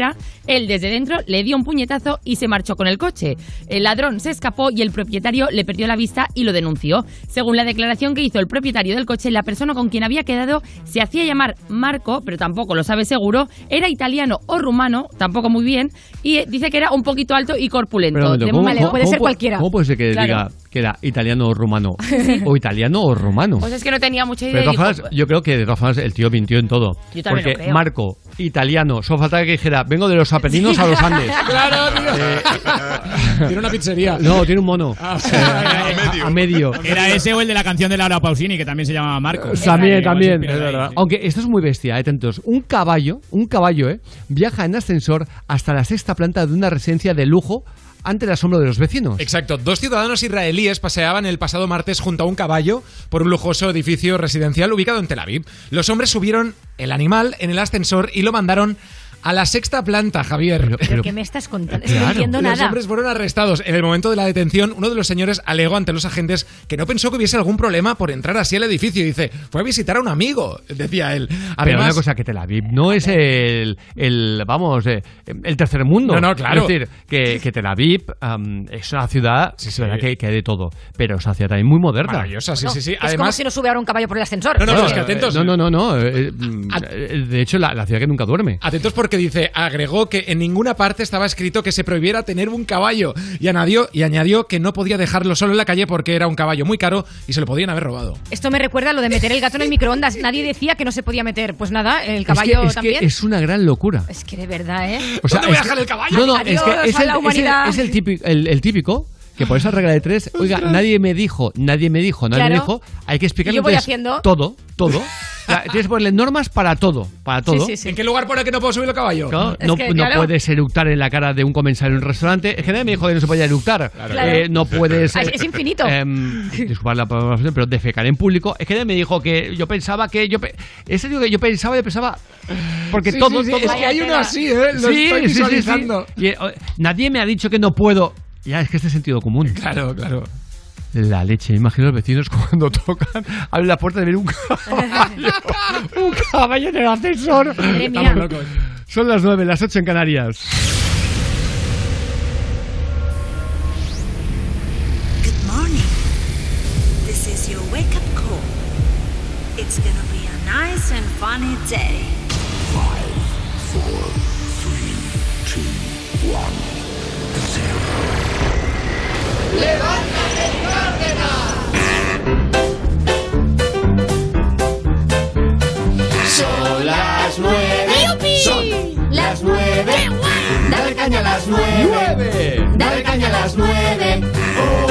él desde dentro le dio un puñetazo y se marchó con el coche. El ladrón se escapó y el propietario le perdió la vista y lo denunció. Según la declaración que hizo el propietario del coche, la persona con quien había quedado se hacía llamar Marco, pero tampoco lo sabe seguro, era italiano o rumano, tampoco muy bien, y dice que era un poquito alto y corpulento. Pero un momento, De ¿cómo- momento- cómo- cómo pu- ¿Cómo puede ser que Claro. diga que era italiano o rumano. [LAUGHS] Sí. O italiano o rumano. Pues es que no tenía mucha idea. Pero de todas formas, yo creo que de todas formas el tío mintió en todo. Yo también Porque lo creo. Marco, italiano, solo faltaba que dijera, vengo de los Apeninos a los Andes. [LAUGHS] Claro, tío. [LAUGHS] Tiene una pizzería. No, tiene un mono. Ah, Eh, a, a medio. Era ese o el de la canción de Laura Pausini, que también se llamaba Marco. También, también. Aunque esto es muy bestia, eh, atentos. Un caballo, un caballo, eh, viaja en ascensor hasta la sexta planta de una residencia de lujo ante el asombro de los vecinos. Exacto. Dos ciudadanos israelíes paseaban el pasado martes junto a un caballo por un lujoso edificio residencial ubicado en Tel Aviv. Los hombres subieron el animal en el ascensor y lo mandaron a la sexta planta, Javier. ¿Pero qué me estás contando? No entiendo Los nada. hombres fueron arrestados. En el momento de la detención, uno de los señores alegó ante los agentes que no pensó que hubiese algún problema por entrar así al edificio. Dice, fue a visitar a un amigo, decía él. Pero Además, una cosa que Tel Aviv no es el, el vamos, eh, el tercer mundo. No, no, claro. Es decir, que, que Tel Aviv am, es una ciudad, es verdad que, que hay de todo, pero es una ciudad también muy moderna. Maravillosa, sí, No, sí, sí. Es como Además, si no sube ahora un caballo por el ascensor. No, no, pero es que atentos. No, no, no, no. eh, eh, de hecho, la, la ciudad que nunca duerme. Atentos porque dice, agregó que en ninguna parte estaba escrito que se prohibiera tener un caballo y añadió, y añadió que no podía dejarlo solo en la calle porque era un caballo muy caro y se lo podían haber robado. Esto me recuerda a lo de meter el gato en el microondas. Nadie [LAUGHS] decía que no se podía meter. Pues nada, el caballo es que, es también. que es una gran locura. Es que de verdad, ¿eh? O sea, ¿Dónde voy a es dejar que- el caballo? No, no, Adiós es que es el, la es el- humanidad. es el típico, el, el típico que por esa regla de tres, oiga, nadie me dijo, nadie me dijo, nadie me dijo, hay que haciendo. todo, todo. Tienes que ponerle normas para todo, para todo. ¿En qué lugar pone que no puedo subir el caballo? Claro, no, que, no claro. puedes eructar en la cara de un comensal en un restaurante. Es que nadie me dijo que no se podía eructar. Claro. Eh, no puedes. Ah, Es, eh, es infinito. em, disculpad la palabra, pero defecar en público. Es que nadie me dijo que yo pensaba que yo. pe- Es serio que yo pensaba, yo pensaba. Porque Sí, todo, sí, sí, todo- es que hay uno así, ¿eh? Lo estoy sí, sí, sí. visualizando. Y, eh, nadie me ha dicho que no puedo. Ya, es que este es sentido común. Claro, claro. La leche, imagino a los vecinos [LAUGHS] cuando tocan, abren la puerta de ver un caballo, un caballo en el ascensor. Estamos locos. Son las 9, las 8 en Canarias. Good morning. This is your wake up call. It's gonna be a nice and funny day. Las nueve. Son las nueve. Dale caña a las nueve. Dale caña a las nueve.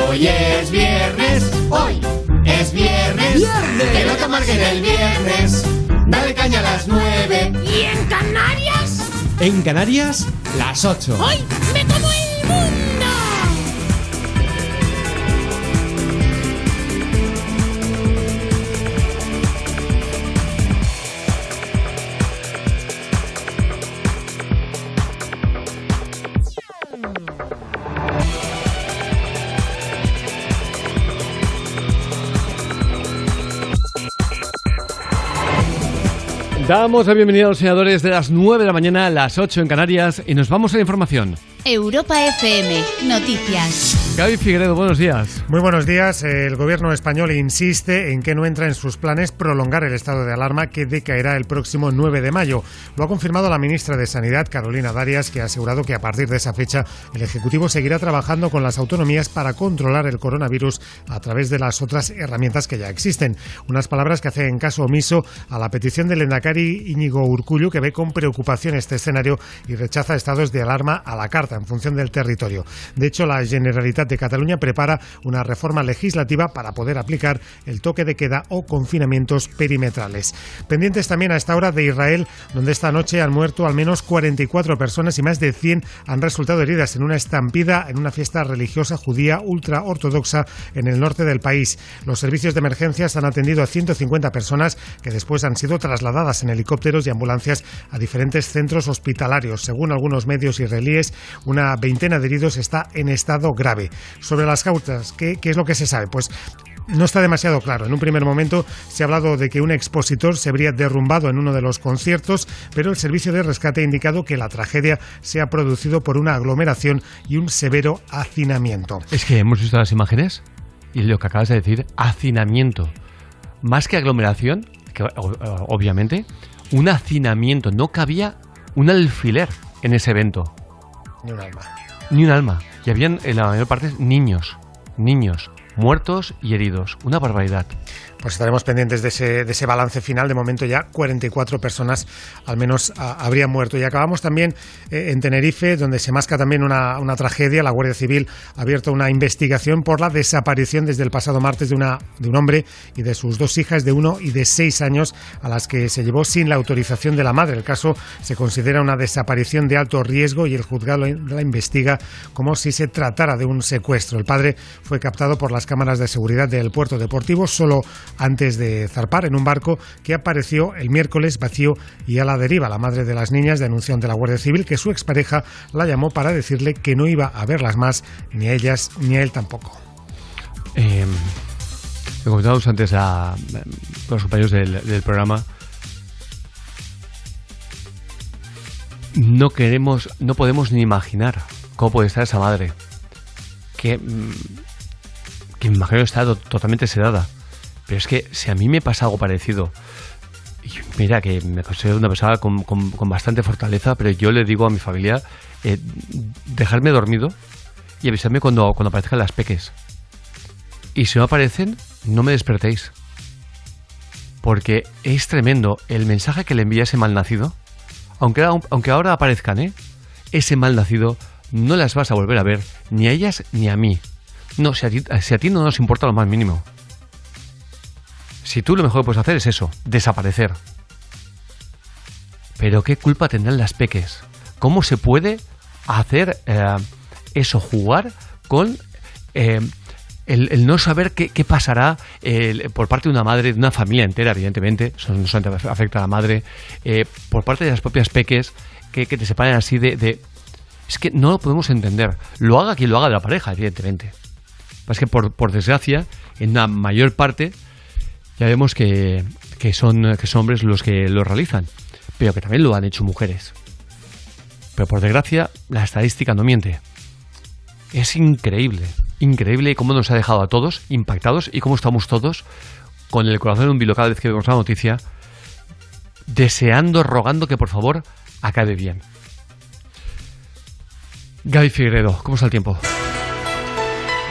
Hoy es viernes. Hoy es viernes. Que no te amarguen el viernes. Dale caña a las nueve. ¿Y en Canarias? En Canarias, las 8. ¡Hoy me como el mundo! Damos la bienvenida a los senadores de las 9 de la mañana a las 8 en Canarias y nos vamos a la información. Europa FM, noticias. Gaby Figueredo, buenos días. Muy buenos días. El gobierno español insiste en que no entra en sus planes prolongar el estado de alarma que decaerá el próximo 9 de mayo. Lo ha confirmado la ministra de Sanidad, Carolina Darias, que ha asegurado que a partir de esa fecha el Ejecutivo seguirá trabajando con las autonomías para controlar el coronavirus a través de las otras herramientas que ya existen. Unas palabras que hacen caso omiso a la petición del Endacari Íñigo Urcullu, que ve con preocupación este escenario y rechaza estados de alarma a la carta en función del territorio. De hecho, la Generalitat de Cataluña prepara una reforma legislativa para poder aplicar el toque de queda o confinamientos perimetrales. Pendientes también a esta hora de Israel, donde esta noche han muerto al menos 44 personas y más de 100 han resultado heridas en una estampida en una fiesta religiosa judía ultra ortodoxa en el norte del país. Los servicios de emergencias han atendido a 150 personas que después han sido trasladadas en helicópteros y ambulancias a diferentes centros hospitalarios. Según algunos medios israelíes, una veintena de heridos está en estado grave. Sobre las causas, ¿qué, es lo que se sabe? Pues no está demasiado claro. En un primer momento se ha hablado de que un expositor se habría derrumbado en uno de los conciertos, pero el servicio de rescate ha indicado que la tragedia se ha producido por una aglomeración y un severo hacinamiento. Es que hemos visto las imágenes y lo que acabas de decir, hacinamiento. Más que aglomeración, obviamente, un hacinamiento. No cabía un alfiler en ese evento. Ni un alma. Ni un alma. Y habían, en la mayor parte, niños. Niños. muertos y heridos. Una barbaridad. Pues estaremos pendientes de ese, de ese balance final. De momento ya 44 personas al menos habrían muerto. Y acabamos también eh, en Tenerife, donde se masca también una, una tragedia. La Guardia Civil ha abierto una investigación por la desaparición desde el pasado martes de, una, de un hombre y de sus dos hijas de uno y de seis años a las que se llevó sin la autorización de la madre. El caso se considera una desaparición de alto riesgo y el juzgado la investiga como si se tratara de un secuestro. El padre fue captado por las cámaras de seguridad del puerto deportivo solo antes de zarpar en un barco que apareció el miércoles vacío y a la deriva. La madre de las niñas denunció ante la Guardia Civil que su expareja la llamó para decirle que no iba a verlas más, ni a ellas ni a él tampoco. Eh, comentábamos antes a, con los compañeros del, programa. No queremos, no podemos ni imaginar cómo puede estar esa madre. Que, mm, que me imagino está to- totalmente sedada. Pero es que si a mí me pasa algo parecido, mira que me considero una persona con, con- con bastante fortaleza, pero yo le digo a mi familia, eh, dejarme dormido y avisarme cuando, cuando aparezcan las peques. Y si no aparecen, no me despertéis. Porque es tremendo el mensaje que le envía ese malnacido. Aunque, aunque ahora aparezcan, ¿eh? Ese malnacido no las vas a volver a ver, ni a ellas ni a mí. No, si a ti, si a ti no nos importa lo más mínimo. Si tú lo mejor que puedes hacer es eso, desaparecer. Pero ¿qué culpa tendrán las peques? ¿Cómo se puede hacer eh, eso, jugar con eh, el, no saber qué, pasará por parte de una madre, de una familia entera, evidentemente, eso no solamente afecta a la madre, eh, por parte de las propias peques, que, que te separen así de, de- Es que no lo podemos entender. Lo haga quien lo haga de la pareja, evidentemente. Es que por, por desgracia, en la mayor parte, ya vemos que, que, son, que son hombres los que lo realizan, pero que también lo han hecho mujeres. Pero por desgracia, la estadística no miente. Es increíble, increíble cómo nos ha dejado a todos impactados y cómo estamos todos con el corazón en un vilo cada vez que vemos la noticia, deseando, rogando que por favor acabe bien. Gaby Figueredo, ¿cómo está el tiempo?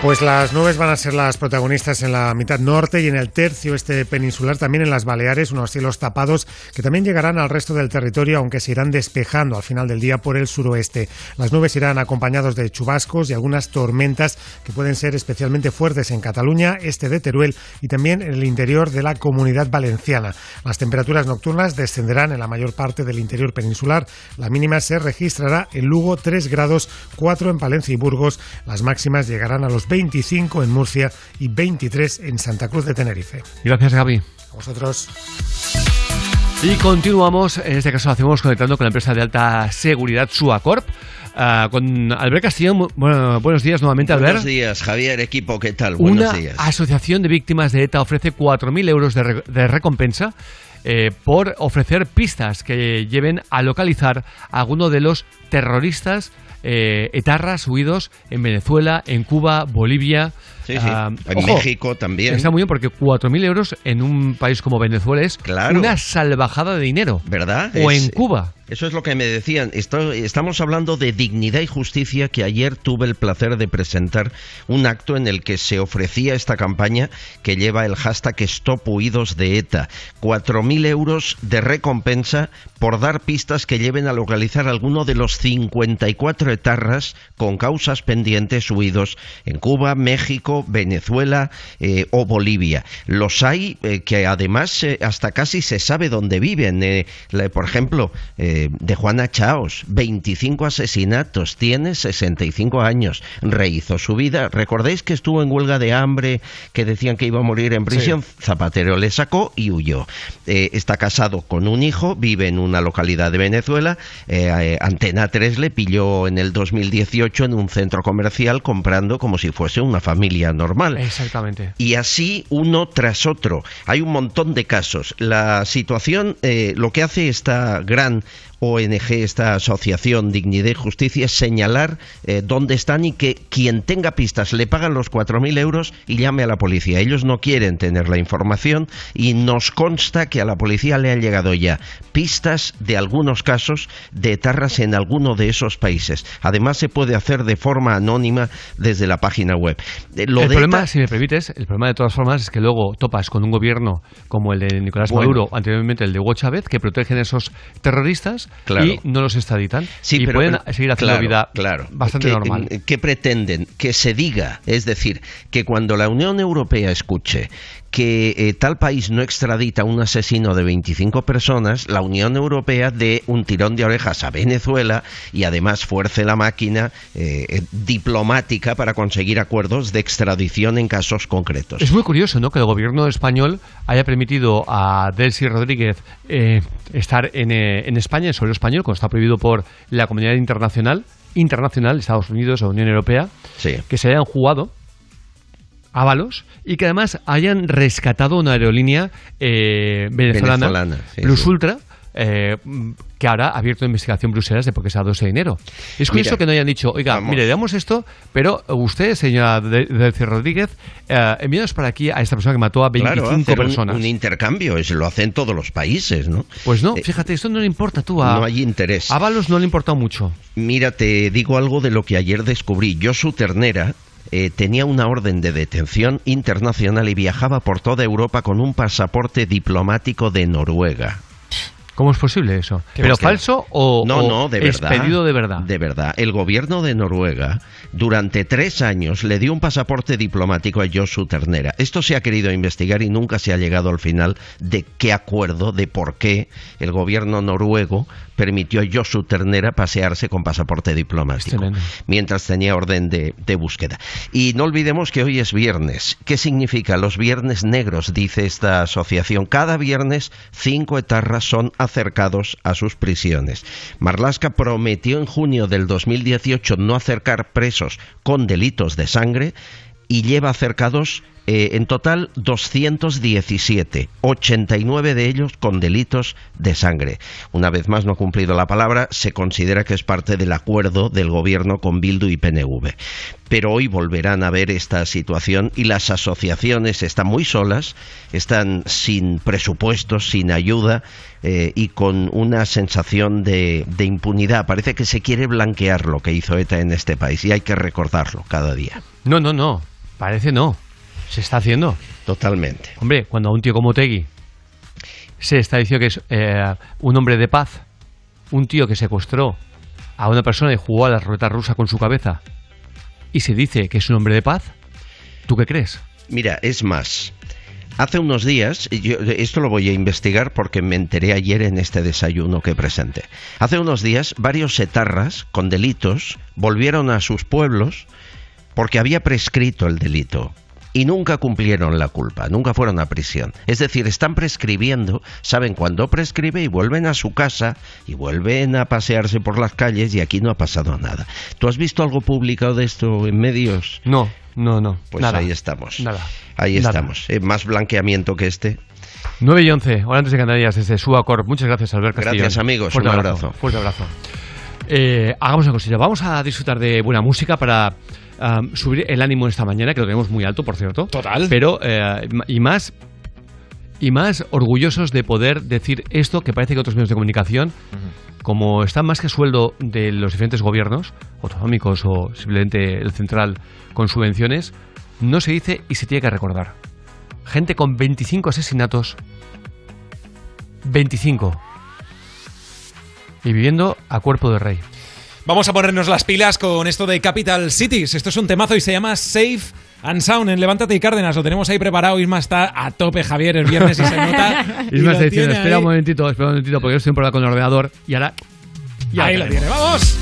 Pues las nubes van a ser las protagonistas en la mitad norte y en el tercio este peninsular, también en las Baleares, unos cielos tapados que también llegarán al resto del territorio, aunque se irán despejando al final del día por el suroeste. Las nubes irán acompañados de chubascos y algunas tormentas que pueden ser especialmente fuertes en Cataluña, este de Teruel y también en el interior de la comunidad valenciana. Las temperaturas nocturnas descenderán en la mayor parte del interior peninsular. La mínima se registrará en Lugo 3 grados, 4 en Palencia y Burgos. Las máximas llegarán a los 25 en Murcia y 23 en Santa Cruz de Tenerife. Gracias, Gaby. A vosotros. Y continuamos, en este caso lo hacemos conectando con la empresa de alta seguridad Suacorp, ah, con Albert Castillo. Bueno, buenos días nuevamente, Albert. Buenos días, Javier, equipo, ¿qué tal? Buenos Una días. asociación de víctimas de ETA ofrece 4.000 euros de, re- de recompensa eh, por ofrecer pistas que lleven a localizar a alguno de los terroristas eh, etarras huidos en Venezuela, en Cuba, Bolivia. Sí, sí. ah, En ojo, México también. Está muy bien porque 4.000 euros en un país como Venezuela es Claro. una salvajada de dinero. ¿Verdad? O Es- en Cuba. Eso es lo que me decían. Estamos hablando de dignidad y justicia que ayer tuve el placer de presentar un acto en el que se ofrecía esta campaña que lleva el hashtag Stop Huidos de ETA. 4.000 euros de recompensa por dar pistas que lleven a localizar alguno de los 54 etarras con causas pendientes huidos en Cuba, México, Venezuela eh, o Bolivia. Los hay eh, que además eh, hasta casi se sabe dónde viven. Por ejemplo, de Juana Chaos, 25 asesinatos, tiene 65 años, rehizo su vida. ¿Recordáis que estuvo en huelga de hambre, que decían que iba a morir en prisión? Zapatero le sacó y huyó. Eh, está casado con un hijo, vive en una localidad de Venezuela. Eh, eh, Antena 3 le pilló en el 2018 en un centro comercial comprando como si fuese una familia normal. Exactamente. Y así uno tras otro. Hay un montón de casos. La situación, eh, lo que hace esta gran ONG, esta asociación Dignidad y Justicia, es señalar eh, dónde están y que quien tenga pistas le pagan los 4.000 euros y llame a la policía. Ellos no quieren tener la información y nos consta que a la policía le han llegado ya pistas de algunos casos de etarras en alguno de esos países. Además, se puede hacer de forma anónima desde la página web. Eh, Lo el de problema, si me permites, el problema de todas formas es que luego topas con un gobierno como el de Nicolás Bueno. Maduro, anteriormente el de Hugo Chávez, que protegen a esos terroristas Claro. y no los extraditan. Sí, y pero- pueden pero- seguir haciendo claro, vida claro. bastante ¿Qué- normal. ¿Qué pretenden? Que se diga, es decir, que cuando la Unión Europea escuche que eh, tal país no extradita a un asesino de 25 personas, la Unión Europea dé un tirón de orejas a Venezuela y además fuerce la máquina eh, eh, diplomática para conseguir acuerdos de extradición en casos concretos. Es muy curioso, ¿no? Que el gobierno español haya permitido a Delcy Rodríguez eh, estar en, eh, en España, en suelo español, cuando está prohibido por la comunidad internacional, internacional, Estados Unidos o Unión Europea, que se hayan jugado ávalos y que además hayan rescatado una aerolínea eh, venezolana, Venezolana, sí, Plus sí. Ultra. eh, que ahora ha abierto investigación Bruselas de por qué se ha dado ese dinero. Es curioso que no hayan dicho, oiga, vamos. mire, damos esto, pero usted, señora De- Delcy Rodríguez, eh, envíanos para aquí a esta persona que mató a 25 Claro, hacer personas. Un, intercambio, es, lo hacen todos los países, ¿no? Pues no, Eh, fíjate, esto no le importa tú a... No hay interés. A Ábalos no le ha importado mucho. Mira, te digo algo de lo que ayer descubrí. Josu Ternera eh, tenía una orden de detención internacional y viajaba por toda Europa con un pasaporte diplomático de Noruega. ¿Cómo es posible eso? ¿Qué ¿Pero falso o, No, o no, de verdad. expedido de verdad? De verdad. El gobierno de Noruega durante tres años le dio un pasaporte diplomático a Josu Ternera. Esto se ha querido investigar y nunca se ha llegado al final de qué acuerdo, de por qué el gobierno noruego permitió a Josu Ternera pasearse con pasaporte diplomático mientras tenía orden de, de búsqueda. Y no olvidemos que hoy es viernes. ¿Qué significa los viernes negros? Dice esta asociación. Cada viernes cinco etarras son acercados a sus prisiones. Marlaska prometió en junio del 2018 no acercar presos con delitos de sangre y lleva acercados eh, en total 217, 89 de ellos con delitos de sangre. Una vez más no ha cumplido la palabra, se considera que es parte del acuerdo del gobierno con Bildu y PNV. Pero hoy volverán a ver esta situación y las asociaciones están muy solas, están sin presupuestos, sin ayuda eh, y con una sensación de, de impunidad. Parece que se quiere blanquear lo que hizo ETA en este país y hay que recordarlo cada día. No, no, no. Parece no. Se está haciendo. Totalmente. Hombre, cuando a un tío como Tegui se está diciendo que es eh, un hombre de paz, un tío que secuestró a una persona y jugó a la ruleta rusa con su cabeza, y se dice que es un hombre de paz, ¿tú qué crees? Mira, es más. Hace unos días, yo esto lo voy a investigar porque me enteré ayer en este desayuno que presenté. Hace unos días, varios etarras con delitos volvieron a sus pueblos porque había prescrito el delito y nunca cumplieron la culpa, nunca fueron a prisión. Es decir, están prescribiendo, saben cuándo prescribe y vuelven a su casa y vuelven a pasearse por las calles y aquí no ha pasado nada. ¿Tú has visto algo publicado de esto en medios? No, no, no. Pues nada. ahí estamos. Nada. Ahí Nada. estamos. Eh, más blanqueamiento que este. 9 y 11, hora antes de Canarias, desde Suacor. Muchas gracias, Albert Castillo. Gracias, amigos. Fuerte Un abrazo. abrazo. Fuerte abrazo. Eh, hagamos una cosilla. Vamos a disfrutar de buena música para um, subir el ánimo esta mañana, que lo tenemos muy alto, por cierto. Total. Pero, eh, y más. Y más orgullosos de poder decir esto que parece que otros medios de comunicación, como están más que sueldo de los diferentes gobiernos, autonómicos o simplemente el central con subvenciones, no se dice y se tiene que recordar. Gente con 25 asesinatos 25. Y viviendo a cuerpo de rey. Vamos a ponernos las pilas con esto de Capital Cities. Esto es un temazo y se llama Safe and Sound en Levántate y Cárdenas. Lo tenemos ahí preparado. Isma está a tope, Javier, el viernes y se [LAUGHS] nota. Lo está diciendo, espera ahí. un momentito, espera un momentito, porque yo en problema con el ordenador y ahora... ya ahí lo tiene. ¡Vamos!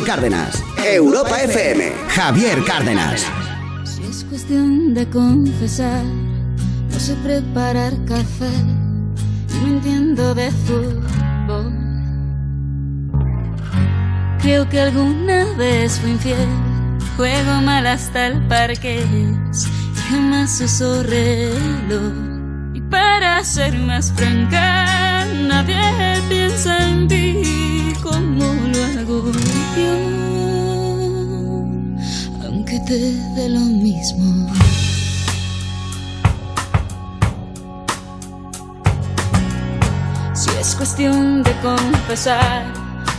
Y Cárdenas. Europa FM. Javier Cárdenas. Si es cuestión de confesar, no sé preparar café no entiendo de fútbol. Creo que alguna vez fui infiel, juego mal hasta el parque jamás uso reloj. Y para ser más franca, nadie piensa en ti como lo hago yo aunque te dé lo mismo. Si es cuestión de confesar,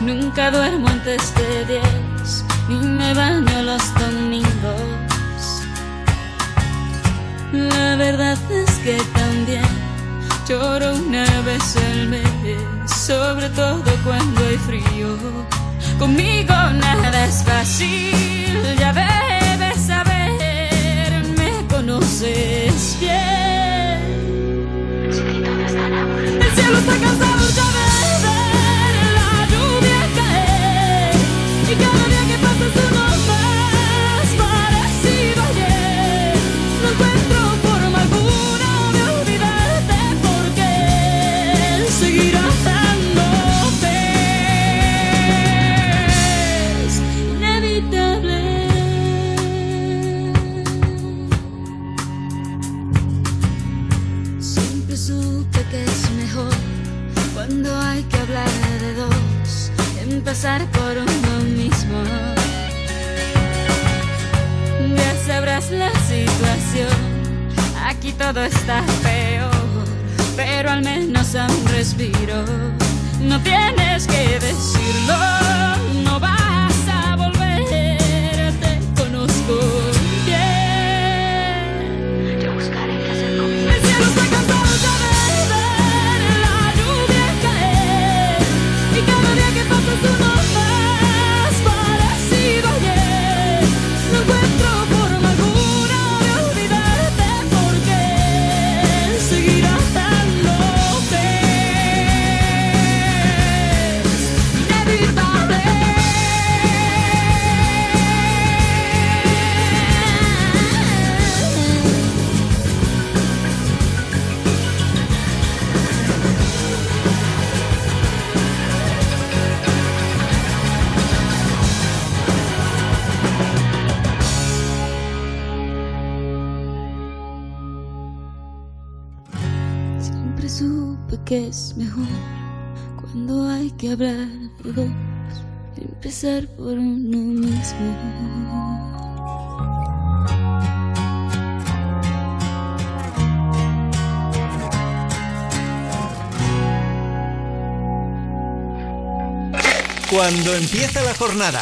nunca duermo antes de diez, ni me baño los domingos. La verdad es que también lloro una vez al mes, sobre todo cuando hay frío. Conmigo nada es fácil, ya debes saber, me conoces bien. El cielo está cansado empezar por uno mismo. Ya sabrás la situación, aquí todo está peor, pero al menos a un respiro. No tienes que decirlo, no vas a volver, te conozco que es mejor cuando hay que hablar de dos, empezar por uno mismo. Cuando empieza la jornada.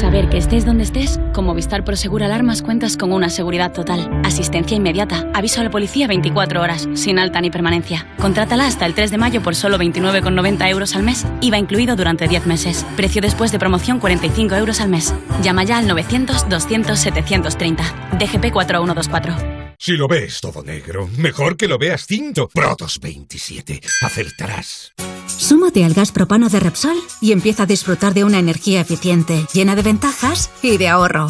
Saber que estés donde estés, con Movistar Prosegur Alarmas cuentas con una seguridad total, asistencia inmediata, aviso a la policía 24 horas, sin alta ni permanencia. Contrátala hasta el 3 de mayo por solo 29,90 euros al mes, IVA incluido durante 10 meses. Precio después de promoción 45 euros al mes. Llama ya al 900-200-730. DGP 4124. Si lo ves todo negro, mejor que lo veas cinto. Protos 27. Acertarás. Súmate al gas propano de Repsol y empieza a disfrutar de una energía eficiente, llena de ventajas y de ahorro.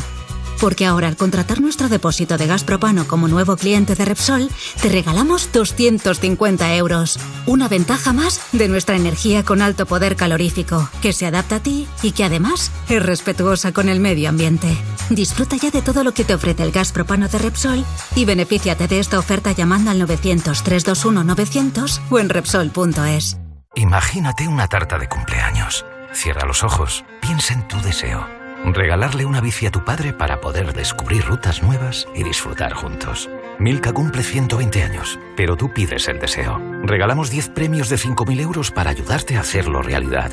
Porque ahora al contratar nuestro depósito de gas propano como nuevo cliente de Repsol, te regalamos 250 euros. Una ventaja más de nuestra energía con alto poder calorífico, que se adapta a ti y que además es respetuosa con el medio ambiente. Disfruta ya de todo lo que te ofrece el gas propano de Repsol y benefíciate de esta oferta llamando al 900-321-900 o en Repsol.es. Imagínate una tarta de cumpleaños. Cierra los ojos, piensa en tu deseo. Regalarle una bici a tu padre para poder descubrir rutas nuevas y disfrutar juntos. Milka cumple 120 años, pero tú pides el deseo. Regalamos 10 premios de 5.000 euros para ayudarte a hacerlo realidad.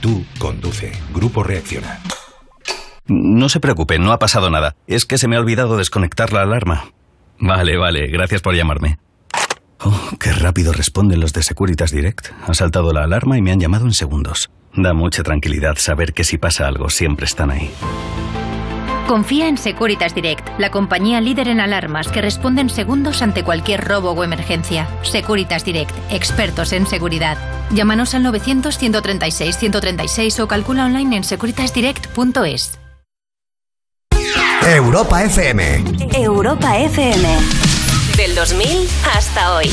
Tú conduce. Grupo Reacciona. No se preocupe, no ha pasado nada. Es que se me ha olvidado desconectar la alarma. Vale, vale, gracias por llamarme. Oh, qué rápido responden los de Securitas Direct. Ha saltado la alarma y me han llamado en segundos. Da mucha tranquilidad saber que si pasa algo siempre están ahí. Confía en Securitas Direct, la compañía líder en alarmas que responde en segundos ante cualquier robo o emergencia. Securitas Direct, expertos en seguridad. Llámanos al 900-136-136 o calcula online en securitasdirect.es. Europa FM. Europa FM. Del 2000 hasta hoy.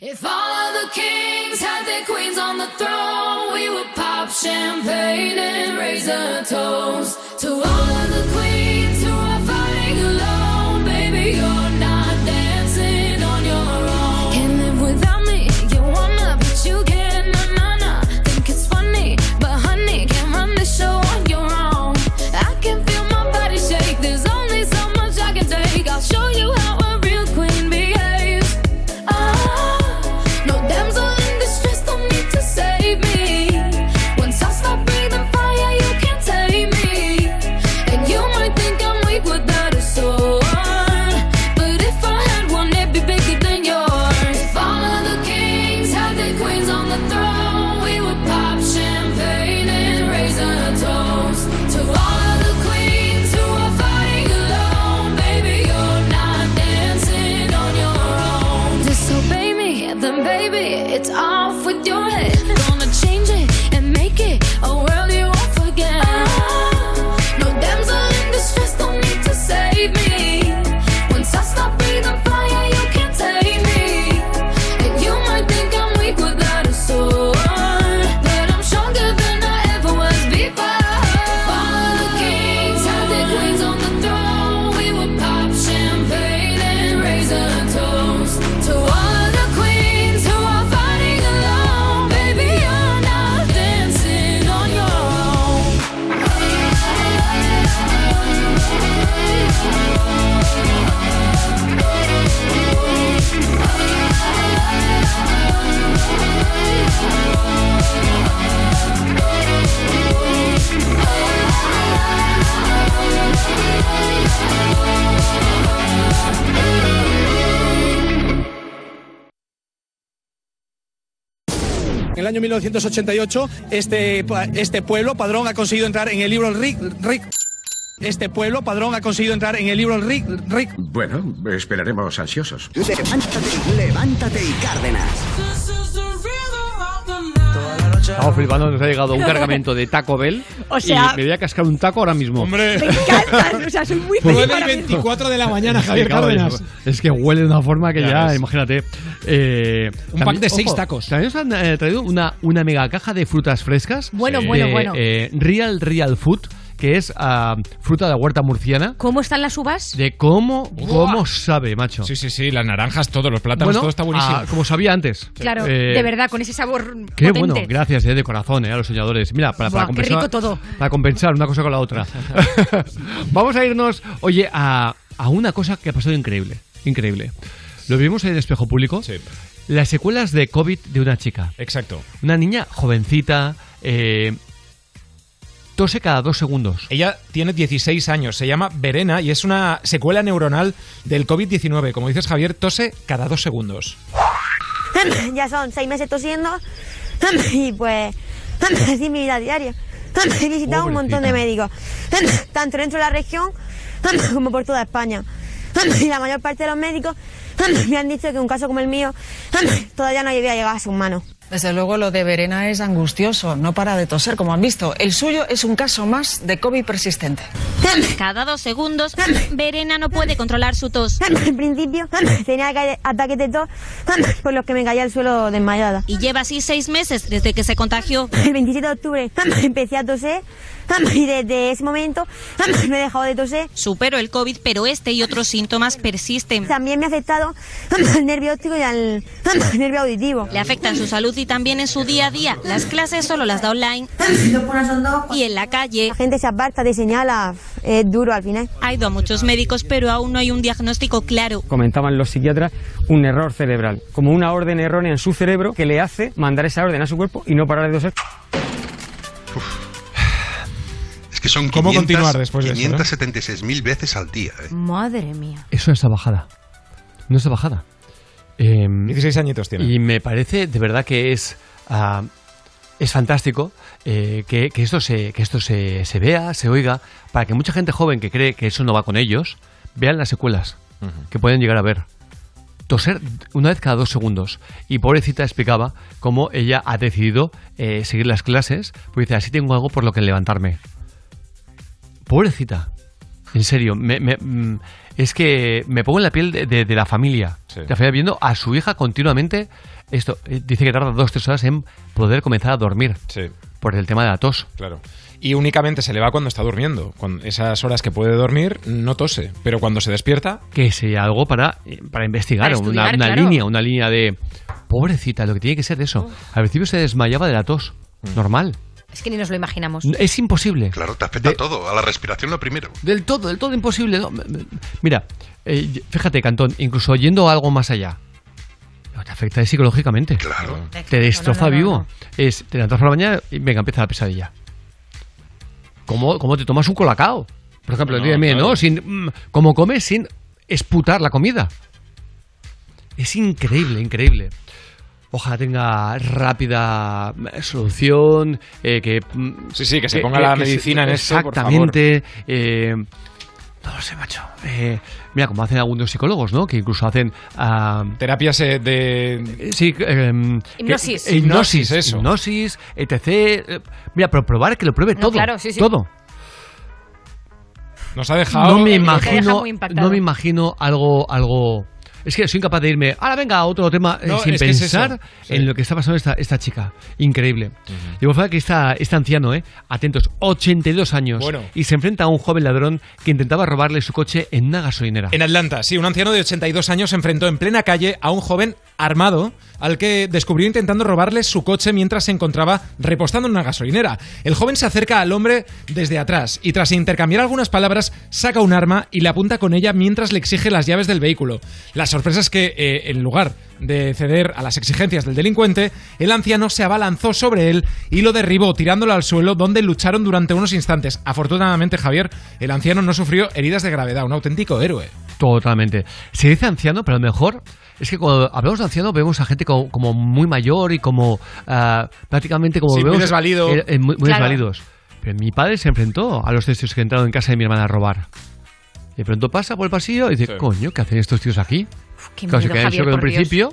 If all of the kings had their queens on the throne, we would pop champagne and raise a toast 1988, este, este pueblo, Padrón, ha conseguido entrar en el libro RIC. RIC. Este pueblo, Padrón, ha conseguido entrar en el libro RIC. RIC. Bueno, esperaremos ansiosos. Levántate, levántate y Cárdenas. Estamos flipando, nos ha llegado un cargamento de Taco Bell. [LAUGHS] O sea- y me voy a cascar un taco ahora mismo. Hombre. Me encantan, o sea, soy muy feliz Huele ahora el mismo. 24 de la mañana, Javier Cárdenas. Es, que huele de una forma que Ya ya, imagínate. Eh, Un pack de seis tacos. También nos han eh, traído una, una mega caja de frutas frescas. Bueno, de, bueno, bueno. eh, Real Real Food, que es ah, fruta de la huerta murciana. ¿Cómo están las uvas? De cómo, cómo sabe, macho. Sí, sí, sí, las naranjas, todos los plátanos, Bueno, todo está buenísimo. ah, como sabía antes. Claro, Eh, de verdad, con ese sabor Qué potente. bueno, gracias eh, de corazón eh, a los soñadores. Mira, para, para Buah, qué compensar, rico todo. para compensar una cosa con la otra. [LAUGHS] Vamos a irnos, oye, a, a una cosa que ha pasado increíble. Increíble. Lo vimos en el espejo público. Las secuelas de COVID de una chica. Exacto. Una niña jovencita, eh, tose cada dos segundos. Ella tiene 16 años, se llama Verena y es una secuela neuronal del COVID-19. Como dices, Javier, tose cada dos segundos. ya son seis meses tosiendo y pues así es mi vida diaria. He visitado un montón de médicos, tanto dentro de la región como por toda España. Y la mayor parte de los médicos me han dicho que un caso como el mío todavía no había llegado a sus manos. Desde luego lo de Verena es angustioso, no para de toser, como han visto. El suyo es un caso más de COVID persistente. Cada dos segundos, Verena no puede controlar su tos. Al principio tenía ataques de tos por los que me caía al suelo desmayada. Y lleva así seis meses desde que se contagió. El 27 de octubre empecé a toser [LAUGHS] y desde ese momento [LAUGHS] no he dejado de toser. Superó el COVID, pero este y otros síntomas persisten. También me ha afectado [LAUGHS] al nervio óptico y al nervio auditivo. Le afectan su salud y también en su día a día. Las clases solo las da online. Y en la calle. La gente se aparta, te señala, es duro al final. Ha ido a muchos médicos, pero aún no hay un diagnóstico claro. comentaban los psiquiatras, un error cerebral, como una orden errónea en su cerebro que le hace mandar esa orden a su cuerpo y no parar de toser. Es que son ¿Cómo 500, continuar después de eso, no? 576.000 veces al día. ¿eh? Madre mía. Eso es la bajada. No es la bajada. Eh, 16 añitos tiene. Y me parece de verdad que es, ah, es fantástico eh, que, que esto, se, que esto se, se vea, se oiga, para que mucha gente joven que cree que eso no va con ellos, vean las secuelas que pueden llegar a ver. Toser una vez cada dos segundos. Y pobrecita explicaba cómo ella ha decidido eh, seguir las clases, porque dice, así tengo algo por lo que levantarme. Pobrecita. En serio, me- me- mm, es que me pongo en la piel de, de- de la familia. Sí. La familia viendo a su hija continuamente. Esto eh, dice que tarda dos tres horas en poder comenzar a dormir. Sí. Por el tema de la tos. Claro. Y únicamente se le va cuando está durmiendo. Con esas horas que puede dormir, no tose. Pero cuando se despierta, Que sea algo para, eh, para investigar, Para una, estudiar, una claro. línea, una línea de. Pobrecita, lo que tiene que ser eso. Al principio se desmayaba de la tos. Normal. Es que ni nos lo imaginamos. Es imposible. Claro, te afecta todo. A la respiración lo primero. Del todo, del todo imposible. ¿no? Mira, eh, fíjate, Cantón, incluso yendo algo más allá. Te afecta psicológicamente. Claro. Te destroza No, no, no, vivo. no. Es, te levantas por la mañana y venga, empieza la pesadilla. ¿Cómo, cómo te tomas un colacao? Por ejemplo, No, dígame, claro. ¿no? Sin, mm, ¿Cómo comes sin esputar la comida? Es increíble, increíble. Ojalá tenga rápida eh, solución, eh, que... mm, Sí, sí, que se ponga la medicina en esto, por Exactamente. eh, no lo sé, macho. Eh, mira, como hacen algunos psicólogos, ¿no? Que incluso hacen... ah, terapias eh, de... Sí, em, que- Hipnosis. eh, hipnosis, eso. Hipnosis, etc. eh, Mira, pero probar que lo pruebe No, todo. claro, sí, sí. Todo. nos ha dejado... No me deja imagino, muy no me imagino algo, algo. Es que soy incapaz de irme. Ahora venga, otro tema eh, No, sin es pensar sí. en lo que está pasando esta, esta chica. Increíble. Y por favor que está este anciano, eh, atentos, 82 años Bueno. y se enfrenta a un joven ladrón que intentaba robarle su coche en una gasolinera. En Atlanta, sí, un anciano de 82 años se enfrentó en plena calle a un joven armado al que descubrió intentando robarle su coche mientras se encontraba repostando en una gasolinera. El joven se acerca al hombre desde atrás y tras intercambiar algunas palabras saca un arma y le apunta con ella mientras le exige las llaves del vehículo. La sorpresa es que eh, en lugar de ceder a las exigencias del delincuente, el anciano se abalanzó sobre él y lo derribó tirándolo al suelo donde lucharon durante unos instantes. Afortunadamente, Javier, el anciano no sufrió heridas de gravedad, un auténtico héroe. Totalmente. Se dice anciano, pero a lo mejor es que cuando hablamos de anciano vemos a gente como, como muy mayor y como ah, prácticamente como Sí, muy vemos, desvalido. eh, eh, muy, muy Claro. desvalidos. Pero mi padre se enfrentó a los testigos que entraron en casa de mi hermana a robar. De pronto pasa por el pasillo y dice, coño, ¿qué hacen estos tíos aquí? qué Claro, se miedo, Javier, shock en un por principio.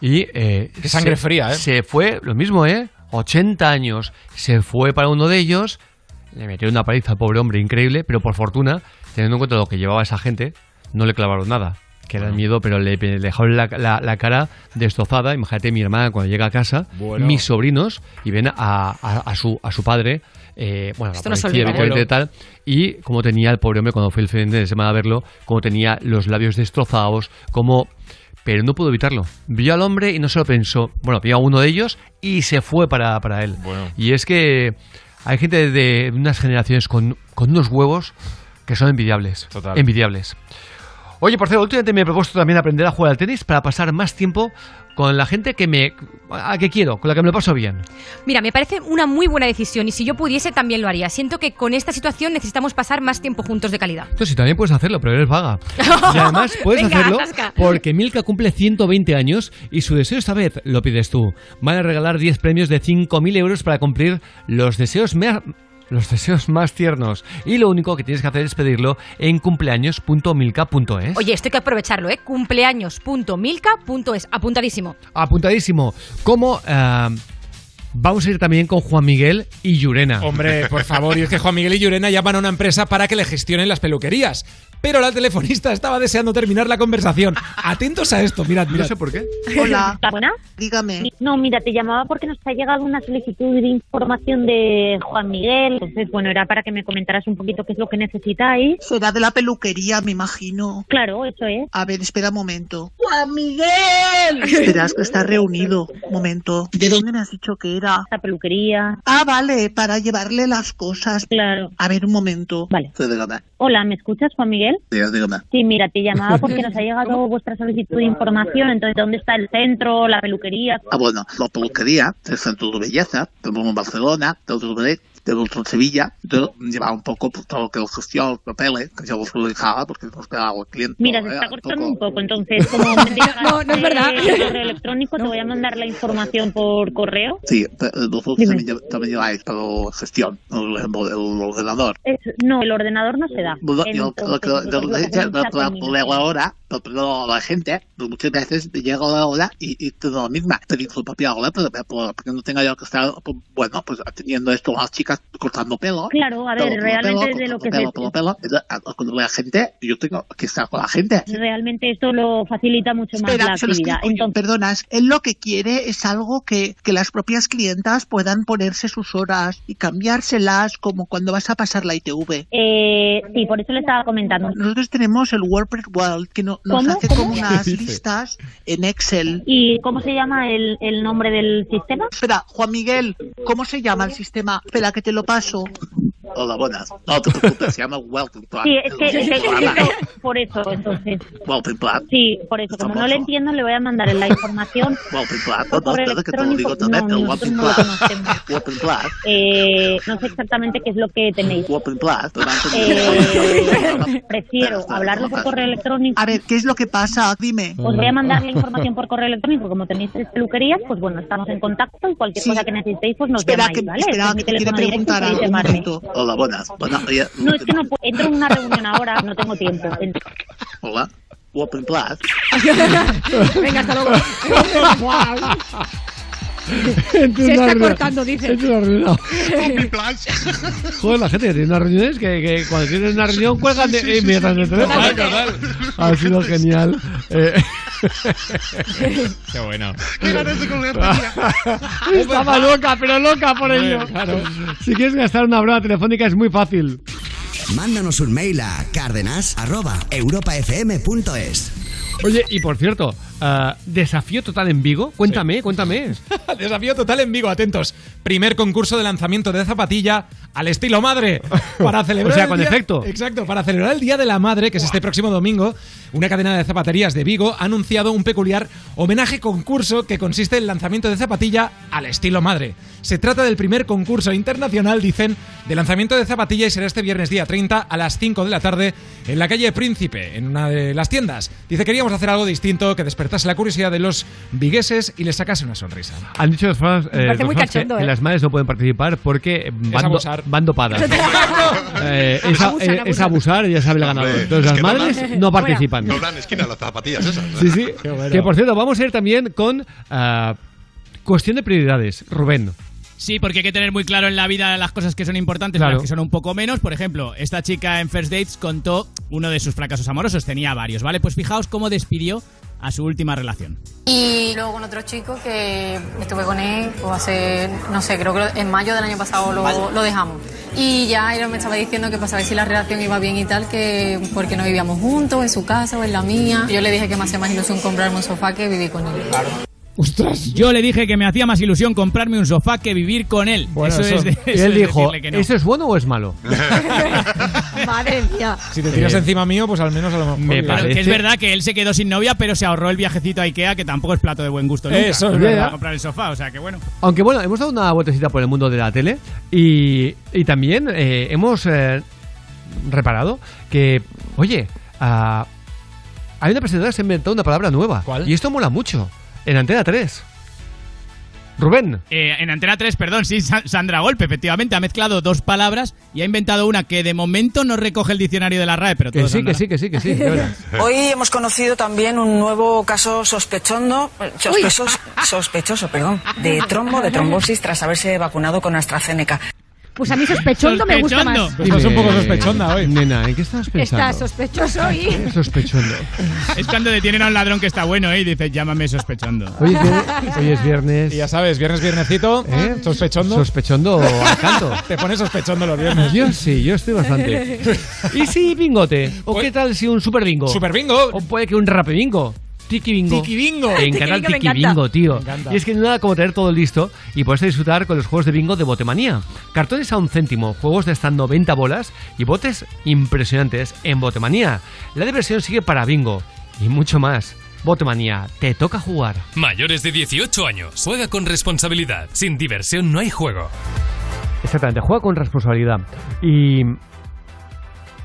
Y eh, Qué sangre se- fría, ¿eh? Se fue, lo mismo, ¿eh? 80 años, se fue para uno de ellos, le metió una paliza al pobre hombre increíble, pero por fortuna, teniendo en cuenta lo que llevaba esa gente, no le clavaron nada. Que era el miedo, pero le, le dejaron la, la- la cara destrozada. Imagínate mi hermana cuando llega a casa, Bueno. mis sobrinos, y ven a, a- a su, a su padre, eh, bueno, la Esto no se policía, olvida, ¿eh? evidentemente, y tal, y cómo tenía el pobre hombre cuando fue el fin de semana a verlo, cómo tenía los labios destrozados, cómo... Pero no pudo evitarlo. Vio al hombre y no se lo pensó. Bueno, vio a uno de ellos y se fue para, para él. Y es que hay gente de unas generaciones con, con unos huevos que son envidiables. Total. Envidiables. Oye, por cierto, últimamente me he propuesto también aprender a jugar al tenis para pasar más tiempo con la gente que me a que quiero, con la que me lo paso bien. Mira, me parece una muy buena decisión y si yo pudiese también lo haría. Siento que con esta situación necesitamos pasar más tiempo juntos de calidad. Entonces, sí, también puedes hacerlo, pero eres vaga. [LAUGHS] Y además puedes Venga, hacerlo atasca. porque Milka cumple 120 años y su deseo esta vez lo pides tú. Van a regalar 10 premios de 5.000 euros para cumplir los deseos mea- los deseos más tiernos. Y lo único que tienes que hacer es pedirlo en cumpleaños.milka.es. Oye, esto hay que aprovecharlo, ¿eh? Cumpleaños.milka.es. Apuntadísimo. Apuntadísimo. ¿Cómo eh, vamos a ir también con Juan Miguel y Llurena? Hombre, por favor, y es que Juan Miguel y Llurena llaman a una empresa para que le gestionen las peluquerías. Pero la telefonista estaba deseando terminar la conversación. Atentos a esto, mirad, mirad. No sé por qué. Hola. ¿Buena? Dígame. No, mira, te llamaba porque nos ha llegado una solicitud de información de Juan Miguel. Entonces, bueno, era para que me comentaras un poquito qué es lo que necesitáis. Será de la peluquería, me imagino. Claro, eso es. A ver, espera un momento. ¡Juan Miguel! Esperas que está reunido. Un momento. ¿De dónde me has dicho que era? La peluquería. Ah, vale, para llevarle las cosas. Claro. A ver, un momento. Vale. Hola, ¿me escuchas, Juan Miguel? Dígame. Sí, mira, te llamaba porque nos ha [LAUGHS] llegado vuestra solicitud de información. Entonces, ¿dónde está el centro, la peluquería? Ah, bueno, la peluquería, el centro de belleza, tenemos en Barcelona, tenemos en Tenemos en Sevilla. Yo llevaba un poco pues, todo lo que es gestión, papeles, que yo los dejaba porque nos quedaba el cliente. Mira, se eh, está un cortando poco- un poco, entonces, como [LAUGHS] me digas No, no es verdad. eh, correo electrónico, te voy a mandar la información por correo. Sí, pero vosotros también, también lleváis para gestión, el, el- el ordenador. Es- no, el ordenador no se da. Bueno, yo lo que lo le leo ahora, pero la gente, pues muchas veces llega la hora y, y todo lo mismo. Pedir su propia hora, pero, porque no tenga yo que estar, pues, bueno, pues atendiendo esto a las chicas cortando pelo. Claro, a ver, Pelo, realmente pelo, de lo que pelo, se- pelo, Cuando vea gente, yo tengo que estar con la gente. Realmente esto lo facilita mucho más Espera, la actividad. explico. Entonces, Perdonas, él lo que quiere es algo que, que las propias clientas puedan ponerse sus horas y cambiárselas como cuando vas a pasar la ITV. eh, sí, por eso le estaba comentando. Nosotros tenemos el WordPress World que no- nos ¿Cómo? hace ¿Cómo? como unas listas en Excel. ¿Y cómo se llama el, el nombre del sistema? Espera, Juan Miguel, ¿cómo se llama el sistema? Espera, que te lo paso. Hola, buenas. No te preocupes, se llama Welcome Plan. Sí, es que, que- por eso, entonces. Welcome Plan. Sí, por eso, como no le entiendo, le voy a mandar la información. Welcome Plan. No, Por no, correo espera que te lo digo electrónico, también. no, Welcome Plan. Welcome [LAUGHS] Plan. Eh, no sé exactamente qué es lo que tenéis. Welcome Plan. Eh, prefiero hablarlo por correo electrónico. A ver, ¿qué es lo que pasa? Dime. Os voy a mandar la información por correo electrónico. Como tenéis tres peluquerías, pues bueno, estamos en contacto y cualquier Sí. cosa que necesitéis, pues nos Espera, llamáis, que, ¿vale? espera, Este es que te directo, preguntar algo. Un momento. Hola, buenas. Bueno, oye, No, es que no puedo. Entro en una reunión ahora, no tengo tiempo. Hola. Welcome Plan. [LAUGHS] Venga, hasta luego. [LAUGHS] [LAUGHS] Se está cortando, dice. [LAUGHS] [LAUGHS] Joder, la gente que tiene unas reuniones que, que cuando tienen una reunión cuelgan de, y mientras el teléfono. Ha sido genial. Eh, Qué bueno. Estaba loca, pero loca por ello. Claro. Si quieres gastar una broma telefónica es muy fácil. Mándanos un mail a cárdenas.europafm.es. Oye, y por cierto, ah, desafío total en Vigo. Cuéntame, cuéntame. [LAUGHS] Desafío total en Vigo, atentos. Primer concurso de lanzamiento de zapatilla al estilo madre. [LAUGHS] Para celebrar O sea, con día- efecto. Exacto, para celebrar el Día de la Madre, que es este próximo domingo, una cadena de zapaterías de Vigo ha anunciado un peculiar homenaje concurso que consiste en el lanzamiento de zapatilla al estilo madre. Se trata del primer concurso internacional, dicen, de lanzamiento de zapatilla y será este viernes día 30 a las 5 de la tarde en la calle Príncipe, en una de las tiendas. Dice, queríamos hacer algo distinto que despertase la curiosidad de los vigueses y les sacase una sonrisa. Han dicho los fans, eh, los fans que, cachondo, que ¿eh? las madres no pueden participar porque van, do- abusar. van dopadas. [LAUGHS] Eh, es, a- Abusan, eh, es abusan. abusar y ya sabe el ganador. Entonces es las madres doblan- no participan. Doblan esquina las zapatillas esas. ¿eh? Sí, sí. bueno. Que por cierto, vamos a ir también con ah, cuestión de prioridades. Rubén, Sí, porque hay que tener muy claro en la vida las cosas que son importantes y Claro. las que son un poco menos. Por ejemplo, esta chica en First Dates contó uno de sus fracasos amorosos. Tenía varios, ¿vale? Pues fijaos cómo despidió a su última relación. Y luego con otro chico que estuve con él, pues hace, no sé, creo que en mayo del año pasado lo, lo dejamos. Y ya él me estaba diciendo que para saber si la relación iba bien y tal, que porque no vivíamos juntos, en su casa o en la mía. Yo le dije que me hacía más ilusión comprarme un sofá que vivir con él. ¡Ostras! Yo le dije que me hacía más ilusión comprarme un sofá que vivir con él. Bueno, eso, eso- es de, Y eso él es dijo, que no. ¿eso es bueno o es malo? [LAUGHS] Madre mía. Si te tiras encima mío, pues al menos a lo mejor. Me Pero parece- que es verdad que él se quedó sin novia, pero se ahorró el viajecito a Ikea, que tampoco es plato de buen gusto nunca. Eso es Para verdad. comprar el sofá, o sea que bueno. Aunque bueno, hemos dado una vueltecita por el mundo de la tele y, y también eh, hemos eh, reparado que, oye, ah, hay una presentadora que se ha inventado una palabra nueva. ¿Cuál? Y esto mola mucho. En Antena 3. Rubén. Eh, en Antena 3, perdón, sí, Sa- Sandra Golpe, efectivamente, ha mezclado dos palabras y ha inventado una que de momento no recoge el diccionario de la RAE, pero Que todo sí, que sí, que sí, que sí. Hoy hemos conocido también un nuevo caso sospechoso, sospechoso, sospechoso, perdón, de trombo, de trombosis tras haberse vacunado con AstraZeneca. Pues a mí sospechondo me gusta más. Pues estás un poco sospechonda hoy. Nena, ¿en qué estás pensando? Está sospechoso y... Sospechondo. Es cuando detienen a un ladrón que está bueno ¿eh? y dice, llámame sospechondo. Hoy es viernes. Hoy es viernes. Y ya sabes, viernes, viernescito, ¿Eh? sospechondo. Sospechondo al canto. [LAUGHS] Te pones sospechondo los viernes. Yo sí, yo estoy bastante. [LAUGHS] ¿Y si bingote? ¿O qué tal si un super bingo? Super bingo. O puede que un rap bingo. Tiki bingo. Tiki bingo. Me encanta el Tiki bingo, tiki tío. Y es que no hay nada como tener todo listo y puedes disfrutar con los juegos de bingo de Botemanía. Cartones a un céntimo, juegos de hasta 90 bolas y botes impresionantes en Botemanía. La diversión sigue para bingo y mucho más. Botemanía, te toca jugar. Mayores de 18 años. Juega con responsabilidad. Sin diversión no hay juego. Exactamente, juega con responsabilidad. Y,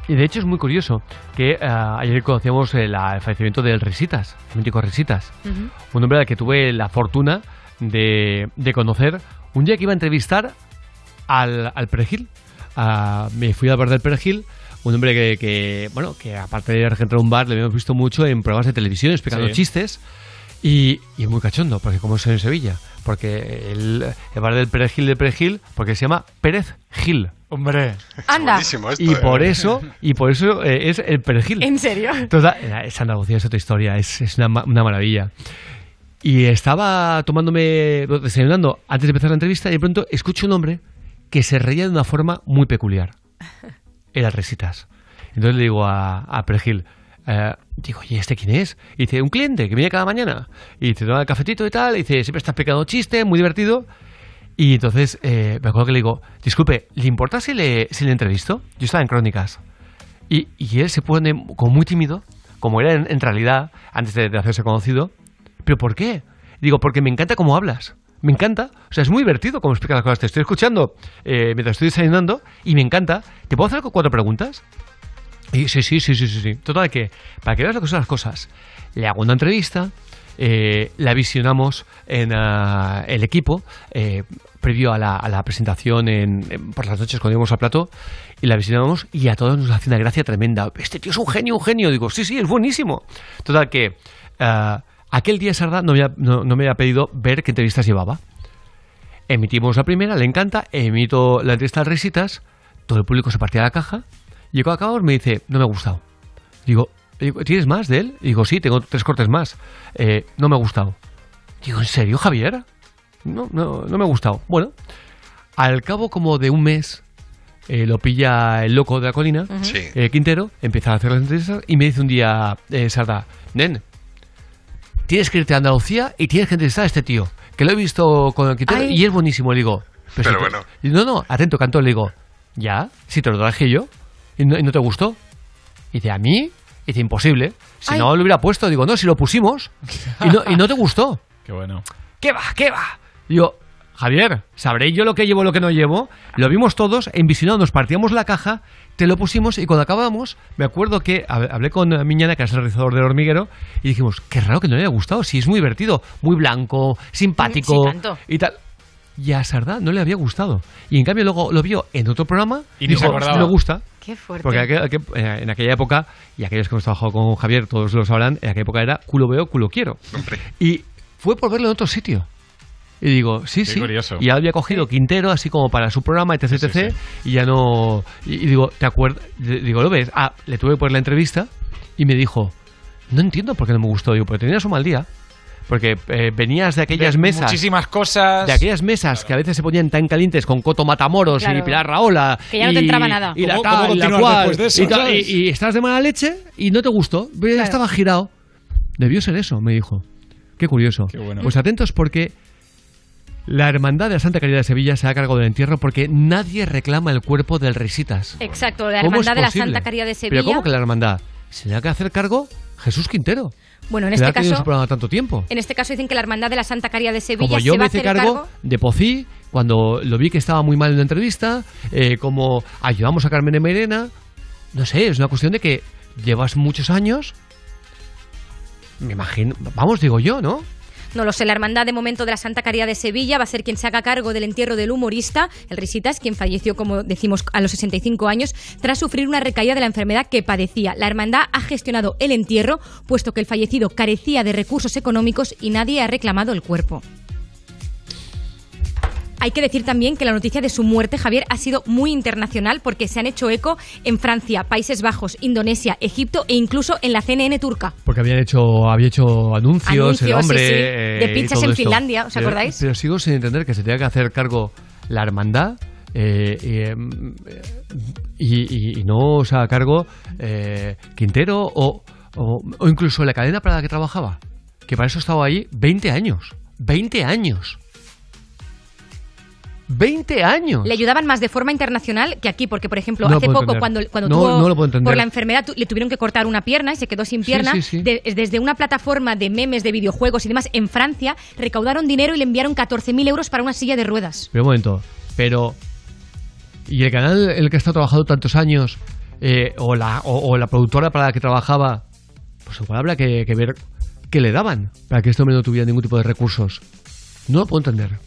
y de hecho es muy curioso que eh, ayer conocíamos el, el fallecimiento del Risitas, el mítico Risitas. Un hombre al que tuve la fortuna de, de conocer un día que iba a entrevistar al, al Perejil. Ah, me fui al bar del Perejil, un hombre que, que, bueno, que aparte de entrar a un bar, le habíamos visto mucho en programas de televisión explicando Sí. chistes. Y, y muy cachondo, porque como es en Sevilla, porque el, el bar del Perejil del Perejil, porque se llama Pérez Gil. Hombre. Anda. Esto, Y ¿eh? por eso, y por eso eh, es el Perejil. ¿En serio? Toda- eh, es Andalucía, es otra historia, es, es una, una maravilla. Y estaba tomándome, desayunando antes de empezar la entrevista y de pronto escucho un hombre que se reía de una forma muy peculiar. Era Resitas. Entonces le digo a, a Perejil, eh, digo, ¿y este quién es? Y dice, un cliente que viene cada mañana. Y te toma el cafetito y tal, y dice, siempre estás pegando chistes, muy divertido. Y entonces eh, me acuerdo que le digo, disculpe, ¿le importa si le, si le entrevisto? Yo estaba en Crónicas. Y, y él se pone como muy tímido, como era en, en realidad antes de, de hacerse conocido. ¿Pero por qué? Digo, porque me encanta cómo hablas. Me encanta. O sea, es muy divertido cómo explicas las cosas. Te estoy escuchando eh, mientras estoy desayunando y me encanta. ¿Te puedo hacer cuatro preguntas? Y sí, sí, sí, sí, sí, sí. Total, que para que veas lo que son las cosas, le hago una entrevista, eh, la visionamos en ah, el equipo, eh, previo a la, presentación en, por las noches cuando íbamos al plato, y la visionamos y a todos nos hace una gracia tremenda. Este tío es un genio, un genio. Digo, sí, sí, es buenísimo. Total, que ah, aquel día Sarda no me, había, no, no me había pedido ver qué entrevistas llevaba. Emitimos la primera, le encanta, emito la entrevista al Risitas, todo el público se partía la caja, y cuando acabamos me dice, no me ha gustado. Digo, digo, ¿tienes más de él? Digo, sí, tengo tres cortes más. Eh, no me ha gustado. Digo, ¿en serio, Javier? No, no, no me ha gustado. Bueno, al cabo como de un mes, eh, lo pilla el loco de la colina, eh, Quintero, empieza a hacer las entrevistas y me dice un día, eh, Sarda, Nen, tienes que irte a Andalucía y tienes que entrevistar a este tío, que lo he visto con el Quintero Ay. y es buenísimo. Le digo, Pero si te- bueno. y no, no, atento, canto, le digo, ya, si te lo traje yo y no, y no te gustó. Y dice, ¿a mí? Y dice, imposible. Si Ay. no lo hubiera puesto, digo, no, si lo pusimos y no, y no te gustó. [LAUGHS] Qué bueno. ¿Qué va? ¿Qué va? Digo, Javier, sabré yo lo que llevo, lo que no llevo. Lo vimos todos, en visionado nos partíamos la caja, te lo pusimos y cuando acabamos, me acuerdo que hab- hablé con eh, Miñana, que es el realizador del hormiguero, y dijimos, qué raro que no le haya gustado, si es muy divertido, muy blanco, simpático Sí, tanto. y tal. Y a Sardá no le había gustado. Y en cambio luego lo vio en otro programa Y se dijo, no me gusta. Qué fuerte. Porque aquel- aquel- eh, en aquella época, y aquellos que hemos trabajado con Javier, todos lo sabrán, en aquella época era culo veo, culo quiero. Y fue por verlo en otro sitio. Y digo, sí, Qué sí. curioso. Y ya había cogido Quintero así como para su programa, etc, etc. Y ya no... Y, y digo, ¿te acuerdas? Digo, ¿lo ves? Ah, le tuve que poner la entrevista y me dijo, no entiendo por qué no me gustó. Digo, porque tenías un mal día. Porque eh, venías de aquellas De mesas... Muchísimas cosas. De aquellas mesas que a veces se ponían tan calientes con Coto Matamoros Claro. y Pilar Raola. Que ya no te y- entraba nada. Y la ¿Cómo- tal, y la cual, después de eso, y, tal, sabes? y- y estás de mala leche y no te gustó. Pero Ya estaba girado. Debió ser eso, me dijo. Qué curioso. bueno. Pues atentos porque la Hermandad de la Santa Caridad de Sevilla se ha cargado del entierro porque nadie reclama el cuerpo del Risitas. Exacto, la ¿Cómo es Hermandad de la posible? Santa Caridad de Sevilla. Pero ¿cómo que la Hermandad? Se le ha que hacer cargo Jesús Quintero. Bueno, en este caso- tanto tiempo. En este caso dicen que la Hermandad de la Santa Caridad de Sevilla Como yo se va me hice cargo, cargo de Pocí, cuando lo vi que estaba muy mal en la entrevista, eh, como ayudamos a Carmen Merena, no sé, es una cuestión de que llevas muchos años, me imagino, vamos, digo yo, ¿no? No lo sé, la Hermandad de momento de la Santa Caridad de Sevilla va a ser quien se haga cargo del entierro del humorista, el Risitas, quien falleció, como decimos, a los 65 años, tras sufrir una recaída de la enfermedad que padecía. La Hermandad ha gestionado el entierro, puesto que el fallecido carecía de recursos económicos y nadie ha reclamado el cuerpo. Hay que decir también que la noticia de su muerte, Javier, ha sido muy internacional porque se han hecho eco en Francia, Países Bajos, Indonesia, Egipto e incluso en la CNN turca. Porque habían hecho, había hecho anuncios, Anuncios, el hombre. sí, sí. eh, De pinchas todo en esto. Finlandia, ¿os acordáis? Pero sigo sin entender que se tenga que hacer cargo la hermandad eh, y, em, y- y- y no se haga cargo eh, Quintero o, o, o incluso la cadena para la que trabajaba. Que para eso estaba ahí 20 años. 20 años. 20 años. Le ayudaban más de forma internacional que aquí, porque, por ejemplo, No hace poco, entender. cuando, cuando No- tuvo no por la enfermedad, tu- le tuvieron que cortar una pierna y se quedó sin Sí, pierna, sí, sí. de- desde una plataforma de memes, de videojuegos y demás en Francia, recaudaron dinero y le enviaron 14.000 euros para una silla de ruedas. Pero un momento, pero. ¿Y el canal en el que ha estado trabajando tantos años? eh, o, la, o, o la productora para la que trabajaba? Pues igual habrá que, que ver qué le daban para que este hombre no tuviera ningún tipo de recursos. No lo puedo entender.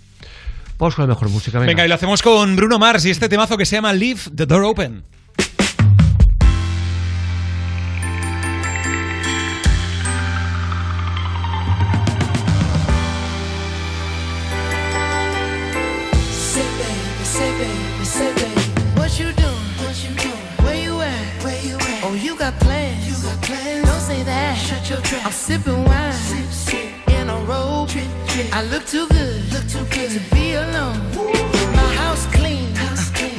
Vamos con la mejor música. Venga, Venga, y lo hacemos con Bruno Mars y este temazo que se llama Leave the Door Open. Say baby, say baby, say baby. What you doing? What you doing? Where you at? Where you at? Oh, you got plans. You got plans. Don't say that. Shut your trap. I'm sipping wine. Sip, sip. In a robe. I look too good. Too good to be alone. My house clean.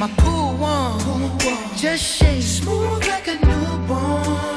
My. Pool warm. Just shake. Smooth like a newborn.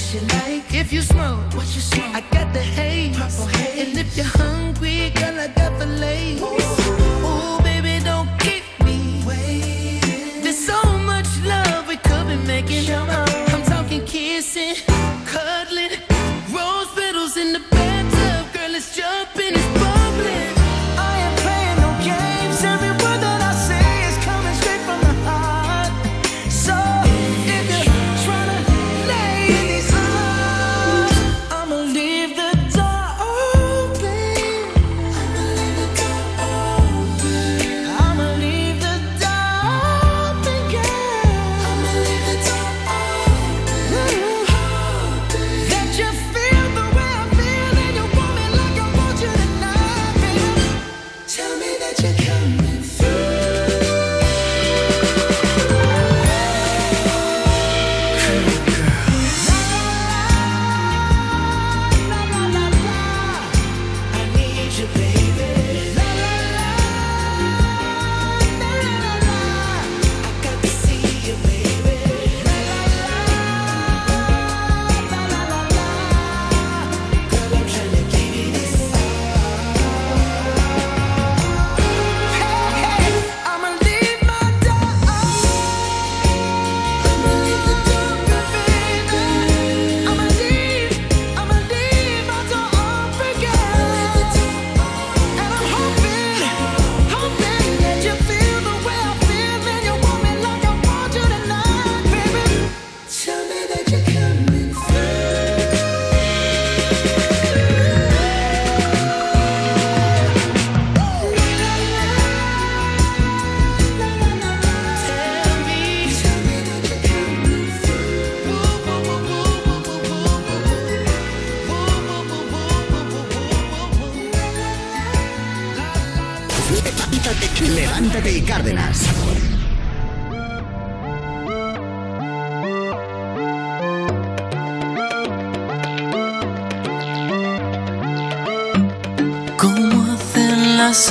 Like, you like. If you smoke, what you smoke? I got the haze, purple haze. And if you're hungry, girl, I got the lace. Ooh, baby, don't keep me waiting. There's so much love we could be making. I'm talking kissing,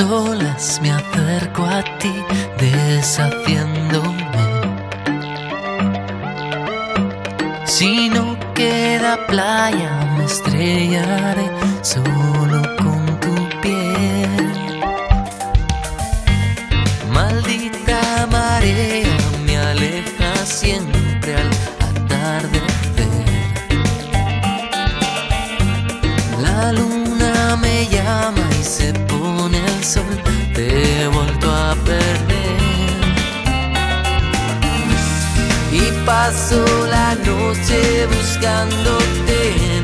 olas, me acerco a ti, deshaciéndome. Si no queda playa, me estrellaré solo paso la noche buscándote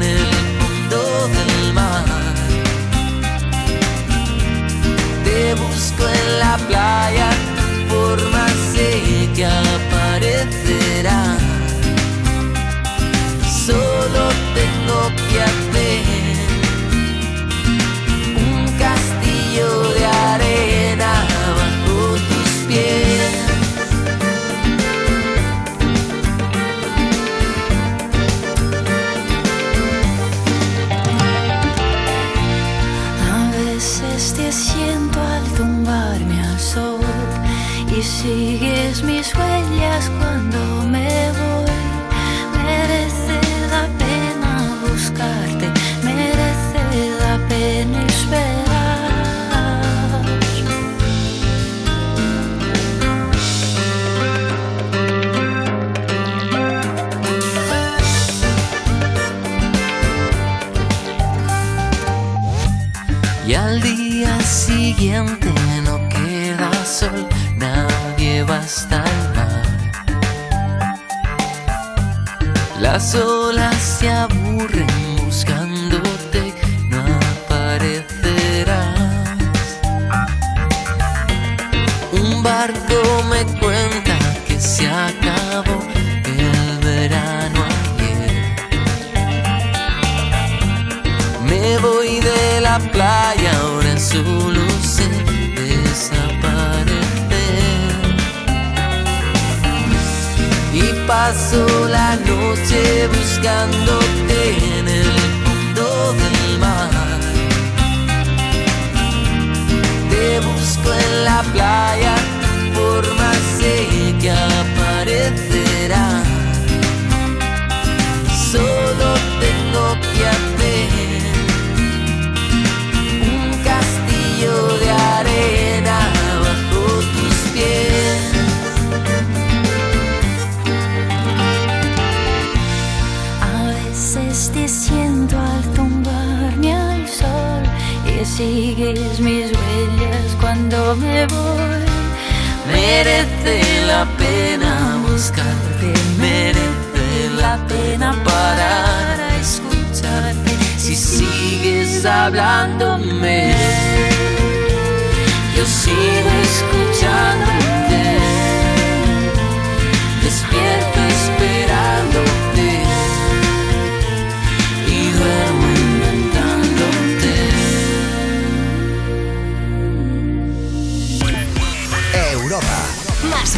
paso la noche buscándote en el fondo del mar. Te busco en la playa, tu forma mis huellas cuando me voy. Merece la pena buscarte, merece la pena parar a escucharte si sigues hablándome. Yo sigo escuchándote, despierto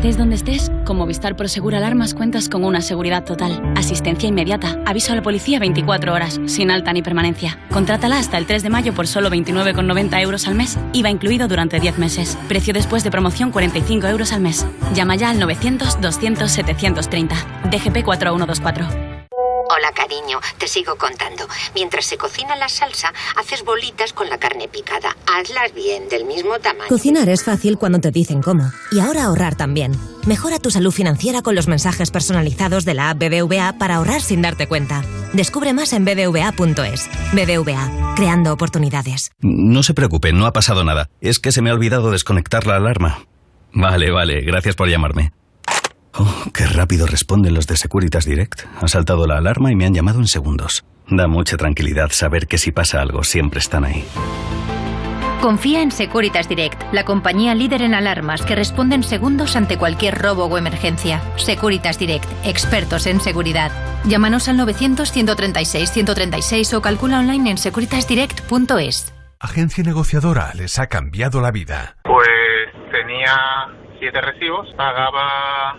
Estés donde estés, con Movistar Prosegur Alarmas cuentas con una seguridad total, asistencia inmediata, aviso a la policía 24 horas, sin alta ni permanencia. Contrátala hasta el 3 de mayo por solo 29,90 euros al mes, IVA incluido durante 10 meses. Precio después de promoción 45 euros al mes. Llama ya al 900-200-730. DGP 4124. Hola, cariño, te sigo contando. Mientras se cocina la salsa, haces bolitas con la carne picada. Hazlas bien, del mismo tamaño. Cocinar es fácil cuando te dicen cómo. Y ahora ahorrar también. Mejora tu salud financiera con los mensajes personalizados de la app BBVA para ahorrar sin darte cuenta. Descubre más en bbva.es. BBVA, creando oportunidades. No se preocupe, no ha pasado nada. Es que se me ha olvidado desconectar la alarma. Vale, vale, gracias por llamarme. Oh, qué rápido responden los de Securitas Direct. Ha saltado la alarma y me han llamado en segundos. Da mucha tranquilidad saber que si pasa algo siempre están ahí. Confía en Securitas Direct, la compañía líder en alarmas que responde en segundos ante cualquier robo o emergencia. Securitas Direct, expertos en seguridad. Llámanos al 900-136-136 o calcula online en securitasdirect.es. Agencia negociadora les ha cambiado la vida. Pues tenía siete recibos, pagaba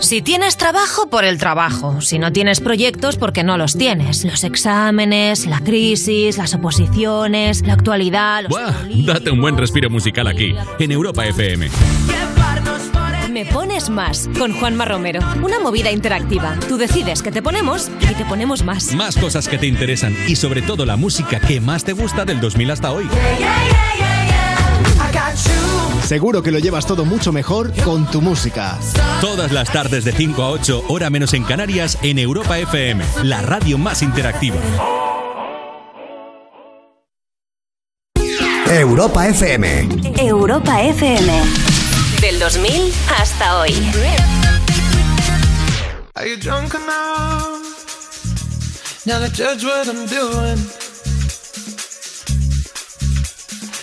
Si tienes trabajo, por el trabajo. Si no tienes proyectos, porque no los tienes. Los exámenes, la crisis, las oposiciones, la actualidad. Los... ¡Buah! Date un buen respiro musical aquí, en Europa FM. Me pones más con Juanma Romero. Una movida interactiva. Tú decides que te ponemos y te ponemos más. Más cosas que te interesan y sobre todo la música que más te gusta del 2000 hasta hoy. Seguro que lo llevas todo mucho mejor con tu música. Todas las tardes de 5 a 8, hora menos en Canarias, en Europa FM, la radio más interactiva. Europa FM. Europa FM. Del 2000 hasta hoy. Are you drunk enough now to judge what I'm doing?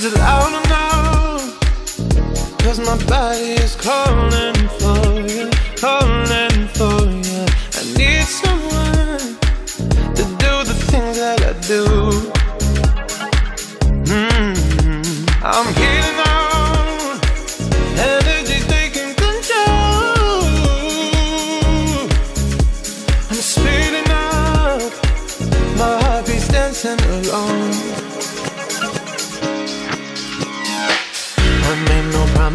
Is it loud enough? Cause my body is calling for you, calling for you. I need someone to do the things that I do. Mm, I'm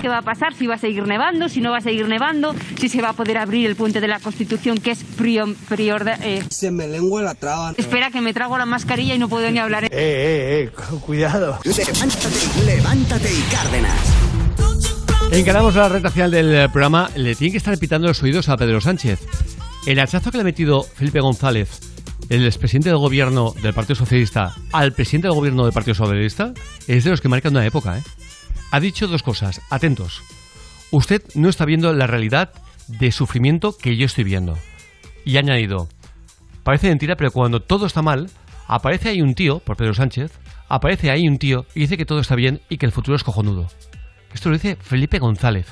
¿Qué va a pasar? Si va a seguir nevando, si no va a seguir nevando, si se va a poder abrir el puente de la Constitución, que es prior... prior eh. Se me lengua la traba. Espera, que me trago la mascarilla y no puedo ni hablar. Eh, eh, eh, cuidado. Levántate, levántate y Cárdenas. Encaramos la recta final del programa. Le tienen que estar pitando los oídos a Pedro Sánchez. El hachazo que le ha metido Felipe González, el expresidente del gobierno del Partido Socialista, al presidente del gobierno del Partido Socialista, es de los que marcan una época, ¿eh? Ha dicho dos cosas. Atentos. Usted no está viendo la realidad de sufrimiento que yo estoy viendo. Y ha añadido. Parece mentira, pero cuando todo está mal, aparece ahí un tío, por Pedro Sánchez, aparece ahí un tío y dice que todo está bien y que el futuro es cojonudo. Esto lo dice Felipe González,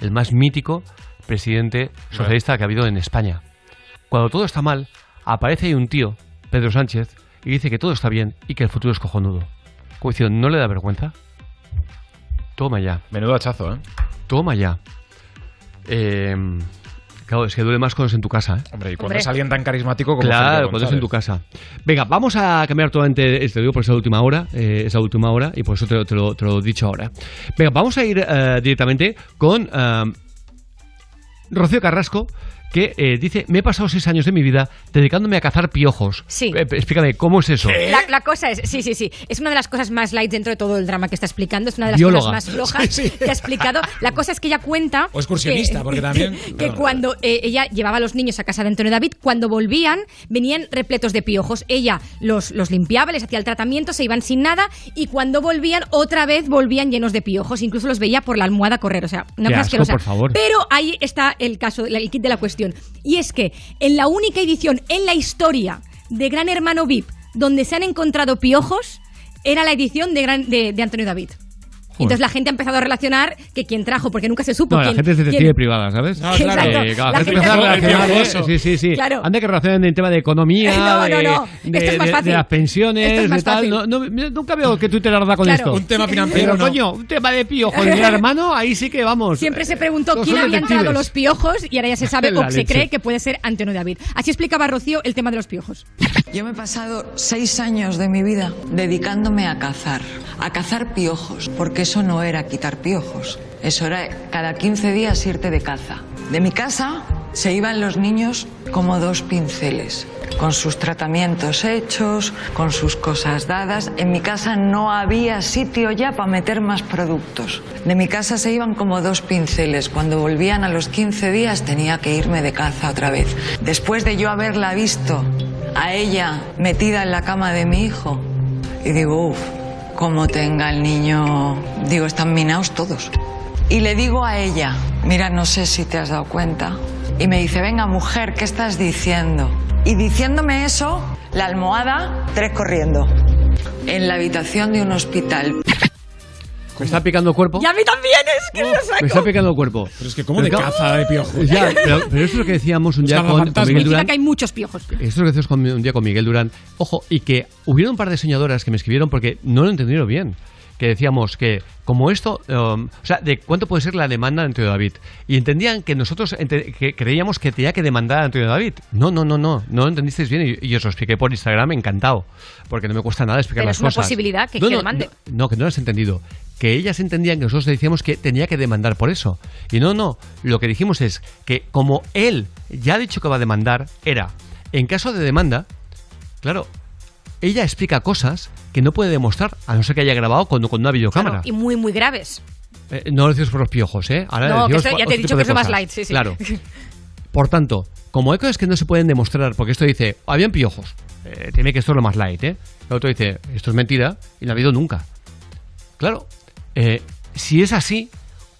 el más mítico presidente socialista que ha habido en España. Cuando todo está mal, aparece ahí un tío, Pedro Sánchez, y dice que todo está bien y que el futuro es cojonudo. Como ¿no le da vergüenza? Toma ya. Menudo hachazo, ¿eh? Toma ya. Eh, claro, es que duele más cuando es en tu casa, ¿eh? Hombre, y cuando es alguien tan carismático como Claro, Felipe cuando es en tu González. casa. Venga, vamos a cambiar totalmente, te lo digo por esa última hora, eh, esa última hora, y por eso te, lo- te lo, te lo he dicho ahora. Venga, vamos a ir eh, directamente con eh, Rocío Carrasco, que eh, dice, me he pasado seis años de mi vida dedicándome a cazar piojos. Sí. Eh, explícame, ¿cómo es eso? La, la cosa es, sí, sí, sí, es una de las cosas más light dentro de todo el drama que está explicando, es una de las Bióloga. cosas más flojas Sí, [LAUGHS] sí. que ha explicado. La cosa es que ella cuenta... O excursionista, que- porque también- [LAUGHS] Que no. cuando eh, ella llevaba a los niños a casa de Antonio David, cuando volvían, venían repletos de piojos. Ella los, los limpiaba, les hacía el tratamiento, se iban sin nada, y cuando volvían, otra vez volvían llenos de piojos. Incluso los veía por la almohada correr, o sea, una Qué cosa asquerosa. por favor. Pero ahí está el caso, el kit de la cuestión. Y es que en la única edición en la historia de Gran Hermano VIP donde se han encontrado piojos era la edición de, Gran- de, Antonio David. Y Entonces la gente ha empezado a relacionar que quién trajo, porque nunca se supo No, la quién. gente es detective quién- privada, ¿sabes? No, claro. Exacto. Eh, claro, La la gente empieza a relacionar, El ¿eh? piojoso. Sí, sí, sí. Claro. Anda que relacionan en tema de economía, [LAUGHS] No, de, no, no. de- Esto es más de- fácil. de las pensiones, Esto es más de tal. fácil. No, no, mira, nunca veo que Twitter arda con Claro. esto. Un tema financiero, Pero, no. coño, un tema de piojos de hermano, ahí sí que vamos. Siempre se preguntó quién había entrado los piojos y ahora ya se sabe [LAUGHS] La o se cree que puede ser Antonio David. Así explicaba Rocío el tema de los piojos. Yo me he pasado seis años de mi vida dedicándome a cazar, a cazar piojos, porque eso no era quitar piojos, eso era cada 15 días irte de caza. De mi casa se iban los niños como dos pinceles, con sus tratamientos hechos, con sus cosas dadas. En mi casa no había sitio ya para meter más productos. De mi casa se iban como dos pinceles. Cuando volvían a los 15 días tenía que irme de caza otra vez. Después de yo haberla visto a ella metida en la cama de mi hijo, y digo, uff, como tenga el niño, digo, están minados todos. Y le digo a ella, mira, no sé si te has dado cuenta. Y me dice, venga, mujer, ¿qué estás diciendo? Y diciéndome eso, la almohada, tres corriendo. En la habitación de un hospital. Me está picando el cuerpo. Y a mí también, es que lo Me está saco. picando el cuerpo. Pero es que como de caza de piojos. [LAUGHS] Ya, pero, pero eso es lo que decíamos un día con, con. Miguel Durán. que hay muchos piojos. Esto es lo que decíamos con- un día con Miguel Durán. Ojo, y que hubieron un par de soñadoras que me escribieron porque no lo entendieron bien. Que decíamos que, como esto, um, o sea, de cuánto puede ser la demanda de Antonio David. Y entendían que nosotros ente- que creíamos que tenía que demandar a Antonio David. No, no, no, no, no lo entendisteis bien. Y, y os lo expliqué por Instagram encantado. Porque no me cuesta nada explicar Pero las es una cosas. posibilidad que- no, que no, demande. No, no, que no lo has entendido. Que ellas entendían que nosotros decíamos que tenía que demandar por eso. Y no, no. Lo que dijimos es que como él ya ha dicho que va a demandar, era, en caso de demanda, claro, ella explica cosas que no puede demostrar, a no ser que haya grabado con, con una videocámara. Y muy, muy graves. Eh, no lo decimos por los piojos, ¿eh? Ahora No, que eso- ya te he dicho que eso más light, sí, sí. Claro. [LAUGHS] Por tanto, como hay cosas que no se pueden demostrar, porque esto dice, habían piojos, eh, tiene que esto es lo más light, ¿eh? El otro dice, esto es mentira y no ha habido nunca. Claro, eh, si es así,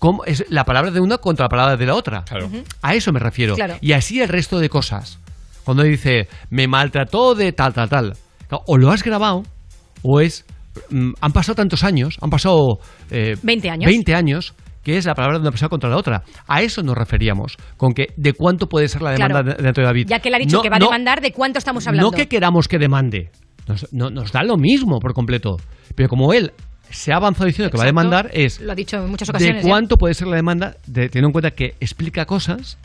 ¿cómo es la palabra de una contra la palabra de la otra? Ujú. A eso me refiero. Claro. Y así el resto de cosas. Cuando dice, me maltrató de tal, tal, tal. Claro, O lo has grabado, o es. mm, han pasado tantos años, han pasado. eh, 20 años. 20 años, que es la palabra de una persona contra la otra. A eso nos referíamos. Con que, ¿de cuánto puede ser la demanda Claro. de, de Antonio David? Ya que él ha dicho No, que va a demandar, ¿de cuánto estamos hablando? No que queramos que demande. Nos, no- nos da lo mismo por completo. Pero como él se ha avanzado diciendo que va a demandar, es Lo ha dicho en muchas de ya. cuánto puede ser la demanda, de- teniendo en cuenta que explica cosas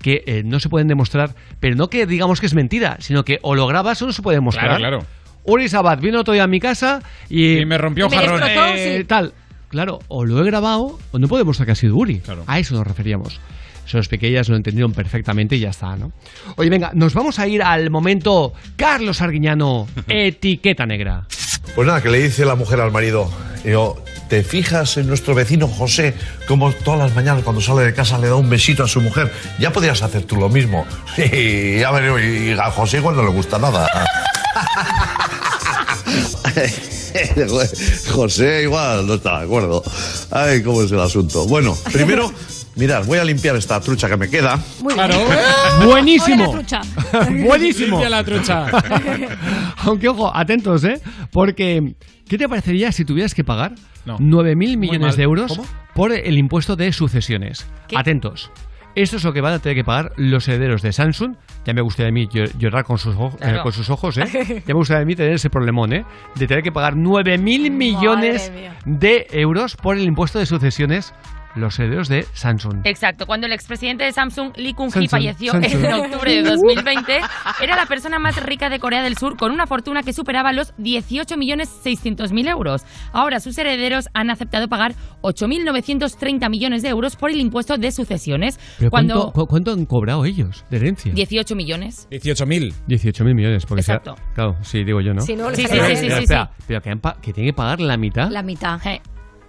que eh, no se pueden demostrar, pero no que digamos que es mentira, sino que o lo grabas o no se puede demostrar. Claro, claro. Uri Sabat vino otro día a mi casa y, Y me rompió un jarrón. eh, sí. tal. Claro, o lo he grabado o no puedo demostrar que ha sido Uri. A eso nos referíamos. Eso los pequeñas lo entendieron perfectamente y ya está, ¿no? Oye, venga, nos vamos a ir al momento Carlos Arguiñano, [LAUGHS] etiqueta negra. Pues nada, que le dice la mujer al marido, digo, ¿te fijas en nuestro vecino José como todas las mañanas cuando sale de casa le da un besito a su mujer? Ya podrías hacer tú lo mismo. [LAUGHS] Y ya y a José igual no le gusta nada. [LAUGHS] José igual no está de acuerdo. Ay, cómo es el asunto. Bueno, primero, mirad, voy a limpiar esta trucha que me queda. Muy Claro. [LAUGHS] Buenísimo. Trucha. [LAUGHS] Buenísimo. Limpia la trucha. [LAUGHS] Aunque, ojo, atentos, ¿eh? Porque, ¿qué te parecería si tuvieras que pagar No. 9.000 millones de euros ¿Cómo? por el impuesto de sucesiones? ¿Qué? Atentos. Esto es lo que van a tener que pagar los herederos de Samsung. Ya me gustaría a mí llor- llorar con sus, ojo- eh, con sus ojos, ¿eh? Ya me gustaría a mí tener ese problemón, ¿eh? De tener que pagar 9.000 millones de euros por el impuesto de sucesiones los herederos de Samsung. Exacto, cuando el expresidente de Samsung, Lee Kun-hee, falleció Samsung. en octubre de 2020, era la persona más rica de Corea del Sur con una fortuna que superaba los 18.600.000 euros. Ahora sus herederos han aceptado pagar 8.930 millones de euros por el impuesto de sucesiones. Pero cuando ¿cuánto, cu- cuánto han cobrado ellos de herencia? 18 millones. 18.000. 18.000 millones. Porque sea- Exacto. claro, sí, digo yo, ¿no? Sí, no, Sí, sí, sale sí, bien. sí, sí. espera, pero que, han pa- que tiene que pagar la mitad. La mitad.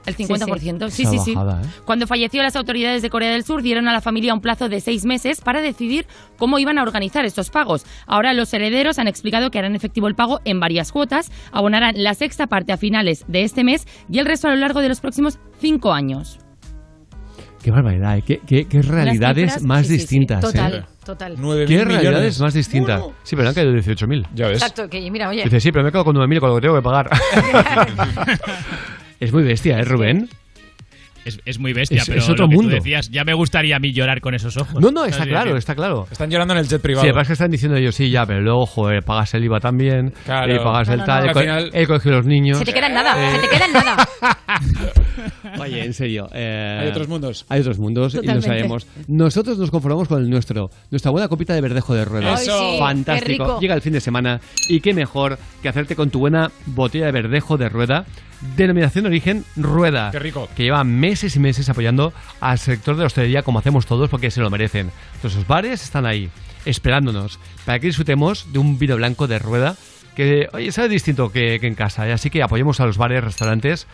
El 50%. Sí, sí, sí. bajada, ¿eh? Cuando falleció, las autoridades de Corea del Sur dieron a la familia un plazo de seis meses para decidir cómo iban a organizar estos pagos. Ahora los herederos han explicado que harán efectivo el pago en varias cuotas, abonarán la sexta parte a finales de este mes y el resto a lo largo de los próximos cinco años. Qué barbaridad, ¿eh? qué, qué- qué realidades cifras, más sí, sí, sí. distintas. Total, ¿eh? total. ¿Qué realidades más distintas? Sí, pero han caído 18.000. Ya ves. Exacto, que mira, oye. Dice, sí, pero me quedo con 9.000 con lo que tengo que pagar. [LAUGHS] [LAUGHS] es muy bestia, ¿eh, Rubén? Es, es muy bestia, Es- pero es otro lo que tú mundo. decías, ya me gustaría a mí llorar con esos ojos. No, no, está claro, está claro. Están llorando en el jet privado. Sí, además que están diciendo ellos, sí, ya, pero luego, joder, pagas el IVA también, Claro. y pagas No, el no, tal, no. el, co- Al final- el colegio de los niños. Se te queda en nada, Eh, se te queda en nada. [LAUGHS] Oye, en serio. eh, Hay otros mundos. Hay otros mundos y lo sabemos. Nosotros nos conformamos con el nuestro. Nuestra buena copita de verdejo de rueda. Eso. Fantástico. rico. Llega el fin de semana y qué mejor que hacerte con tu buena botella de verdejo de rueda. Denominación de origen rueda. Qué rico. Que lleva meses y meses apoyando al sector de la hostelería como hacemos todos porque se lo merecen. Nuestros bares están ahí, esperándonos, para que disfrutemos de un vino blanco de rueda que, oye, sabe distinto que, que en casa. ¿eh? Así que apoyemos a los bares, restaurantes,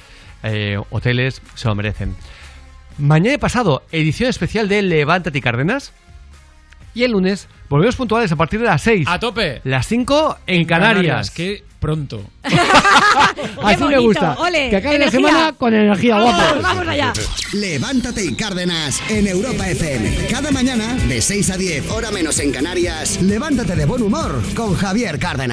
eh, hoteles, se lo merecen. Mañana y pasado, edición especial de Levántate y Cárdenas. Y el lunes, volvemos puntuales a partir de las 6. A tope. Las 5 en, Canarias. Qué pronto. [LAUGHS] Así me bonito, gusta. ole, que acabe la semana con energía, Vamos, guapos. vamos allá. Levántate y Cárdenas en Europa FM. Cada mañana, de 6 a 10, hora menos en Canarias, levántate de buen humor con Javier Cárdenas.